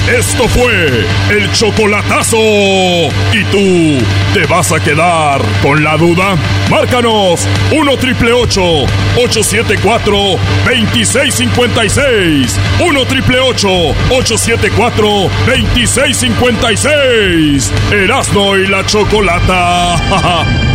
Esto fue el chocolatazo. ¿Y tú te vas a quedar con la duda? Márcanos 1 triple 874 2656. 1 triple 874 2656. Erasno y la chocolata.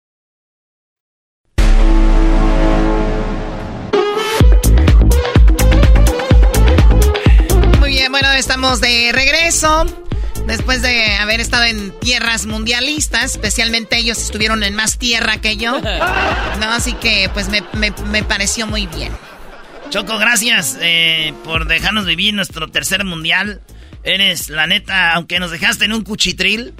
Bueno, estamos de regreso. Después de haber estado en tierras mundialistas, especialmente ellos estuvieron en más tierra que yo. No, así que pues me, me- me pareció muy bien. Choco, gracias eh, por dejarnos vivir nuestro tercer mundial. Eres, la neta, aunque nos dejaste en un cuchitril,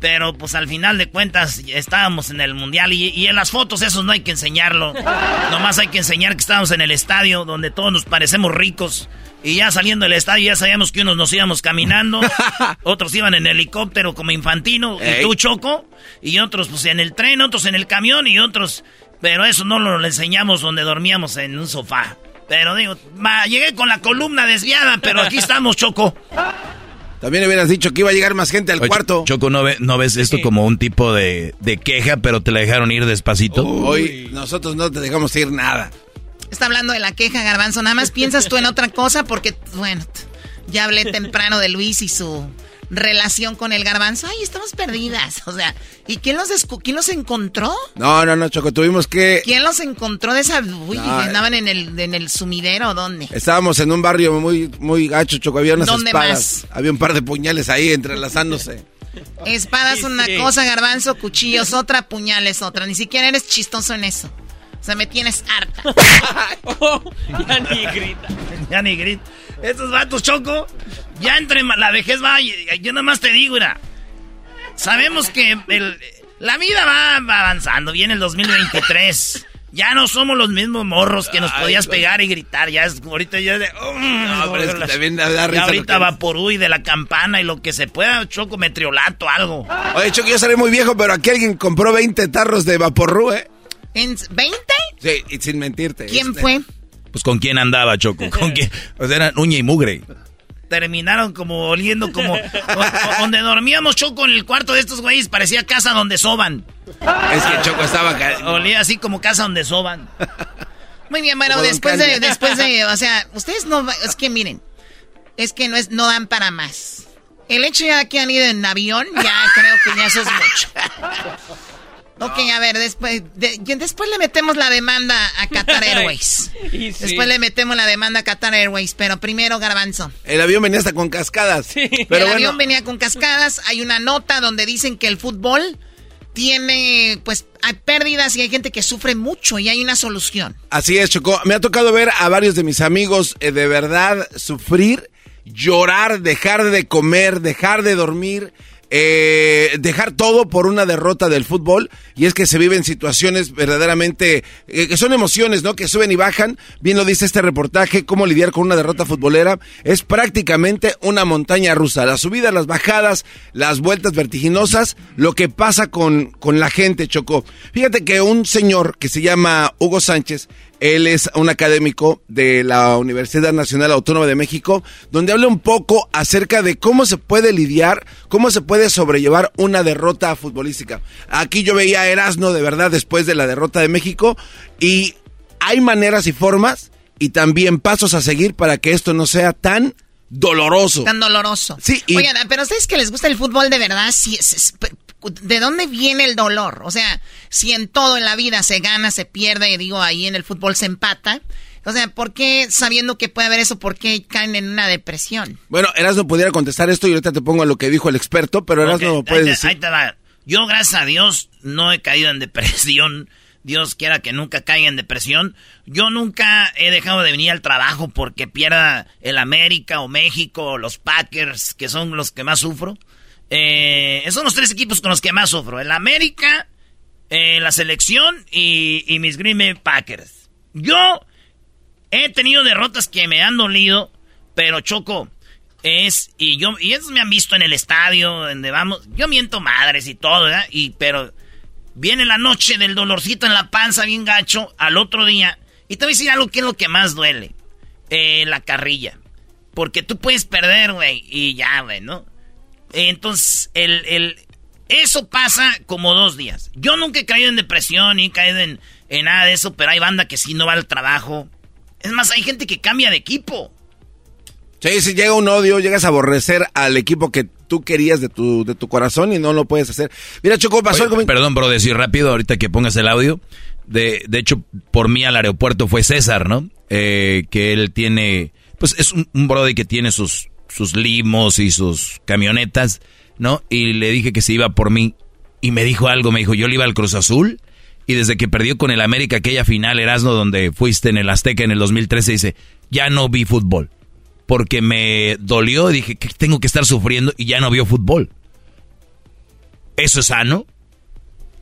pero pues al final de cuentas estábamos en el mundial y, y en las fotos esos no hay que enseñarlo. Nomás hay que enseñar que estábamos en el estadio donde todos nos parecemos ricos. Y ya saliendo del estadio ya sabíamos que unos nos íbamos caminando, otros iban en helicóptero como infantino, y tú choco, y otros pues en el tren, otros en el camión y otros... Pero eso no lo enseñamos donde dormíamos en un sofá. Pero digo, ma, llegué con la columna desviada, pero aquí estamos, Choco. También hubieras dicho que iba a llegar más gente al Oye, cuarto. Choco, ¿no, ve- no ves esto como un tipo de, de queja, pero te la dejaron ir despacito? Hoy nosotros no te dejamos ir nada. Está hablando de la queja, Garbanzo. Nada más piensas tú en otra cosa porque, bueno, ya hablé temprano de Luis y su relación con el Garbanzo. Ay, estamos perdidas. O sea, ¿y quién los, quién los encontró? No, no, no, Choco, tuvimos que... ¿Quién los encontró de esa... Uy, No, andaban en el, en el sumidero dónde? Estábamos en un barrio muy, muy gacho, Choco, había unas ¿Dónde espadas. Había un par de puñales ahí entrelazándose. Espadas una Sí. cosa, Garbanzo, cuchillos otra, puñales otra. Ni siquiera eres chistoso en eso. O sea, me tienes harta. ya ni grita. Ya ni grita. Estos vatos, Choco, ya entre la vejez va. Yo nada más te digo, mira. Sabemos que el- la vida va, va avanzando. Viene el 2023. Ya no somos los mismos morros que nos podías pegar y gritar. Ya es ahorita ya de. No, pero es que también da risa ahorita vaporú y de la campana y lo que se pueda, Choco, metriolato, algo. Oye, Choco, yo seré muy viejo, pero aquí alguien compró 20 tarros de Vaporru, ¿eh? ¿En 20? Sí, y sin mentirte. ¿Quién este. fue? Pues con quién andaba, Choco, con quién. O sea, eran uña y mugre. terminaron como oliendo como... donde dormíamos Choco en el cuarto de estos güeyes parecía casa donde soban. Es que Choco estaba... Olía así como casa donde soban. Muy bien, bueno, Como después de, después de, o sea, ustedes no, es que miren, es que no es, no dan para más. El hecho ya que han ido en avión, ya creo que ya eso es mucho. Ok, a ver, después, de- después le metemos la demanda a Qatar Airways. Y sí. Después le metemos la demanda a Qatar Airways, pero primero Garbanzo. El avión venía hasta con cascadas. Pero el bueno, avión venía con cascadas, hay una nota donde dicen que el fútbol tiene, pues, hay pérdidas y hay gente que sufre mucho y hay una solución. así es, Choco. Me ha tocado ver a varios de mis amigos eh, de verdad sufrir, llorar, dejar de comer, dejar de dormir. Eh, dejar todo por una derrota del fútbol y es que se viven situaciones verdaderamente eh, que son emociones, ¿no? Que suben y bajan. Bien lo dice este reportaje, cómo lidiar con una derrota futbolera es prácticamente una montaña rusa. Las subidas, las bajadas, las vueltas vertiginosas, lo que pasa con, con la gente, Chocó. Fíjate que un señor que se llama Hugo Sánchez, él es un académico de la Universidad Nacional Autónoma de México, donde habla un poco acerca de cómo se puede lidiar, cómo se puede sobrellevar una derrota futbolística. Aquí yo veía a Erasmo de verdad después de la derrota de México y hay maneras y formas y también pasos a seguir para que esto no sea tan doloroso. Tan doloroso. Sí, y- Oigan, pero ustedes que les gusta el fútbol de verdad, sí, ¿de dónde viene el dolor? O sea, si en todo en la vida se gana, se pierde, y digo, ahí en el fútbol se empata. O sea, ¿por qué sabiendo que puede haber eso, por qué caen en una depresión? Bueno, Erasmo pudiera contestar esto y ahorita te pongo a lo que dijo el experto, pero Erasmo Ok, puede decir. ahí te va. Yo, gracias a Dios, no he caído en depresión. Dios quiera que nunca caiga en depresión. Yo nunca he dejado de venir al trabajo porque pierda el América o México o los Packers, que son los que más sufro. Eh, son los tres equipos con los que más sufro. El América, eh, la selección y, y mis Green Packers. Yo he tenido derrotas que me han dolido, pero Choco es y yo y esos me han visto en el estadio donde vamos. Yo miento madres y todo. Y pero Viene la noche del dolorcito en la panza bien gacho al otro día. Y te voy a decir algo que es lo que más duele. Eh, la carrilla. Porque tú puedes perder, güey. Y ya, güey, ¿no? Entonces, el, el, eso pasa como dos días. Yo nunca he caído en depresión ni he caído en, en nada de eso, pero hay banda que sí no va al trabajo. Es más, hay gente que cambia de equipo. Sí, si llega un odio, llegas a aborrecer al equipo que tú querías de tu, de tu corazón y no lo puedes hacer. Mira, Choco, pasó algo... Perdón, bro, decir rápido, ahorita que pongas el audio. De, de hecho, por mí al aeropuerto fue César, ¿no? Eh, que él tiene, pues es un, un brody que tiene sus, sus limos y sus camionetas, ¿no? Y le dije que se iba por mí. Y me dijo algo, me dijo, yo le iba al Cruz Azul. Y desde que perdió con el América aquella final, Erasmo, donde fuiste en el Azteca en el 2013, dice, ya no vi fútbol porque me dolió dije que tengo que estar sufriendo y ya no vio fútbol. ¿Eso es sano?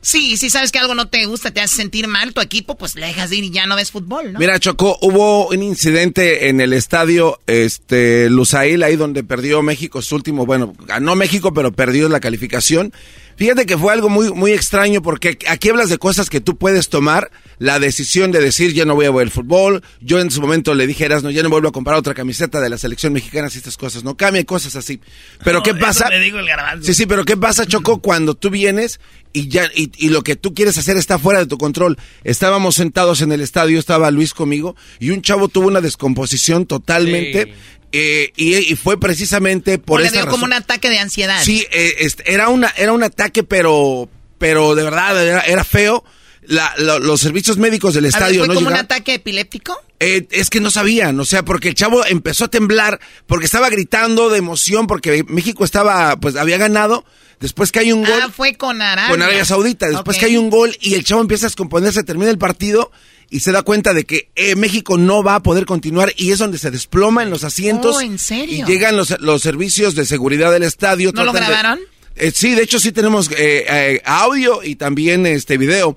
Sí, si sabes que algo no te gusta, te hace sentir mal tu equipo, pues le dejas de ir y ya no ves fútbol, ¿no? Mira, Chocó, hubo un incidente en el estadio este, Lusail, ahí donde perdió México su último, bueno, ganó México, pero perdió la calificación. Fíjate que fue algo muy, muy extraño porque aquí hablas de cosas que tú puedes tomar la decisión de decir ya no voy a ver el fútbol. Yo en su momento le dije, no, ya no vuelvo a comprar otra camiseta de la selección mexicana si estas cosas no cambian, cosas así. Pero No, ¿qué pasa? le digo el. Sí, sí, pero ¿qué pasa, Choco, cuando tú vienes y ya y, y lo que tú quieres hacer está fuera de tu control? Estábamos sentados en el estadio, estaba Luis conmigo y un chavo tuvo una descomposición totalmente. Eh, y, y fue precisamente por o le dio como un ataque de ansiedad. Sí, eh, este, era, una, era un ataque, pero, pero de verdad era, era feo. La- lo- los servicios médicos del A ver, estadio ¿Fue no como un ataque epiléptico? Eh, es que no sabían, o sea, porque el chavo empezó a temblar, porque estaba gritando de emoción, porque México estaba, pues había ganado. Después que hay un gol Ah, fue con Arabia. con Arabia Saudita. Después que hay un gol y el chavo empieza a descomponerse, termina el partido y se da cuenta de que eh, México no va a poder continuar y es donde se desploma en los asientos. Oh, ¿en serio? Y llegan los, los servicios de seguridad del estadio. ¿No lo de- grabaron? Eh, sí, de hecho sí tenemos eh, eh, audio y también este video.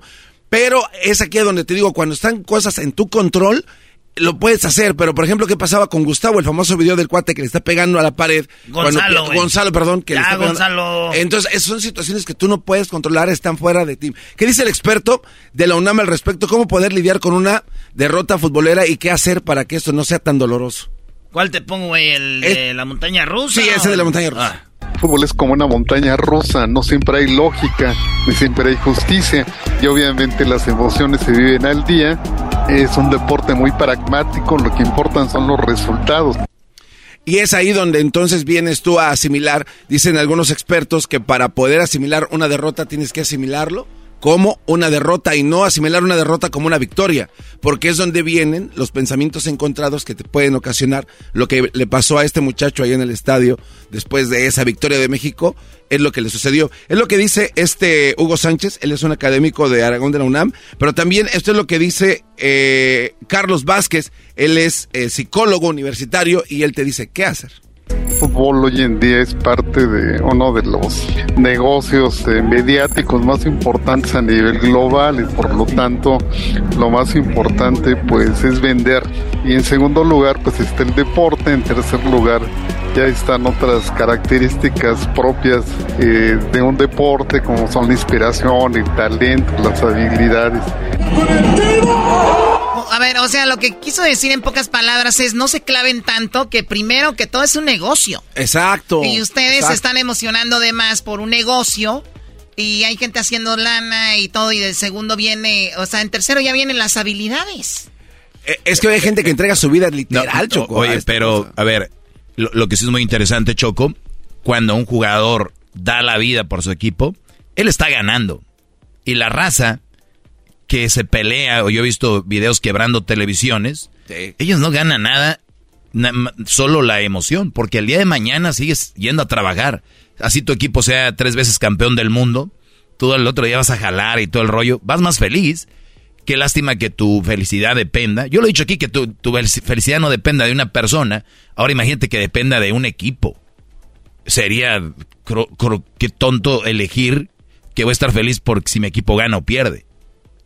Pero es aquí donde te digo, cuando están cosas en tu control, lo puedes hacer. Pero, por ejemplo, ¿qué pasaba con Gustavo? El famoso video del cuate que le está pegando a la pared. Gonzalo, Cuando-. Gonzalo, perdón. Que le está Gonzalo. Entonces, esas son situaciones que tú no puedes controlar, están fuera de ti. ¿Qué dice el experto de la UNAM al respecto? ¿Cómo poder lidiar con una derrota futbolera y qué hacer para que esto no sea tan doloroso? ¿Cuál te pongo, güey? ¿El de la montaña rusa? Sí, ese de la montaña rusa. Ah. Fútbol es como una montaña rusa, no siempre hay lógica, ni siempre hay justicia y obviamente las emociones se viven al día. Es un deporte muy pragmático, lo que importan son los resultados. Y es ahí donde entonces vienes tú a asimilar, dicen algunos expertos que para poder asimilar una derrota tienes que asimilarlo como una derrota y no asimilar una derrota como una victoria, porque es donde vienen los pensamientos encontrados que te pueden ocasionar lo que le pasó a este muchacho ahí en el estadio después de esa victoria de México, es lo que le sucedió. Es lo que dice este Hugo Sánchez, él es un académico de Aragón de la UNAM, pero también esto es lo que dice eh, Carlos Vázquez, él es eh, psicólogo universitario y él te dice qué hacer. Fútbol hoy en día es parte de uno de los negocios eh, mediáticos más importantes a nivel global y por lo tanto lo más importante pues es vender. Y en segundo lugar pues está el deporte en tercer lugar ya están otras características propias eh, de un deporte como son la inspiración el talento las habilidades A ver, o sea, lo que quiso decir en pocas palabras es no se claven tanto que primero que todo es un negocio. Exacto. Y ustedes se están emocionando de más por un negocio y hay gente haciendo lana y todo y del segundo viene, o sea, en tercero ya vienen las habilidades. Eh, Es que hay gente que entrega su vida literal, No, Choco. Oye, pero, cosa. a ver, lo, lo que sí es muy interesante, Choco, cuando un jugador da la vida por su equipo, él está ganando. Y la raza que se pelea, o yo he visto videos quebrando televisiones, ellos no ganan nada, na- solo la emoción, porque el día de mañana sigues yendo a trabajar. Así tu equipo sea tres veces campeón del mundo, tú el otro día vas a jalar y todo el rollo, vas más feliz. Qué lástima que tu felicidad dependa. Yo lo he dicho aquí que tu, tu fel- felicidad no dependa de una persona. Ahora imagínate que dependa de un equipo. Sería qué tonto elegir que voy a estar feliz porque si mi equipo gana o pierde.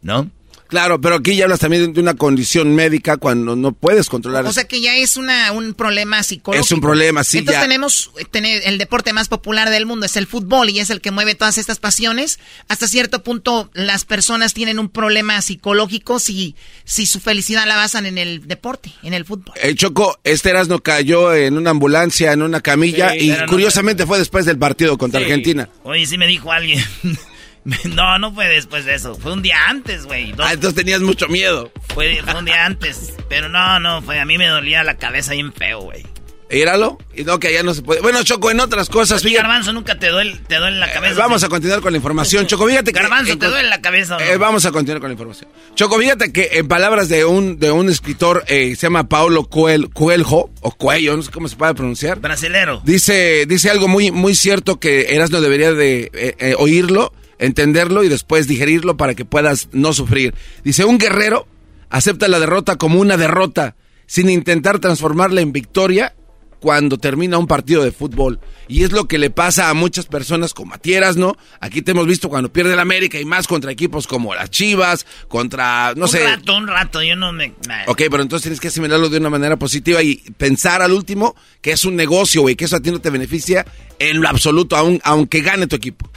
¿No? Claro, pero aquí ya hablas también de una condición médica cuando no puedes controlar. O sea que ya es una, un problema psicológico. Es un problema, sí, Entonces ya. tenemos tener el deporte más popular del mundo, es el fútbol y es el que mueve todas estas pasiones. Hasta cierto punto las personas tienen un problema psicológico si, si su felicidad la basan en el deporte, en el fútbol. El Choco, este Erasmo cayó en una ambulancia, en una camilla, Sí, y no curiosamente fue después del partido contra Sí. Argentina. Oye, sí me dijo alguien. No, no fue después de eso. Fue un día antes, güey. Ah, entonces tenías mucho miedo. Fue, fue un día antes. Pero no, no, fue. A mí me dolía la cabeza bien feo, güey. Íralo. Y no, que allá no se puede. Bueno, Choco, en otras cosas, fíjate. Garbanzo, nunca te duele, te duele la cabeza. Vamos a continuar con la información. Choco, fíjate que. Garbanzo, en- ¿te duele la cabeza no? Eh, vamos a continuar con la información. Choco, fíjate que en palabras de un, de un escritor, eh, se llama Paulo Coel, Coelho, o Cuello, no sé cómo se puede pronunciar. Brasilero. Dice, dice algo muy, muy cierto que Erasmo debería de eh, eh, oírlo, entenderlo y después digerirlo para que puedas no sufrir. Dice, un guerrero acepta la derrota como una derrota, sin intentar transformarla en victoria cuando termina un partido de fútbol. Y es lo que le pasa a muchas personas como a Tieras, ¿no? Aquí te hemos visto cuando pierde el América y más contra equipos como las Chivas, contra, no un sé. rato, un rato. Yo no me. Ok, pero entonces tienes que asimilarlo de una manera positiva y pensar al último que es un negocio, güey, que eso a ti no te beneficia en lo absoluto, aun- aunque gane tu equipo.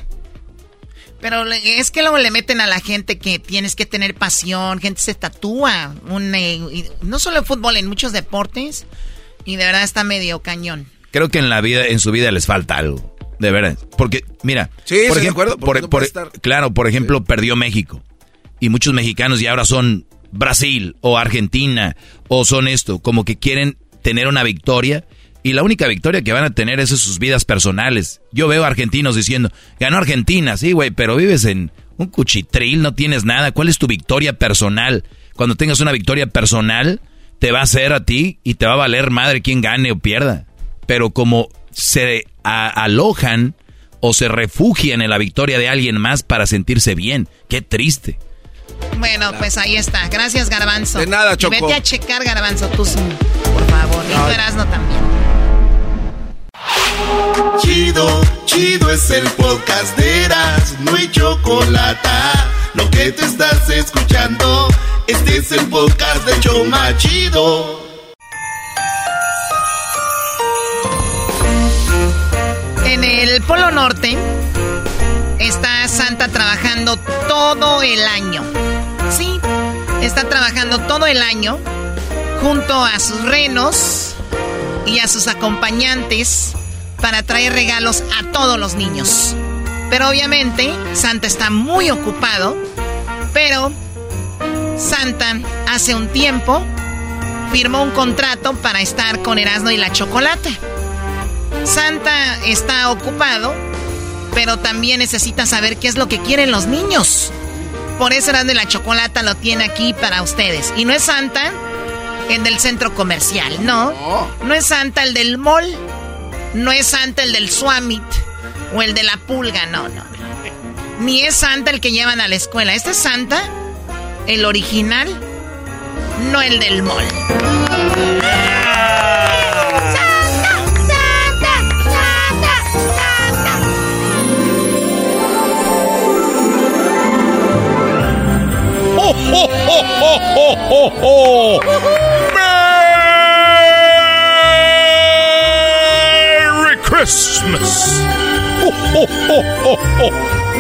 Pero le- es que luego le meten a la gente que tienes que tener pasión, gente se tatúa, un, eh, no solo en fútbol, en muchos deportes, y de verdad está medio cañón. Creo que en la vida, en su vida les falta algo. De verdad. Porque, mira. Sí, por de ejemplo, acuerdo, porque por- no por- puede estar- Claro, por ejemplo, perdió México. Y muchos mexicanos ya ahora son Brasil o Argentina o son esto. Como que quieren tener una victoria. Y la única victoria que van a tener es en sus vidas personales. Yo veo argentinos diciendo, ganó Argentina, sí, güey, pero vives en un cuchitril, no tienes nada. ¿Cuál es tu victoria personal? Cuando tengas una victoria personal, te va a hacer a ti y te va a valer madre quien gane o pierda. Pero como se a- alojan o se refugian en la victoria de alguien más para sentirse bien, qué triste. Bueno, pues ahí está. Gracias, Garbanzo. De nada, Y Choco. Vete a checar, Garbanzo, tú, sí, por favor. Y tú, también. Chido, chido es el podcast de Eras, no hay chocolate. Lo que te estás escuchando, este es el podcast de Choma Chido. En el Polo Norte está Santa trabajando todo el año. Sí, está trabajando todo el año junto a sus renos y a sus acompañantes para traer regalos a todos los niños. Pero obviamente Santa está muy ocupado, pero Santa hace un tiempo firmó un contrato para estar con Erasmo y la Chocolata. Santa está ocupado, pero también necesita saber qué es lo que quieren los niños. Por eso Erasmo y la Chocolata lo tiene aquí para ustedes. Y no es Santa el del centro comercial, no. No es Santa el del mall. No es Santa el del Swamit o el de la pulga, no, no. Ni es Santa el que llevan a la escuela. Este es Santa, el original, no el del mall. ¡Oh, oh, oh, oh, oh, oh, Christmas! ¡Oh, oh, oh, oh, oh!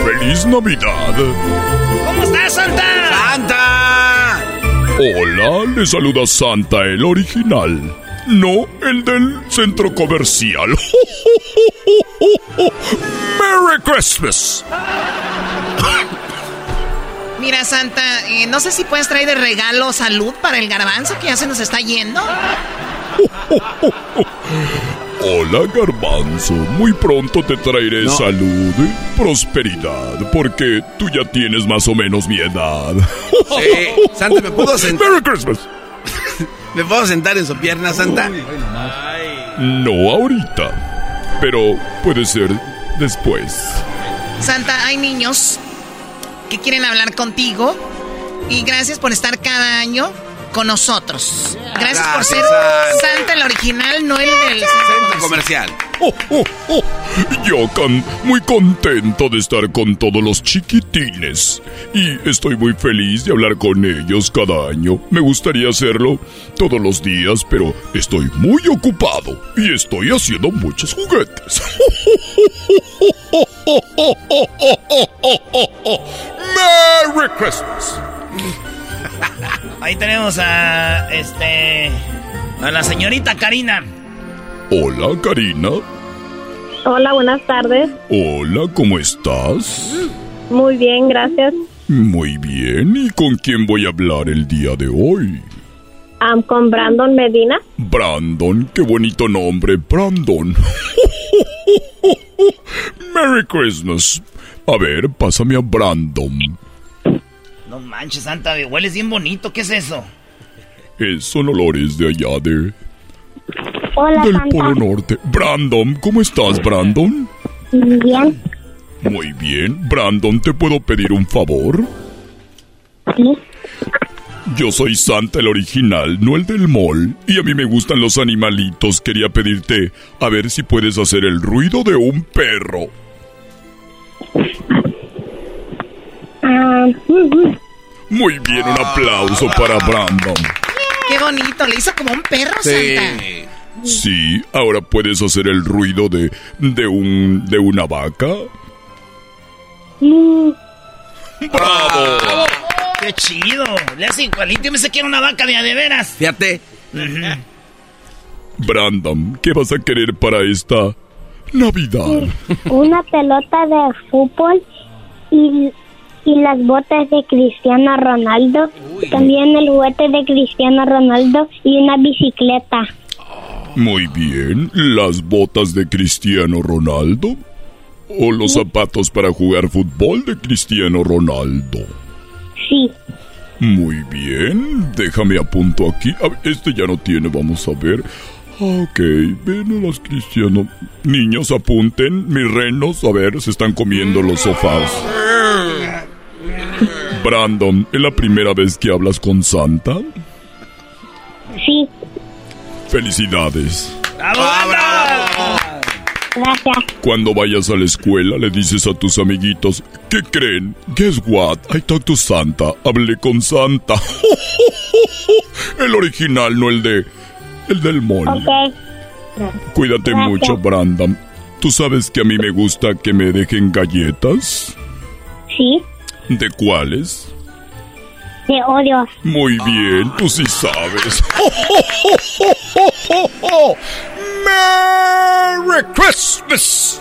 ¡Feliz Navidad! ¿Cómo estás, Santa? ¡Santa! Hola, le saluda Santa el original, no el del centro comercial. ¡Merry Christmas! Mira, Santa, eh, no sé si puedes traer de regalo salud para el garbanzo que ya se nos está yendo. Hola, garbanzo. Muy pronto te traeré No. salud y prosperidad, porque tú ya tienes más o menos mi edad. Sí. Santa, ¿me puedo sentar? ¡Merry Christmas! ¿Me puedo sentar en su pierna, Santa? No ahorita, pero puede ser después. Santa, hay niños que quieren hablar contigo y gracias por estar cada año con nosotros. Gracias por ser Santa. Santa el original, no el del... comercial. Oh, oh, oh. Yo can, muy contento de estar con todos los chiquitines. Y estoy muy feliz de hablar con ellos cada año. Me gustaría hacerlo todos los días, pero estoy muy ocupado y estoy haciendo muchos juguetes. ¡Merry Christmas! Ahí tenemos a este a la señorita Karina. Hola, Karina. Hola, buenas tardes. Hola, ¿cómo estás? Muy bien, gracias. Muy bien. ¿Y con quién voy a hablar el día de hoy? Am, con Brandon Medina. Brandon, qué bonito nombre, Brandon. Merry Christmas. A ver, pásame a Brandon. No manches, Santa, hueles bien bonito. ¿Qué es eso? Eh, son olores de allá de... Hola, del Santa. Polo Norte. Brandon, ¿cómo estás, Brandon? Bien. Muy bien. Brandon, ¿te puedo pedir un favor? Sí. Yo soy Santa el original, no el del mall. Y a mí me gustan los animalitos. Quería pedirte a ver si puedes hacer el ruido de un perro. Ah, ujú. Muy bien, un aplauso para Brandon. Qué bonito, le hizo como un perro, Santa. Sí, ahora puedes hacer el ruido de de un de una vaca. Mm, ¡Bravo! ¡Qué chido! Le hace igualito. Yo me sé que era una vaca de a de veras. Fíjate. Brandon, ¿qué vas a querer para esta Navidad? Una pelota de fútbol y, y las botas de Cristiano Ronaldo. También el juguete de Cristiano Ronaldo y una bicicleta. Muy bien, las botas de Cristiano Ronaldo o los zapatos para jugar fútbol de Cristiano Ronaldo. Sí. Muy bien, déjame apunto aquí. A ver, este ya no tiene, vamos a ver. Ok, ven a las Cristiano. Niños, apunten. Mis renos, a ver, se están comiendo los sofás. Brandon, ¿es la primera vez que hablas con Santa? Sí. Felicidades. Gracias. Cuando vayas a la escuela le dices a tus amiguitos, ¿qué creen? Guess what? I talked to Santa. Hablé con Santa. el original, no el de... El del mall. Ok. Cuídate Gracias. mucho, Brandon. ¿Tú sabes que a mí me gusta que me dejen galletas? Sí. ¿De cuáles? De odio. Muy bien, tú sí sabes. ¡Merry Christmas!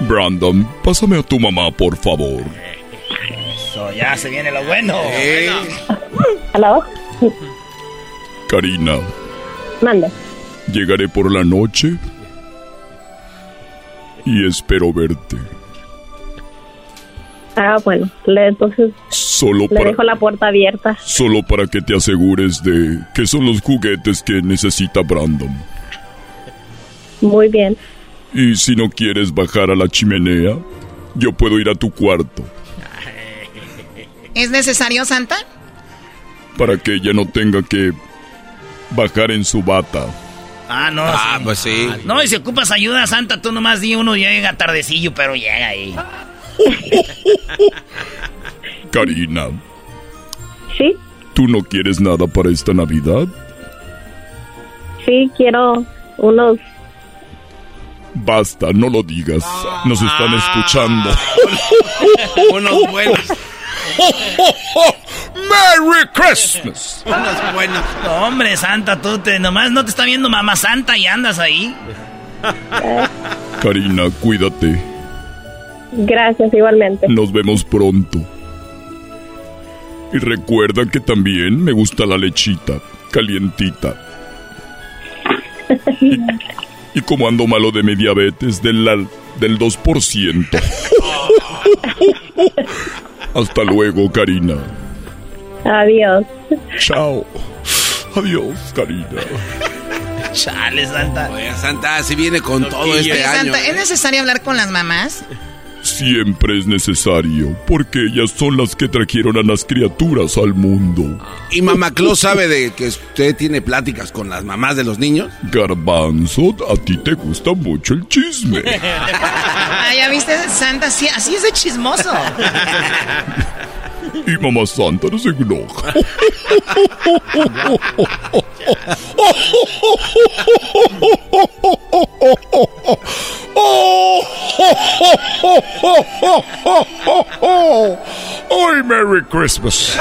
Brandon, pásame a tu mamá, por favor. Eso, ya se viene lo bueno. ¿Aló? Karina, Mande. llegaré por la noche y espero verte. Ah, bueno. Le, entonces Solo le para, dejo la puerta abierta. solo para que te asegures de que son los juguetes que necesita Brandon. Muy bien. Y si no quieres bajar a la chimenea, yo puedo ir a tu cuarto ¿Es necesario, Santa? para que ella no tenga que bajar en su bata. Ah, no. Ah, pues sí. No, y si ocupas ayuda, Santa, tú nomás di uno llega tardecillo, pero llega ahí. Karina, Sí, ¿tú no quieres nada para esta Navidad? sí, quiero unos... Basta, no lo digas. Nos están escuchando. Unos buenos. ¡Merry Christmas! Unos buenos. No, hombre, Santa, tú te, nomás no te está viendo mamá Santa y andas ahí. Karina, cuídate. Gracias, igualmente. Nos vemos pronto. Y recuerda que también me gusta la lechita, calientita. Y, y como ando malo de mi diabetes, del, del 2%. Hasta luego, Karina. Adiós. Chao. Adiós, Karina. Chale, Santa. Oye, Santa, si viene con todo Oye, este año. Santa, ¿es ¿eh? necesario hablar con las mamás? Siempre es necesario, porque ellas son las que trajeron a las criaturas al mundo. ¿Y Mamá Claus sabe de que usted tiene pláticas con las mamás de los niños? Garbanzo, a ti te gusta mucho el chisme. Ah, ya viste, Santa, así, así es de chismoso. Y mamá santa no se enoja. ¡Ay, Merry Christmas!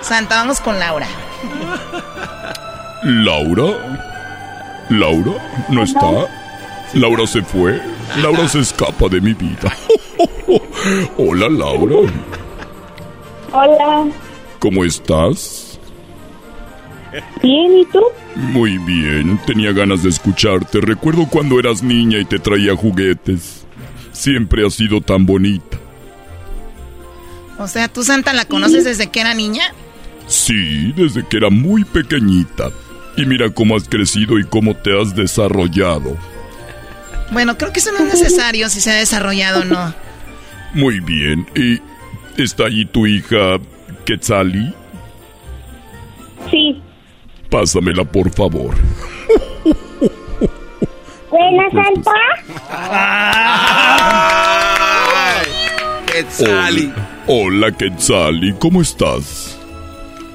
Santa, vamos con Laura. ¿Laura? ¿Laura? ¿No está? ¿Laura se fue? Laura se escapa de mi vida. Hola, Laura. Hola. ¿Cómo estás? Bien, ¿y tú? Muy bien, tenía ganas de escucharte. Recuerdo cuando eras niña y te traía juguetes. Siempre has sido tan bonita. O sea, ¿tú Santa la conoces desde que era niña? Sí, desde que era muy pequeñita. Y mira cómo has crecido y cómo te has desarrollado. Bueno, creo que eso no es necesario si se ha desarrollado o no. Muy bien. ¿Y está allí tu hija Quetzali? Sí. Pásamela, por favor. Buena, Santa. Quetzali. Hola, Quetzali, ¿cómo estás?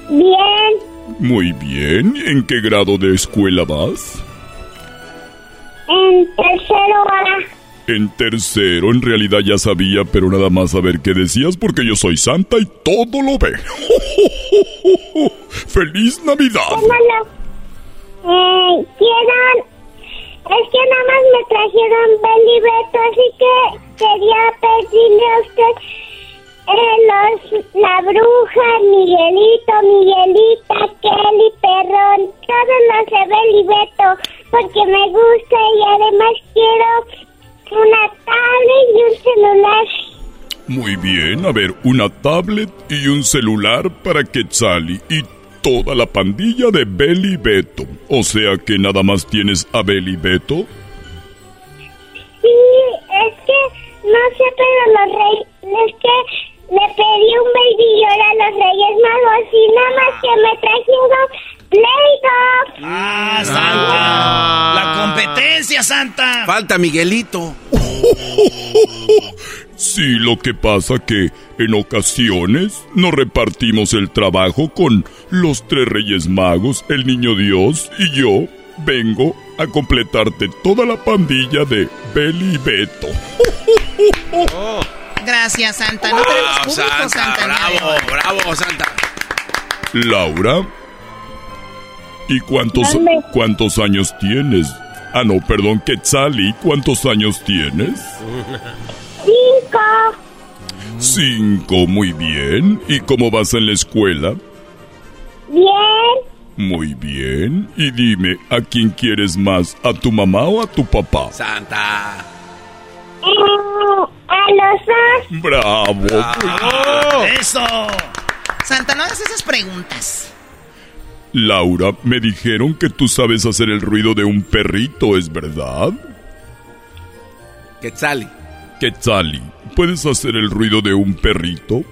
Bien. Muy bien. ¿En qué grado de escuela vas? En tercero A. En tercero, en realidad ya sabía, pero nada más a ver qué decías porque yo soy santa y todo lo ve. ¡Feliz Navidad! Eh, quieran... Es que nada más me trajeron Beli Beto, así que quería pedirle a usted eh, los, la bruja, Miguelito, Miguelita, Kelly, Perrón, todos los de Beli Beto, porque me gusta y además quiero una tablet y un celular. Muy bien, a ver, una tablet y un celular para Quetzali y toda la pandilla de Beli Beto. O sea que nada más tienes a Beli Beto. Sí, es que no sé, pero los reyes, es que le pedí un baby a los Reyes Magos y nada más que me trajeron ¡Ah, Santa! ¡La competencia, Santa! Falta Miguelito. Sí, lo que pasa que en ocasiones nos repartimos el trabajo con los tres reyes magos, el niño Dios y yo vengo a completarte toda la pandilla de Beli y Beto. Gracias, Santa. No tenemos público, Santa. bravo, bravo, Santa. Laura, ¿y cuántos, cuántos años tienes? Ah, no, perdón, Quetzali, ¿cuántos años tienes? Cinco. Cinco, muy bien. ¿Y cómo vas en la escuela? Bien. Muy bien. Y dime, ¿a quién quieres más? ¿A tu mamá o a tu papá? Santa. Eh, a los dos. ¡Bravo! ¡Eso! Santa, no hagas esas preguntas. Laura, me dijeron que tú sabes hacer el ruido de un perrito, ¿es verdad? Quetzali. Quetzali, ¿puedes hacer el ruido de un perrito?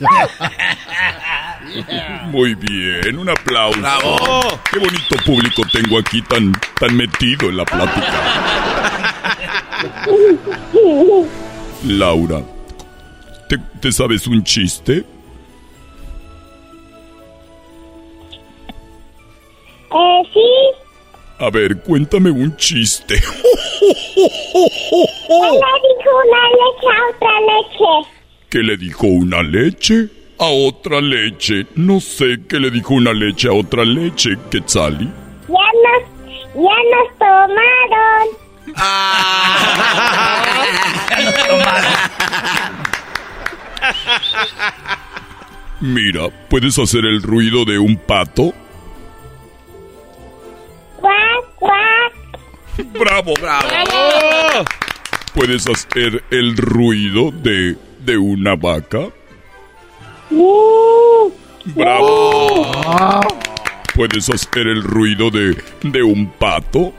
Muy bien, un aplauso. Bravo. Qué bonito público tengo aquí tan, tan metido en la plática. Laura, ¿te, te sabes un chiste? Eh, sí. A ver, cuéntame un chiste. Le dijo una leche a otra leche. ¿Qué le dijo una leche a otra leche? No sé qué le dijo una leche a otra leche, Quetzali. Ya nos, ya nos tomaron. Mira, ¿puedes hacer el ruido de un pato? Cuac, cuac. ¡Bravo! ¡Bravo! ¿Puedes hacer el ruido de, de una vaca? Uh, ¡Bravo! ¿Puedes hacer el ruido de, de un pato?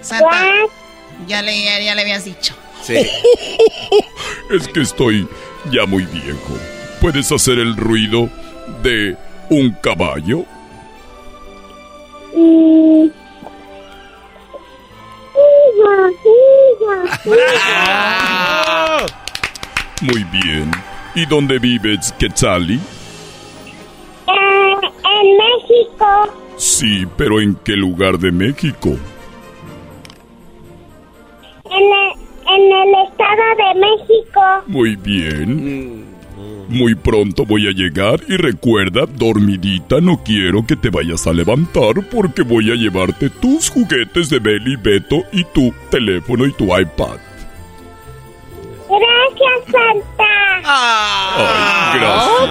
Santa, ya le, ya, ya le habías dicho. Sí. Es que estoy ya muy viejo. ¿Puedes hacer el ruido de un caballo? Muy bien. ¿Y dónde vives, Quetzali? Eh, en México. Sí, pero ¿en qué lugar de México? En el, en el Estado de México. Muy bien. Muy pronto voy a llegar y recuerda, dormidita, no quiero que te vayas a levantar porque voy a llevarte tus juguetes de Belly Beto y tu teléfono y tu iPad. Gracias, Santa. Ay, gracias.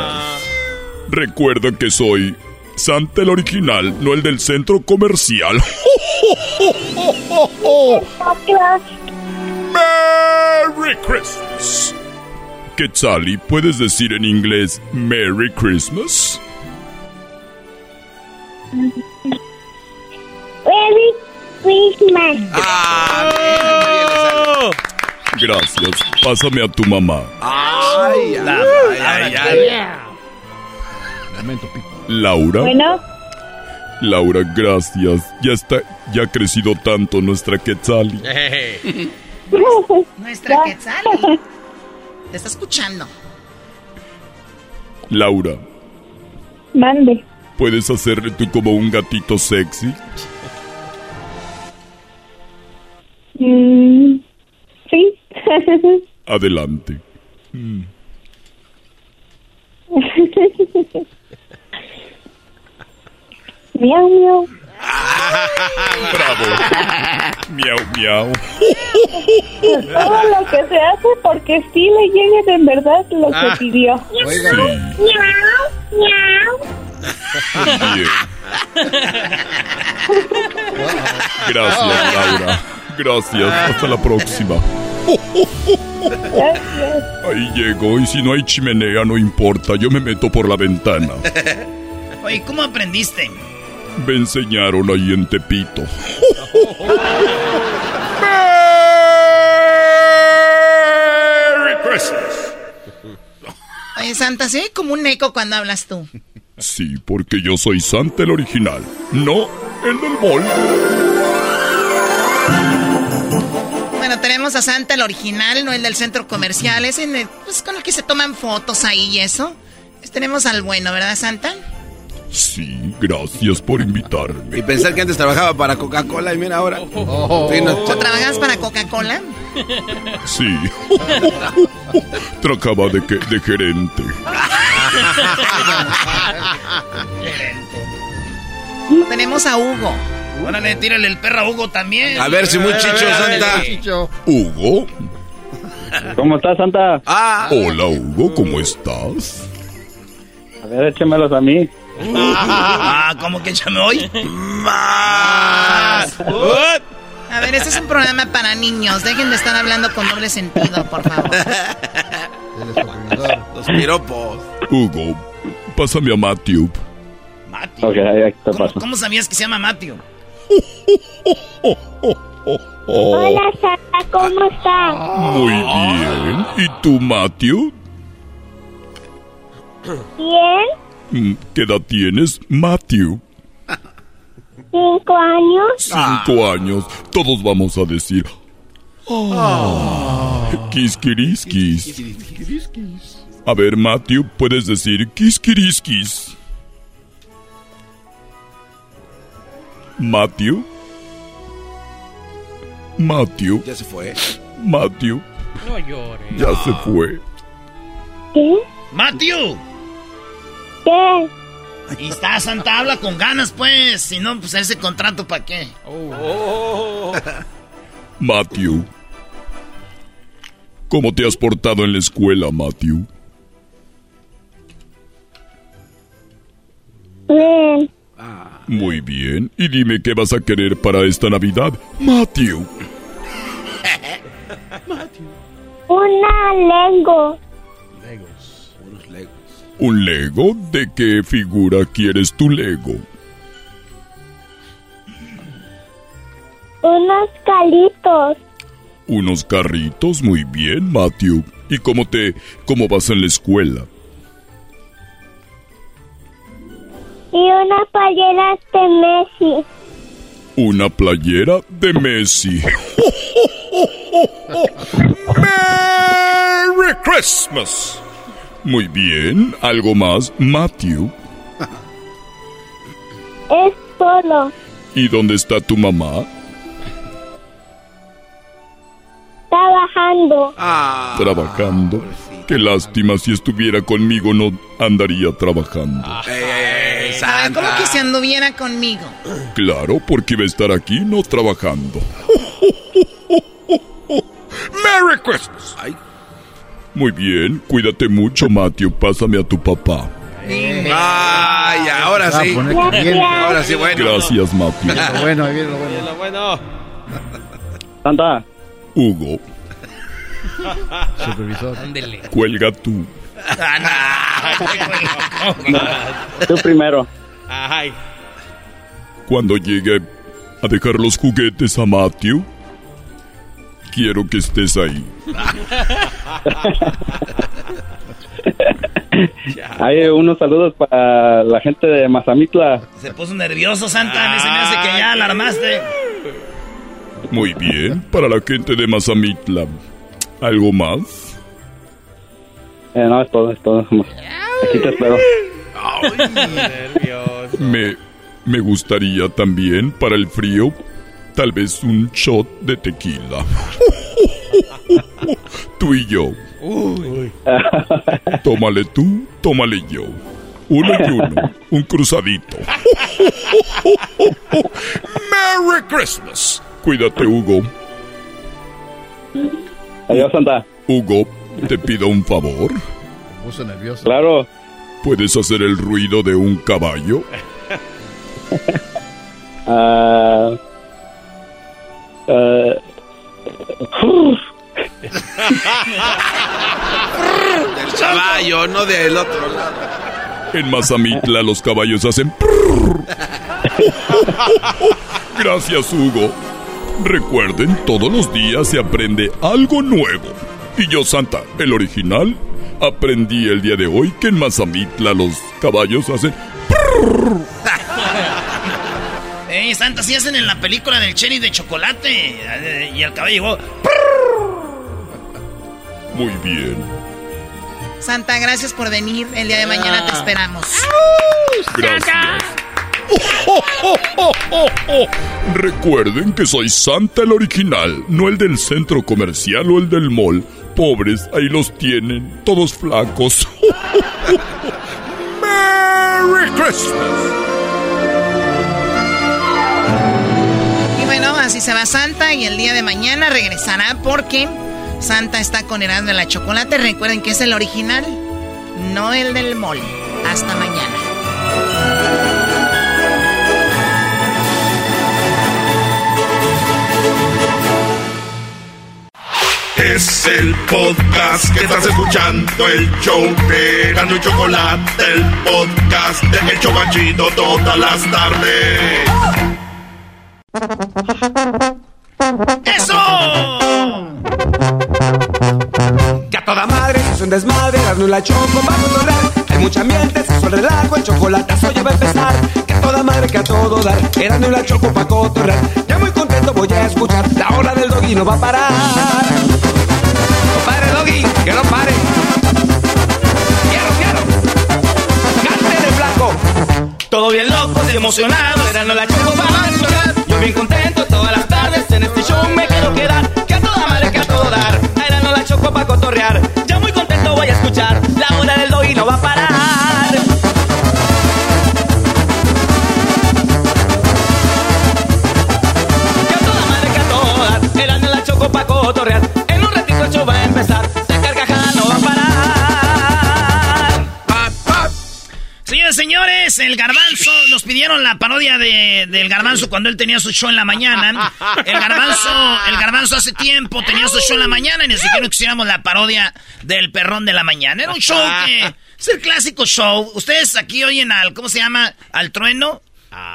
Recuerda que soy Santa el original, no el del centro comercial. Merry Christmas. Quetzali, ¿puedes decir en inglés Merry Christmas? Merry Christmas. Gracias. Pásame a tu mamá. Ay, ay, ay, ay. Laura. Bueno, Laura, gracias. Ya está, ya ha crecido tanto nuestra Quetzali. Nuestra Quetzali. Te está escuchando. Laura, mande. ¿puedes hacerle tú como un gatito sexy? Mm, sí. Adelante. Mm. miau, miau. Bravo. Miau, miau. Todo lo que se hace porque sí le llega en verdad lo Ah. que pidió. Oiga. Miau, miau. Bien. Gracias, Laura. Gracias. Hasta la próxima. Ahí llego y si no hay chimenea no importa, yo me meto por la ventana. Oye, ¿cómo aprendiste? Me enseñaron ahí en Tepito. Merry Christmas. Oye, Santa, se oye como un eco cuando hablas tú. Sí, porque yo soy Santa el original, no el del mall. Bueno, tenemos a Santa, el original, no el del centro comercial. Es en el- pues, con el que se toman fotos ahí y eso. Pues tenemos al bueno, ¿verdad, Santa? Sí, gracias por invitarme. Y pensar que antes trabajaba para Coca-Cola y mira ahora. Sí, no, ¿O trabajas para Coca-Cola? Sí. Trabajaba de, que- de gerente. Tenemos a Hugo. Órale, tírale el perro a Hugo también. A ver si muy chicho, Santa. Hugo. ¿Cómo estás, Santa? Ah. Hola, Hugo, ¿cómo estás? A ver, échemelos a mí. Ah, ¿cómo que échame hoy? Más. A ver, este es un programa para niños. Dejen de estar hablando con doble sentido, por favor. Los piropos. Hugo, pásame a Matthew. Ahí paso. ¿Cómo sabías que se llama Matthew? Hola, Santa, ¿cómo estás? Muy bien. ¿Y tú, Matthew? Bien, ¿Qué edad tienes, Matthew? cinco años. Cinco años. Todos vamos a decir. Ah. Kiskiriskis. A ver, Matthew, puedes decir kiskiriskis. Matthew. Matthew. Ya se fue. Matthew. No llores. Ya se fue. ¿Qué? Matthew. ¿Qué? Ahí está, Santa, habla con ganas, pues. Si no, pues ese contrato, ¿para qué? Matthew. ¿Cómo te has portado en la escuela, Matthew? Bien. Muy bien. Y dime qué vas a querer para esta Navidad, Matthew. Una Lego. ¿Un Lego? ¿De qué figura quieres tu Lego? Unos calitos. Unos carritos, muy bien, Matthew. ¿Y cómo te, cómo vas en la escuela? Y unas playeras de Messi. Una playera de Messi. ¡Merry Christmas! Muy bien, ¿algo más, Matthew? Es todo. ¿Y dónde está tu mamá? Trabajando. Trabajando. Qué lástima, si estuviera conmigo no andaría trabajando. Ah, ¿Cómo que se anduviera conmigo? Claro, porque iba a estar aquí no trabajando. ¡Merry Christmas! Muy bien, cuídate mucho, Matthew. Pásame a tu papá. Ay, ahora sí. Ahora sí, bueno. Gracias, Matthew. bueno, ahí viene lo bueno. Lo bueno. Santa. Hugo, Supervisor. cuelga tú. Tú primero. Ay. Cuando llegue a dejar los juguetes a Matthew, quiero que estés ahí. Hay unos saludos para la gente de Mazamitla. Se puso nervioso, Santa. Se me hace que ya alarmaste. Muy bien, para la gente de Mazamitla. ¿Algo más? Eh, no, es todo, es todo. Aquí te espero. Me, me gustaría también para el frío, tal vez un shot de tequila. Tú y yo. Tómale tú, tómale yo. Uno y uno, un cruzadito. Merry Christmas. Cuídate, Hugo. Adiós, Santa. Hugo, te pido un favor. puso nervioso. Claro. ¿Puedes hacer el ruido de un caballo? Ah. Del caballo, no del otro lado. En Mazamitla los caballos hacen... Gracias, Hugo. Recuerden, todos los días se aprende algo nuevo. Y yo, Santa, el original, aprendí el día de hoy que en Mazamitla los caballos hacen... Ey, Santa, sí hacen en la película del cherry de chocolate. Y el caballo llegó. Muy bien. Santa, gracias por venir. El día de mañana te esperamos. Gracias. Recuerden que soy Santa el original, no el del centro comercial o el del mall. Pobres, ahí los tienen, todos flacos. ¡Merry Christmas! Bueno, así se va Santa y el día de mañana regresará porque Santa está con Erasmo la chocolate. Recuerden que es el original, no el del mall. Hasta mañana. Es el podcast que estás escuchando, el show de y Chocolate, el podcast de El Chobachito todas las tardes. ¡Eso! Que a toda madre es un desmadre, no la choco para controlar. Hay mucha ambiente, se el relajo, el chocolatazo ya va a empezar. Que a toda madre, que a todo dar, era no la choco para cotorrear. Ya muy contento voy a escuchar, la hora del doggy no va a parar. Compadre doggy, que no pare. Quiero, quiero. Cante de blanco. Todo bien loco, y emocionado. Era no la choco para cotorrear. Bien contento todas las tardes, en este show me quiero quedar. Que a toda madre, que a todo dar, era no la choco para cotorrear. Ya muy contento voy a escuchar, la hora del doggy no va a parar. Que a toda madre, que a todo dar, era no la choco para cotorrear. El garbanzo, nos pidieron la parodia de, del garbanzo cuando él tenía su show en la mañana. El garbanzo, el garbanzo hace tiempo tenía su show en la mañana y dijeron que hiciéramos la parodia del perrón de la mañana. Era un show que es el clásico show. Ustedes aquí oyen al, ¿cómo se llama? Al trueno.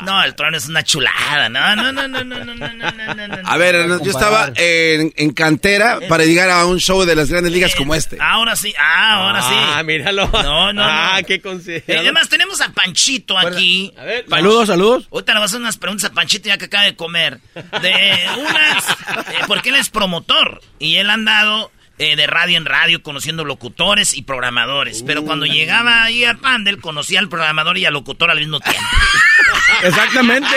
No, el trueno es una chulada. No, no, no, no, no, no, no, no, no, no. A ver, yo estaba en, en cantera para llegar a un show de las grandes ligas como este. Ahora sí, ah, ahora sí. Ah, míralo. No, no, Ah, no. qué consejo. Eh, Además, tenemos a Panchito aquí. A ver, Saludos, saludos. Ahorita le voy a hacer unas preguntas a Panchito ya que acaba de comer. De unas. eh, porque él es promotor. Y él ha andado eh, de radio en radio conociendo locutores y programadores. Pero cuando llegaba ahí a Pandel, conocía al programador y al locutor al mismo tiempo. Exactamente.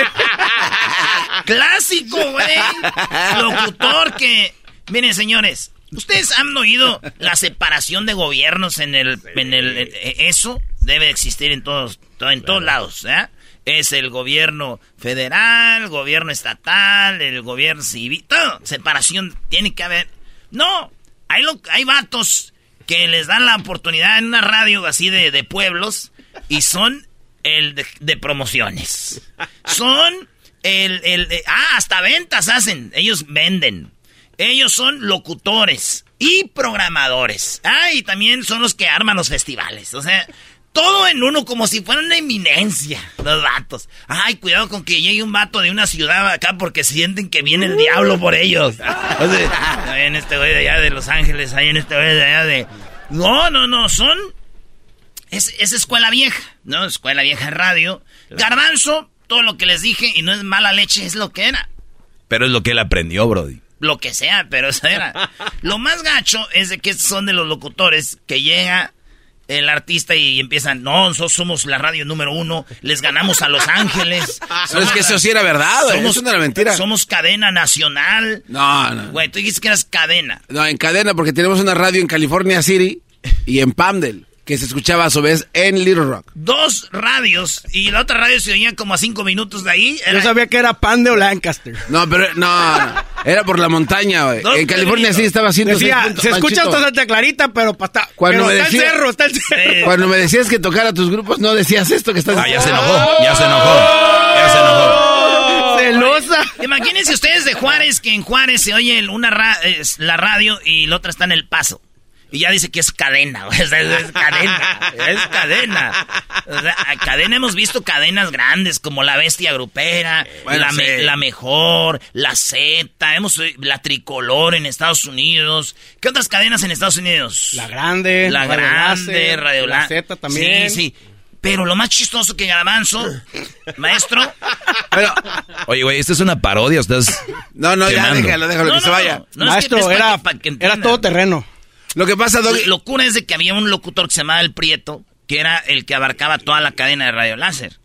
Clásico, güey. Locutor que. Miren, señores. ¿Ustedes han oído la separación de gobiernos en el. En el eh, eso debe existir en todos, to- en todos lados, ¿eh? Es el gobierno federal, gobierno estatal, el gobierno civil, todo. Separación tiene que haber. No, hay, lo- hay vatos que les dan la oportunidad en una radio así de, de pueblos y son el de, promociones. Son el, el de- ah, hasta ventas hacen. Ellos venden. Ellos son locutores y programadores. Ah, y también son los que arman los festivales. O sea, todo en uno como si fuera una eminencia. Los vatos. Ay, cuidado con que llegue un vato de una ciudad acá porque sienten que viene el diablo por ellos. O sea, ahí en este güey de allá de Los Ángeles, ahí en este güey de allá de... No, no, no, son... Es, es escuela vieja, ¿no? Escuela vieja radio. Garbanzo, todo lo que les dije, y no es mala leche, es lo que era. Pero es lo que él aprendió, Brody. Lo que sea, pero eso era. Lo más gacho es de que estos son de los locutores que llega el artista y empiezan, no, nosotros somos la radio número uno, les ganamos a Los Ángeles. Pero es que eso sí era verdad, güey, eso no era mentira. Somos cadena nacional. No, no. Güey, tú dijiste que eras cadena. No, en cadena, porque tenemos una radio en California City y en Pamdel, que se escuchaba a su vez en Little Rock. Dos radios y la otra radio se oía como a cinco minutos de ahí. Yo sabía que era pan de Lancaster. No, pero no, no, era por la montaña, güey. En California sí estaba haciendo Decía, se escucha hasta Santa Clarita, pero, pa- está, Cuando pero me está decía- el cerro, está el cerro. Cuando me decías que tocara tus grupos, no decías esto que estás Ah, ya se enojó, ya se enojó, ya se enojó. Celosa. Imagínense ustedes de Juárez, que en Juárez se oye una ra- la radio y la otra está en El Paso. Y ya dice que es cadena, güey. Es, es cadena, es cadena. O sea, a cadena hemos visto cadenas grandes como La Bestia Grupera, Bueno, la, Me- la Mejor, La Z, hemos oí- la Tricolor en Estados Unidos. ¿Qué otras cadenas en Estados Unidos? La Grande. La Radio Grande, Láser, Radio La La- Z también. Sí, sí. Pero lo más chistoso que Garbanzo, maestro, Oye, güey, esto es una parodia, estás. No, no, ya quemando. déjalo, déjalo No, que no, se vaya. no, no, es que- es pa' que- que entiendan. todo terreno. Lo que pasa, Doggy. La locura es de que había un locutor que se llamaba El Prieto, que era el que abarcaba toda la cadena de Radio Láser.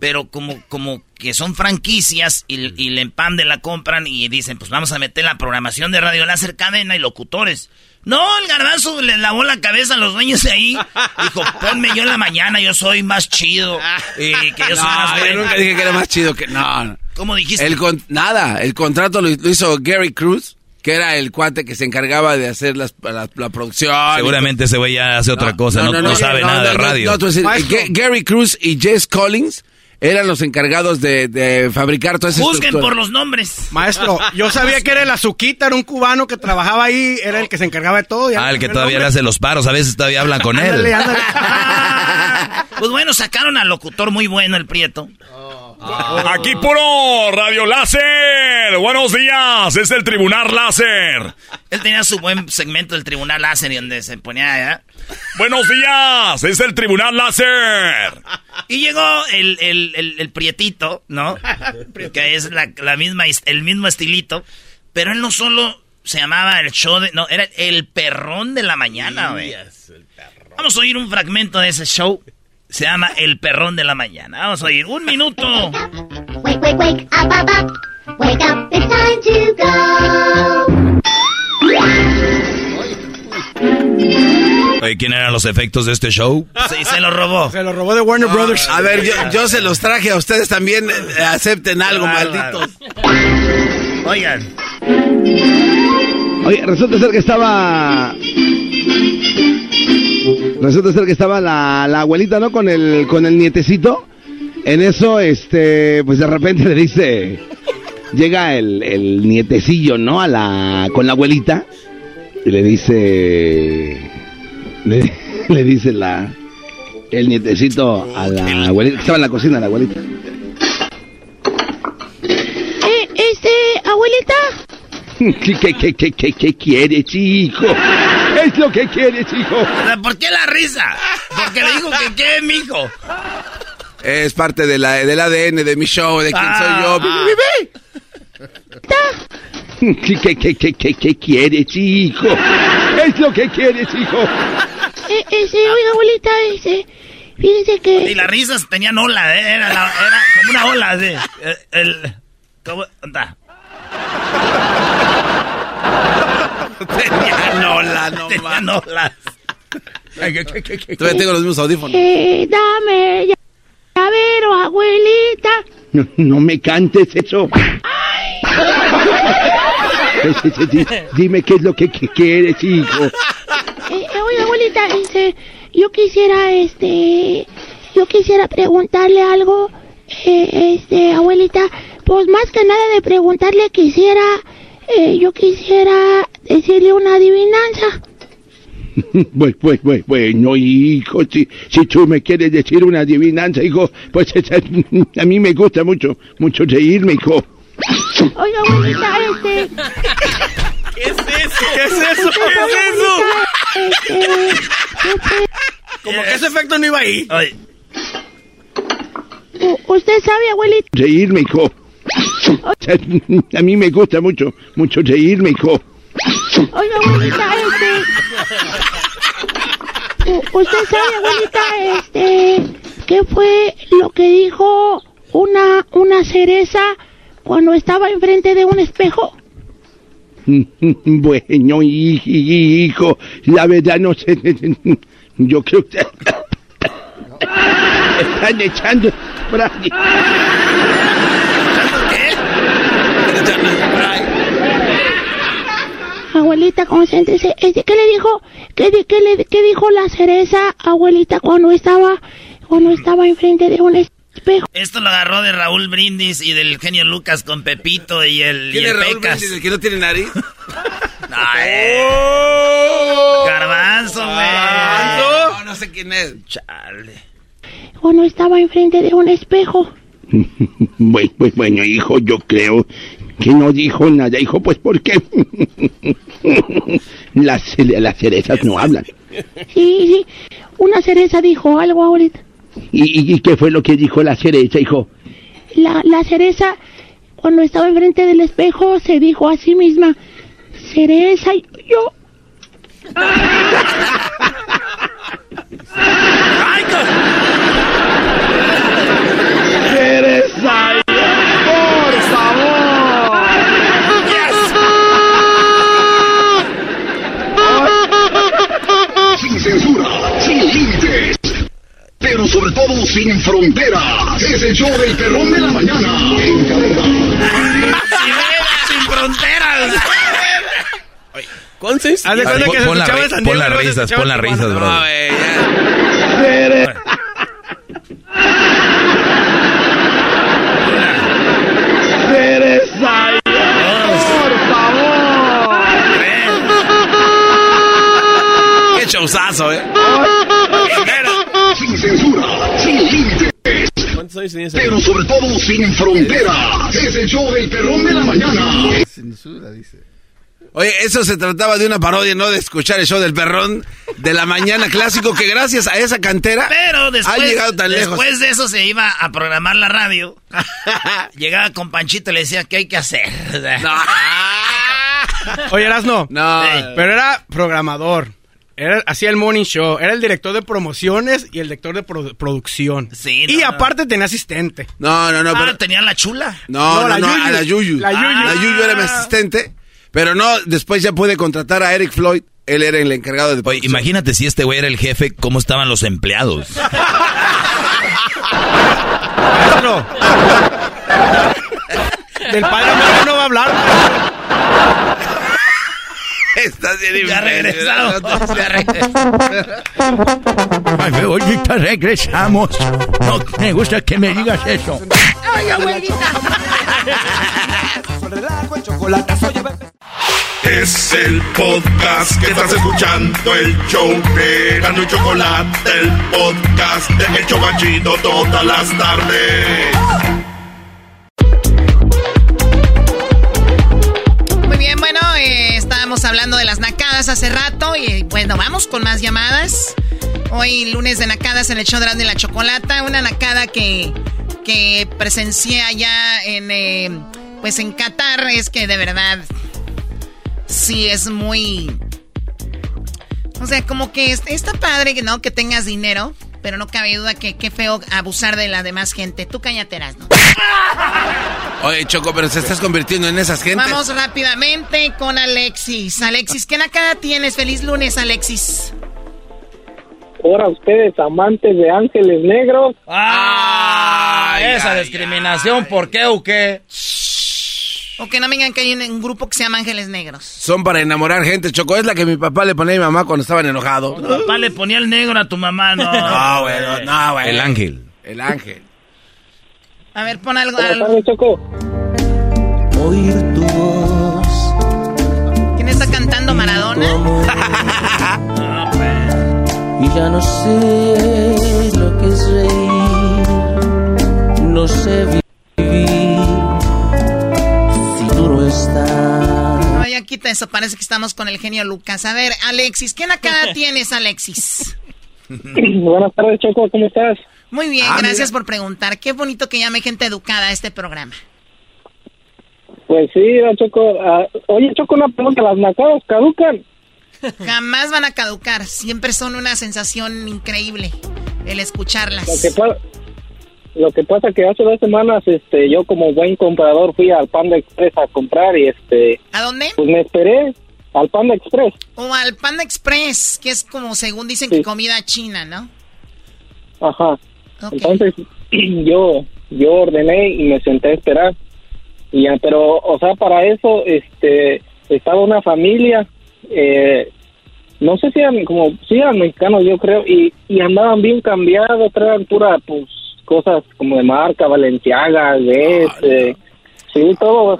Pero como, como que son franquicias y, y le empande la compran y dicen, pues vamos a meter la programación de Radio Láser cadena y locutores. No, el garbanzo le lavó la cabeza a los dueños de ahí. Dijo, ponme yo en la mañana, yo soy más chido. Y que yo soy No, más yo nunca dije que era más chido que. No. ¿Cómo dijiste? El con- nada, el contrato lo hizo Gary Cruz, que era el cuate que se encargaba de hacer las- la, la producción. Seguramente ese güey ya hace otra cosa, no, no sabe no, nada no, de radio. no, tú decir, Ga- Gary Cruz y Jess Collins eran los encargados de, de fabricar toda esa Juzguen estructura. por los nombres. Maestro, yo sabía que era el Azuquita, era un cubano que trabajaba ahí, era el que se encargaba de todo. Ah, el que todavía le hace los paros, a veces todavía hablan con él. Ándale, ándale. Pues bueno, sacaron al locutor muy bueno, el Prieto. Aquí puro Radio Láser. Buenos días. Es el Tribunal Láser. Él tenía su buen segmento del Tribunal Láser y donde se ponía... ¿eh? Buenos días. Es el Tribunal Láser. Y llegó el, el, el, el Prietito, ¿no? que es la, la misma, is- el mismo estilito. Pero él no solo se llamaba el show de... No, era el perrón de la mañana, güey. Vamos a oír un fragmento de ese show. Se llama El perrón de la mañana. Vamos a oír un minuto. Wake, wake, wake, up, up, up. Wake up, it's time to go. Oye, ¿quién eran los efectos de este show? Sí, se lo robó. Se lo robó de Warner Brothers. A ver, yo, yo se los traje a ustedes también. eh, acepten algo, malditos. Oigan. Oye, resulta ser que estaba. Resulta ser que estaba la, la abuelita, ¿no? Con el, con el nietecito. En eso, este, pues de repente le dice. Llega el, el nietecillo, ¿no? A la, con la abuelita. Y le dice. Le, le dice la. El nietecito a la abuelita. Que estaba en la cocina, la abuelita. este, abuelita. ¿Qué, qué, qué, qué, qué, qué quieres, hijo? ¿Qué es lo que quieres, hijo? ¿Por qué la risa? Porque le dijo que qué, mijo. Es parte de la, del ADN de mi show, de quién soy yo. Ah. ¿Qué, qué, qué, qué, qué, qué quieres, hijo? ¿Qué es lo que quieres, hijo? Eh, ese, oiga, abuelita, ese. Fíjese que. Y las risas tenían ola, ¿eh? Era, la- era como una ola, así. El, el- ¿Cómo? anda. No Tenían olas. Todavía tengo los mismos audífonos. Eh, dame ya- llavero, abuelita. No, no me cantes eso. Di- Dime qué es lo que, que quieres, hijo. Eh, eh, oiga, abuelita, este, yo quisiera, este, yo quisiera preguntarle algo, eh, este, abuelita, pues más que nada de preguntarle quisiera, eh, yo quisiera decirle una adivinanza. Pues, pues, pues, bueno, hijo, si, si tú me quieres decir una adivinanza, hijo, pues esa- a mí me gusta mucho, mucho reírme, hijo. Oiga, abuelita, este, ¿Qué es eso? ¿Qué es eso? ¿Qué es eso? Como que ese efecto no iba ahí. usted sabe, abuelita, Reírme, hijo. A mí me gusta mucho, mucho reírme, hijo. Oiga, abuelita, este, usted sabe, abuelita, este, ¿qué fue lo que dijo una, una cereza cuando estaba enfrente de un espejo? Bueno, hi- hi- hijo, la verdad no sé. Yo creo que están echando spray. Abuelita, concéntrese. Este, ¿Qué le dijo? ¿Qué, qué le, qué dijo la cereza, abuelita, cuando estaba, cuando estaba enfrente de un espejo? Esto lo agarró de Raúl Brindis y del genio Lucas con Pepito y el, y ¿Quién el es Raúl Pecas. Brindis, el que no tiene nariz? No, eh. Garbanzo, güey. No, no sé quién es. Chale. Cuando estaba enfrente de un espejo. Bueno, pues bueno, hijo, yo creo que no dijo nada, hijo, pues porque las, las cerezas no hablan. Sí, sí. Una cereza dijo algo, abuelita. ¿Y, y- y qué fue lo que dijo la cereza, hijo? La, la cereza, cuando estaba enfrente del espejo, se dijo a sí misma, cereza, y yo. ¡Cereza! Pero sobre todo sin fronteras. Es el show del perrón de la mañana. En cadena. Sin fronteras. ¿Cuántos? Haz de cuenta pon- que se pon la escuchaba San pon las risas, pon las risas, bro. ¡Cereza! ¡Por favor! Qué showzazo, eh. Sin censura, sin límites. ¿Cuántos años tenía ese? Pero sobre todo sin fronteras. Es el show del perrón de la mañana. Censura, dice. Oye, eso se trataba de una parodia, ¿no? De escuchar el show del perrón de la mañana clásico que gracias a esa cantera Pero después, ha llegado tan lejos. después de eso se iba a programar la radio. Llegaba con Panchito y le decía, ¿qué hay que hacer? Oye, Erasno. No. Pero era programador. Era, hacía el morning show. Era el director de promociones y el director de produ- producción. Sí, y no, aparte tenía asistente. No, no, no, Ah, pero... tenía la chula. No, No, no, la no, Yuyu. a la Yuyu. La Yuyu. La Yuyu era mi asistente, pero no, después ya pude contratar a Eric Floyd. Él era el encargado de Oye, imagínate si este güey era el jefe, ¿cómo estaban los empleados? Maestro. Del padre no va a hablar. Estás bien Ya regresamos. Ya regresamos. Ay, ahorita regresamos. No me gusta que me digas eso. Ay, abuelita. Es el podcast que estás escuchando, el show de Gano y Chocolate, el podcast de El Chocachito todas las tardes. Llamadas hace rato y bueno, vamos con más llamadas. Hoy lunes de nacadas en el show de la Chocolata. Una nacada que, que presencié allá en, eh, pues en Qatar. Es que de verdad, sí es muy... O sea, como que es- está padre, ¿no? Que tengas dinero. Pero no cabe duda que qué feo abusar de la demás gente. Tú cállate, ¿no? Oye, Choco, pero se estás convirtiendo en esas gentes. Vamos rápidamente con Alexis. Alexis, ¿qué nacada tienes? Feliz lunes, Alexis. Ahora ustedes, amantes de ángeles negros. ¡Ah! esa discriminación, ¿por qué o qué? O que no me digan que hay un, un grupo que se llama Ángeles Negros. Son para enamorar gente, Choco. Es la que mi papá le ponía a mi mamá cuando estaban enojados. Tu papá le ponía el negro a tu mamá, no. No, güey, no, no, güey. El ángel. El ángel. A ver, pon algo. Buenas algo. tardes, Choco. Oír tu voz. ¿Quién está cantando Maradona? Y ya no sé lo que es reír. No sé vivir. No, ya quita eso. Parece que estamos con el genio Lucas. A ver, Alexis, ¿qué nacada tienes, Alexis? Buenas tardes, Choco, ¿cómo estás? Muy bien, Ah, gracias mira. por preguntar. Qué bonito que llame gente educada a este programa. Pues sí, Choco. ah, oye, Choco, una pregunta. ¿Las nacadas caducan? Jamás van a caducar. Siempre son una sensación increíble el Lo escucharlas. que, pa- lo que pasa que hace dos semanas, este, yo como buen comprador fui al Panda Express a comprar y este, ¿A dónde? pues me esperé al Panda Express. O al Panda Express, que es como según dicen que comida china, ¿no? Ajá. Entonces yo yo ordené y me senté a esperar. Y ya, pero o sea, para eso este estaba una familia eh, no sé si eran como sí eran mexicanos yo creo y, y andaban bien cambiados, traían pura pues cosas como de marca, Valenciaga, Guess, eh, sí, todo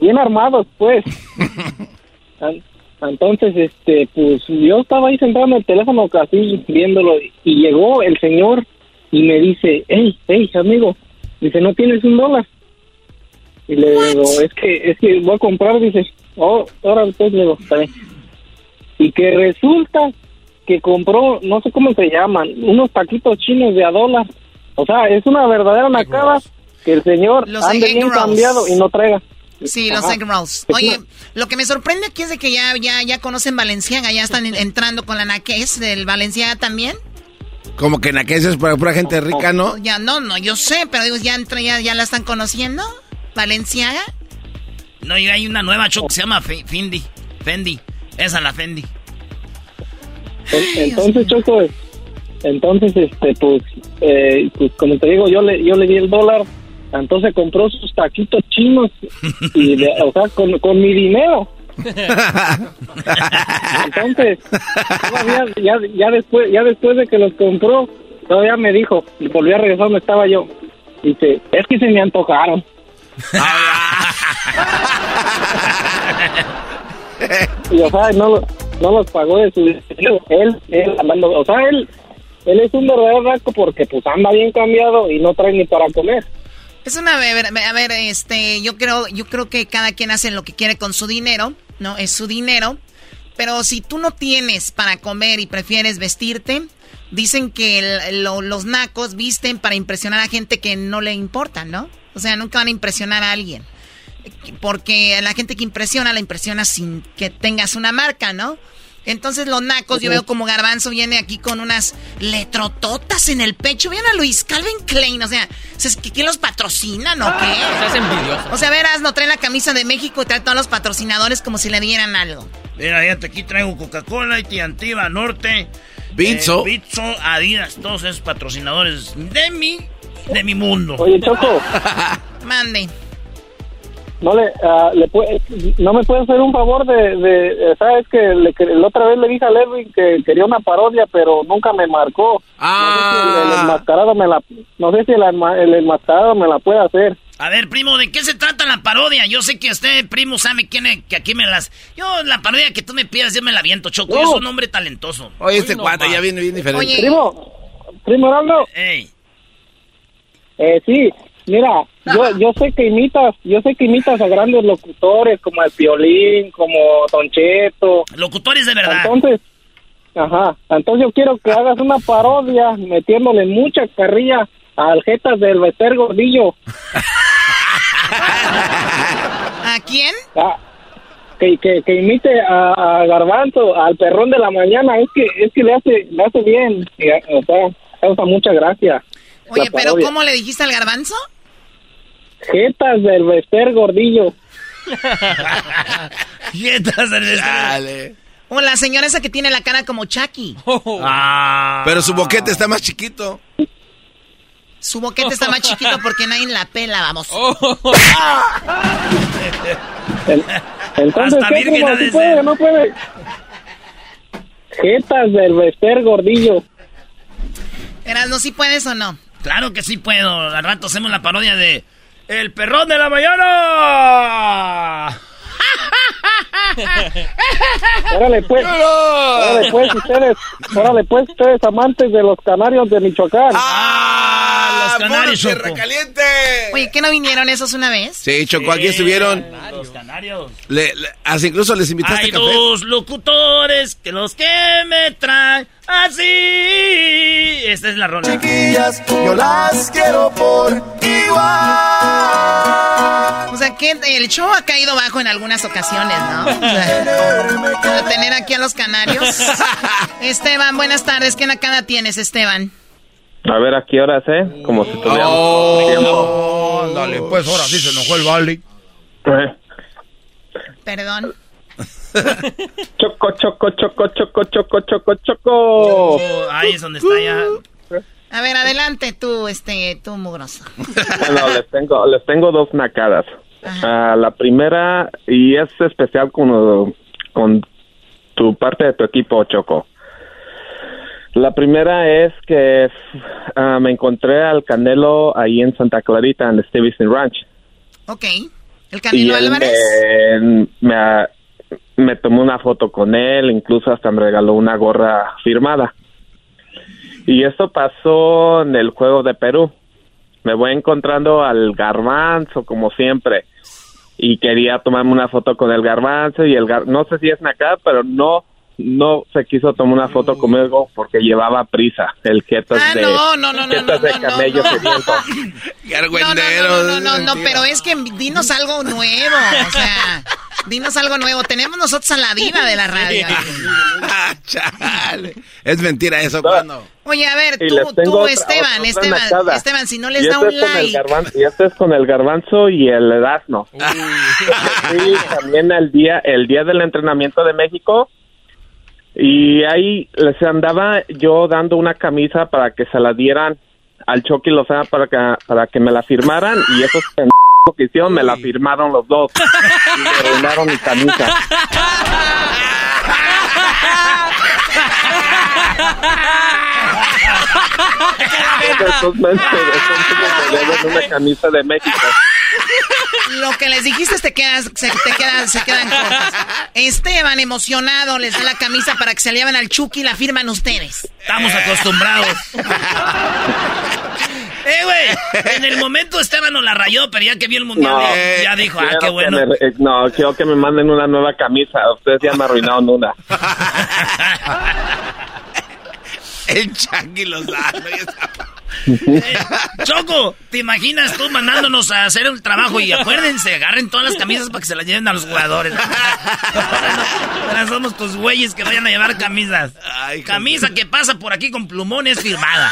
bien armados pues. Entonces, este, pues yo estaba ahí sentado en el teléfono casi viéndolo y llegó el señor y me dice, hey, hey, amigo, dice, ¿no tienes un dólar? Y le digo, es que, es que voy a comprar, dice, oh, ahora pues le digo, está bien. Y que resulta que compró, no sé cómo se llaman, unos taquitos chinos de a dólar. O sea, es una verdadera nacada que el señor Los ande egg bien rolls. cambiado y no traiga. Sí, los Ajá. egg rolls. Es Oye, lo que me sorprende aquí es de que ya, ya, ya conocen Valenciaga, ya están en- entrando con la naquez del Valenciaga también. Como que en aquellos es para pura gente rica, ¿no? Ya, no, no, yo sé, pero digo, ya, entra- ya, ya la están conociendo. Valenciaga. No, y hay una nueva choco que se llama Fe- Fendi. Fendi. Esa la Fendi. En- Entonces, Choco, entonces, este, pues, eh, pues, como te digo, yo le, yo le di el dólar, entonces compró sus taquitos chinos, y de- o sea, con, con mi dinero. Entonces, todavía, ya, ya después, ya después de que los compró, todavía me dijo, y volví a regresar donde estaba yo, dice, es que se me antojaron. y o sea, no, no los pagó de su dinero. Él, él o sea, él, él es un verdadero rasco porque pues anda bien cambiado y no trae ni para comer. Es una, a ver, este, yo creo, yo creo que cada quien hace lo que quiere con su dinero, ¿no? Es su dinero. Pero si tú no tienes para comer y prefieres vestirte, dicen que los nacos visten para impresionar a gente que no le importa, ¿no? O sea, nunca van a impresionar a alguien. Porque la gente que impresiona, la impresiona sin que tengas una marca, ¿no? Entonces los nacos, yo veo como Garbanzo viene aquí con unas letrototas en el pecho. Vean a Luis Calvin Klein, o sea, ¿es que ¿quién los patrocinan o qué? Estás envidioso. O sea, verás, no trae la camisa de México y trae todos los patrocinadores como si le dieran algo. Mira, fíjate, aquí traigo Coca-Cola, Antiva, Norte. Bitso. eh, Bitso, Adidas, todos esos patrocinadores de mi, de mi mundo. Oye, Choco, Mande. No le, ah, le puede- no me puede hacer un favor de, de eh, sabes que le, que la otra vez le dije a Lerwin que quería una parodia, pero nunca me marcó. No sé si el, el enmascarado me la, no sé si el, el enmascarado me la puede hacer. A ver, primo, ¿de qué se trata la parodia? Yo sé que usted, primo, sabe quién es, que aquí me las... Yo, la parodia que tú me pidas, yo me la viento, Choco. Yo soy un hombre talentoso. Oye, este cuate ya viene bien diferente. Primo, primo Heraldo. Eh, sí, Mira, yo, yo sé que imitas, yo sé que imitas a grandes locutores como el Piolín, como Don Cheto. Locutores de verdad. Entonces, ajá, entonces yo quiero que hagas una parodia metiéndole mucha carrilla a Aljetas del Bester Gordillo. ¿A quién? Ah, que, que, que imite a, a Garbanzo, al perrón de la mañana, es que es que le hace le hace bien, o sea, causa mucha gracia. Oye, pero. ¿cómo le dijiste al garbanzo? Jetas del Bester Gordillo. Jetas del Dale. O la señora esa que tiene la cara como Chucky. Ah. Pero su boquete está más chiquito. Su boquete está más chiquito porque nadie la pela, vamos. Entonces, Hasta ¿qué? ¿Sí puede no puede? Jetas del Bester Gordillo. Eras, ¿no si puedes o no? Claro que sí puedo. Al rato hacemos la parodia de El perrón de la mañana. Órale pues, órale pues ustedes, órale pues ustedes amantes de los canarios de Michoacán. Ah, los canarios, puro Choco. caliente! Oye, ¿qué no vinieron esos una vez? Sí, Choco, aquí estuvieron. Los canarios. Le- le- hasta incluso les invitaste Hay café. dos locutores que los que me traen así. Esta es la rola. Chiquillas, yo las quiero por igual. O sea, que el show ha caído bajo en algunas ocasiones, ¿no? O sea, para tener aquí a los canarios. Esteban, buenas tardes. ¿Qué nacada tienes, Esteban? A ver, ¿a qué horas, eh? Como si tuviéramos Oh. tiempo. Dale, pues ahora sí se enojó el Valley. Eh, Perdón. Choco, choco, choco, choco, choco, choco, choco. Oh, ahí es donde está ya. A ver, adelante tú, este, tú mugroso. Bueno, les tengo, les tengo dos nacadas. Ah, la primera, y es especial con, con tu parte de tu equipo, Choco. La primera es que ah, me encontré al Canelo ahí en Santa Clarita, en Stevenson Ranch. Ok. ¿El y Canelo él Álvarez? me, me, me tomó una foto con él, incluso hasta me regaló una gorra firmada. Y esto pasó en el juego de Perú. Me voy encontrando al garbanzo, como siempre. Y quería tomarme una foto con el garbanzo y el gar no sé si es acá, pero no no se quiso tomar una foto conmigo porque llevaba prisa. El jetas Ah, de, no, no, no, no, jetas de no, no, camello no. No, no, no, no, no, no, pero es que dinos algo nuevo, o sea, dinos algo nuevo. Tenemos nosotros a la diva de la radio. Ah, chale. Es mentira eso, cuando. Oye, a ver, Y tú, tú, otra- Esteban, otra Esteban. Esteban, si no les Y da este un like. garban- y este es con el garbanzo y el edasno. Sí, también el día, el día del entrenamiento de México. Y ahí les andaba yo dando una camisa para que se la dieran al Chucky Lozano para que, para que me la firmaran y esos pendejos que hicieron me la firmaron los dos. Y me arruinaron mi camisa. Esos me deben una camisa de México. Lo que les dijiste te quedas, se, te quedan, se quedan cortas. Esteban, emocionado, les da la camisa para que se la lleven al Chucky y la firman ustedes. Estamos acostumbrados. eh, güey. En el momento Esteban nos la rayó, pero ya que vio el mundial, ya- ya dijo, ah, qué que bueno. me- eh, no, quiero que me manden una nueva camisa. Ustedes ya me arruinaron una. El Chucky Lozano. ya Choco, ¿te imaginas tú mandándonos a hacer el trabajo? Y acuérdense, agarren todas las camisas para que se las lleven a los jugadores. Ahora somos tus güeyes que vayan a llevar camisas. Camisa que pasa por aquí con plumones firmada.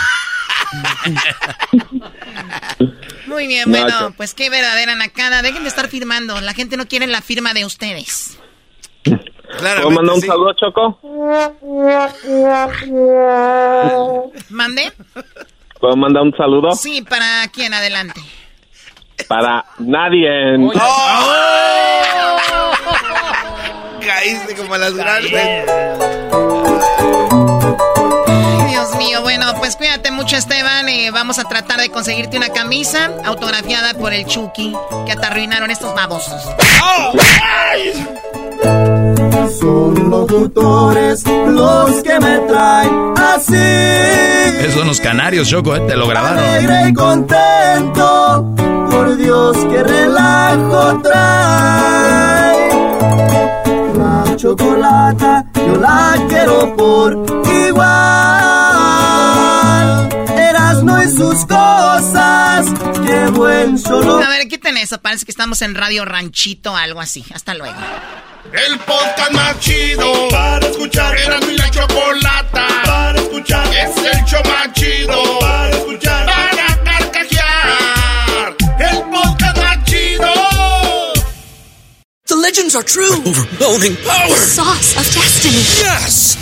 Muy bien, No, bueno, pues qué verdadera nacada. Dejen de estar firmando. La gente no quiere la firma de ustedes. ¿Puedo mandar un saludo, Choco? ¿Mande? ¿Puedo mandar un saludo? Sí, ¿para quién? Adelante. Para nadie. Caíste como las grandes. Dios mío, bueno, pues cuídate mucho, Esteban. eh, vamos a tratar de conseguirte una camisa autografiada por el Chucky que te arruinaron estos babosos. Son locutores los que me traen así. Esos son los canarios, Choco, ¿eh? te lo grabaron. Alegre y contento. por Dios, qué relajo trae. La chocolata yo la quiero por igual. Erasno y sus cosas, qué buen solo. A ver, quiten eso. Parece que estamos en Radio Ranchito, algo así. Hasta luego. El podcast más chido para escuchar. Era mi la chocolata para escuchar. Es el show más chido para escuchar. Para carcajear. El podcast más chido. The legends are true. overwhelming power! Sauce of destiny. Yes!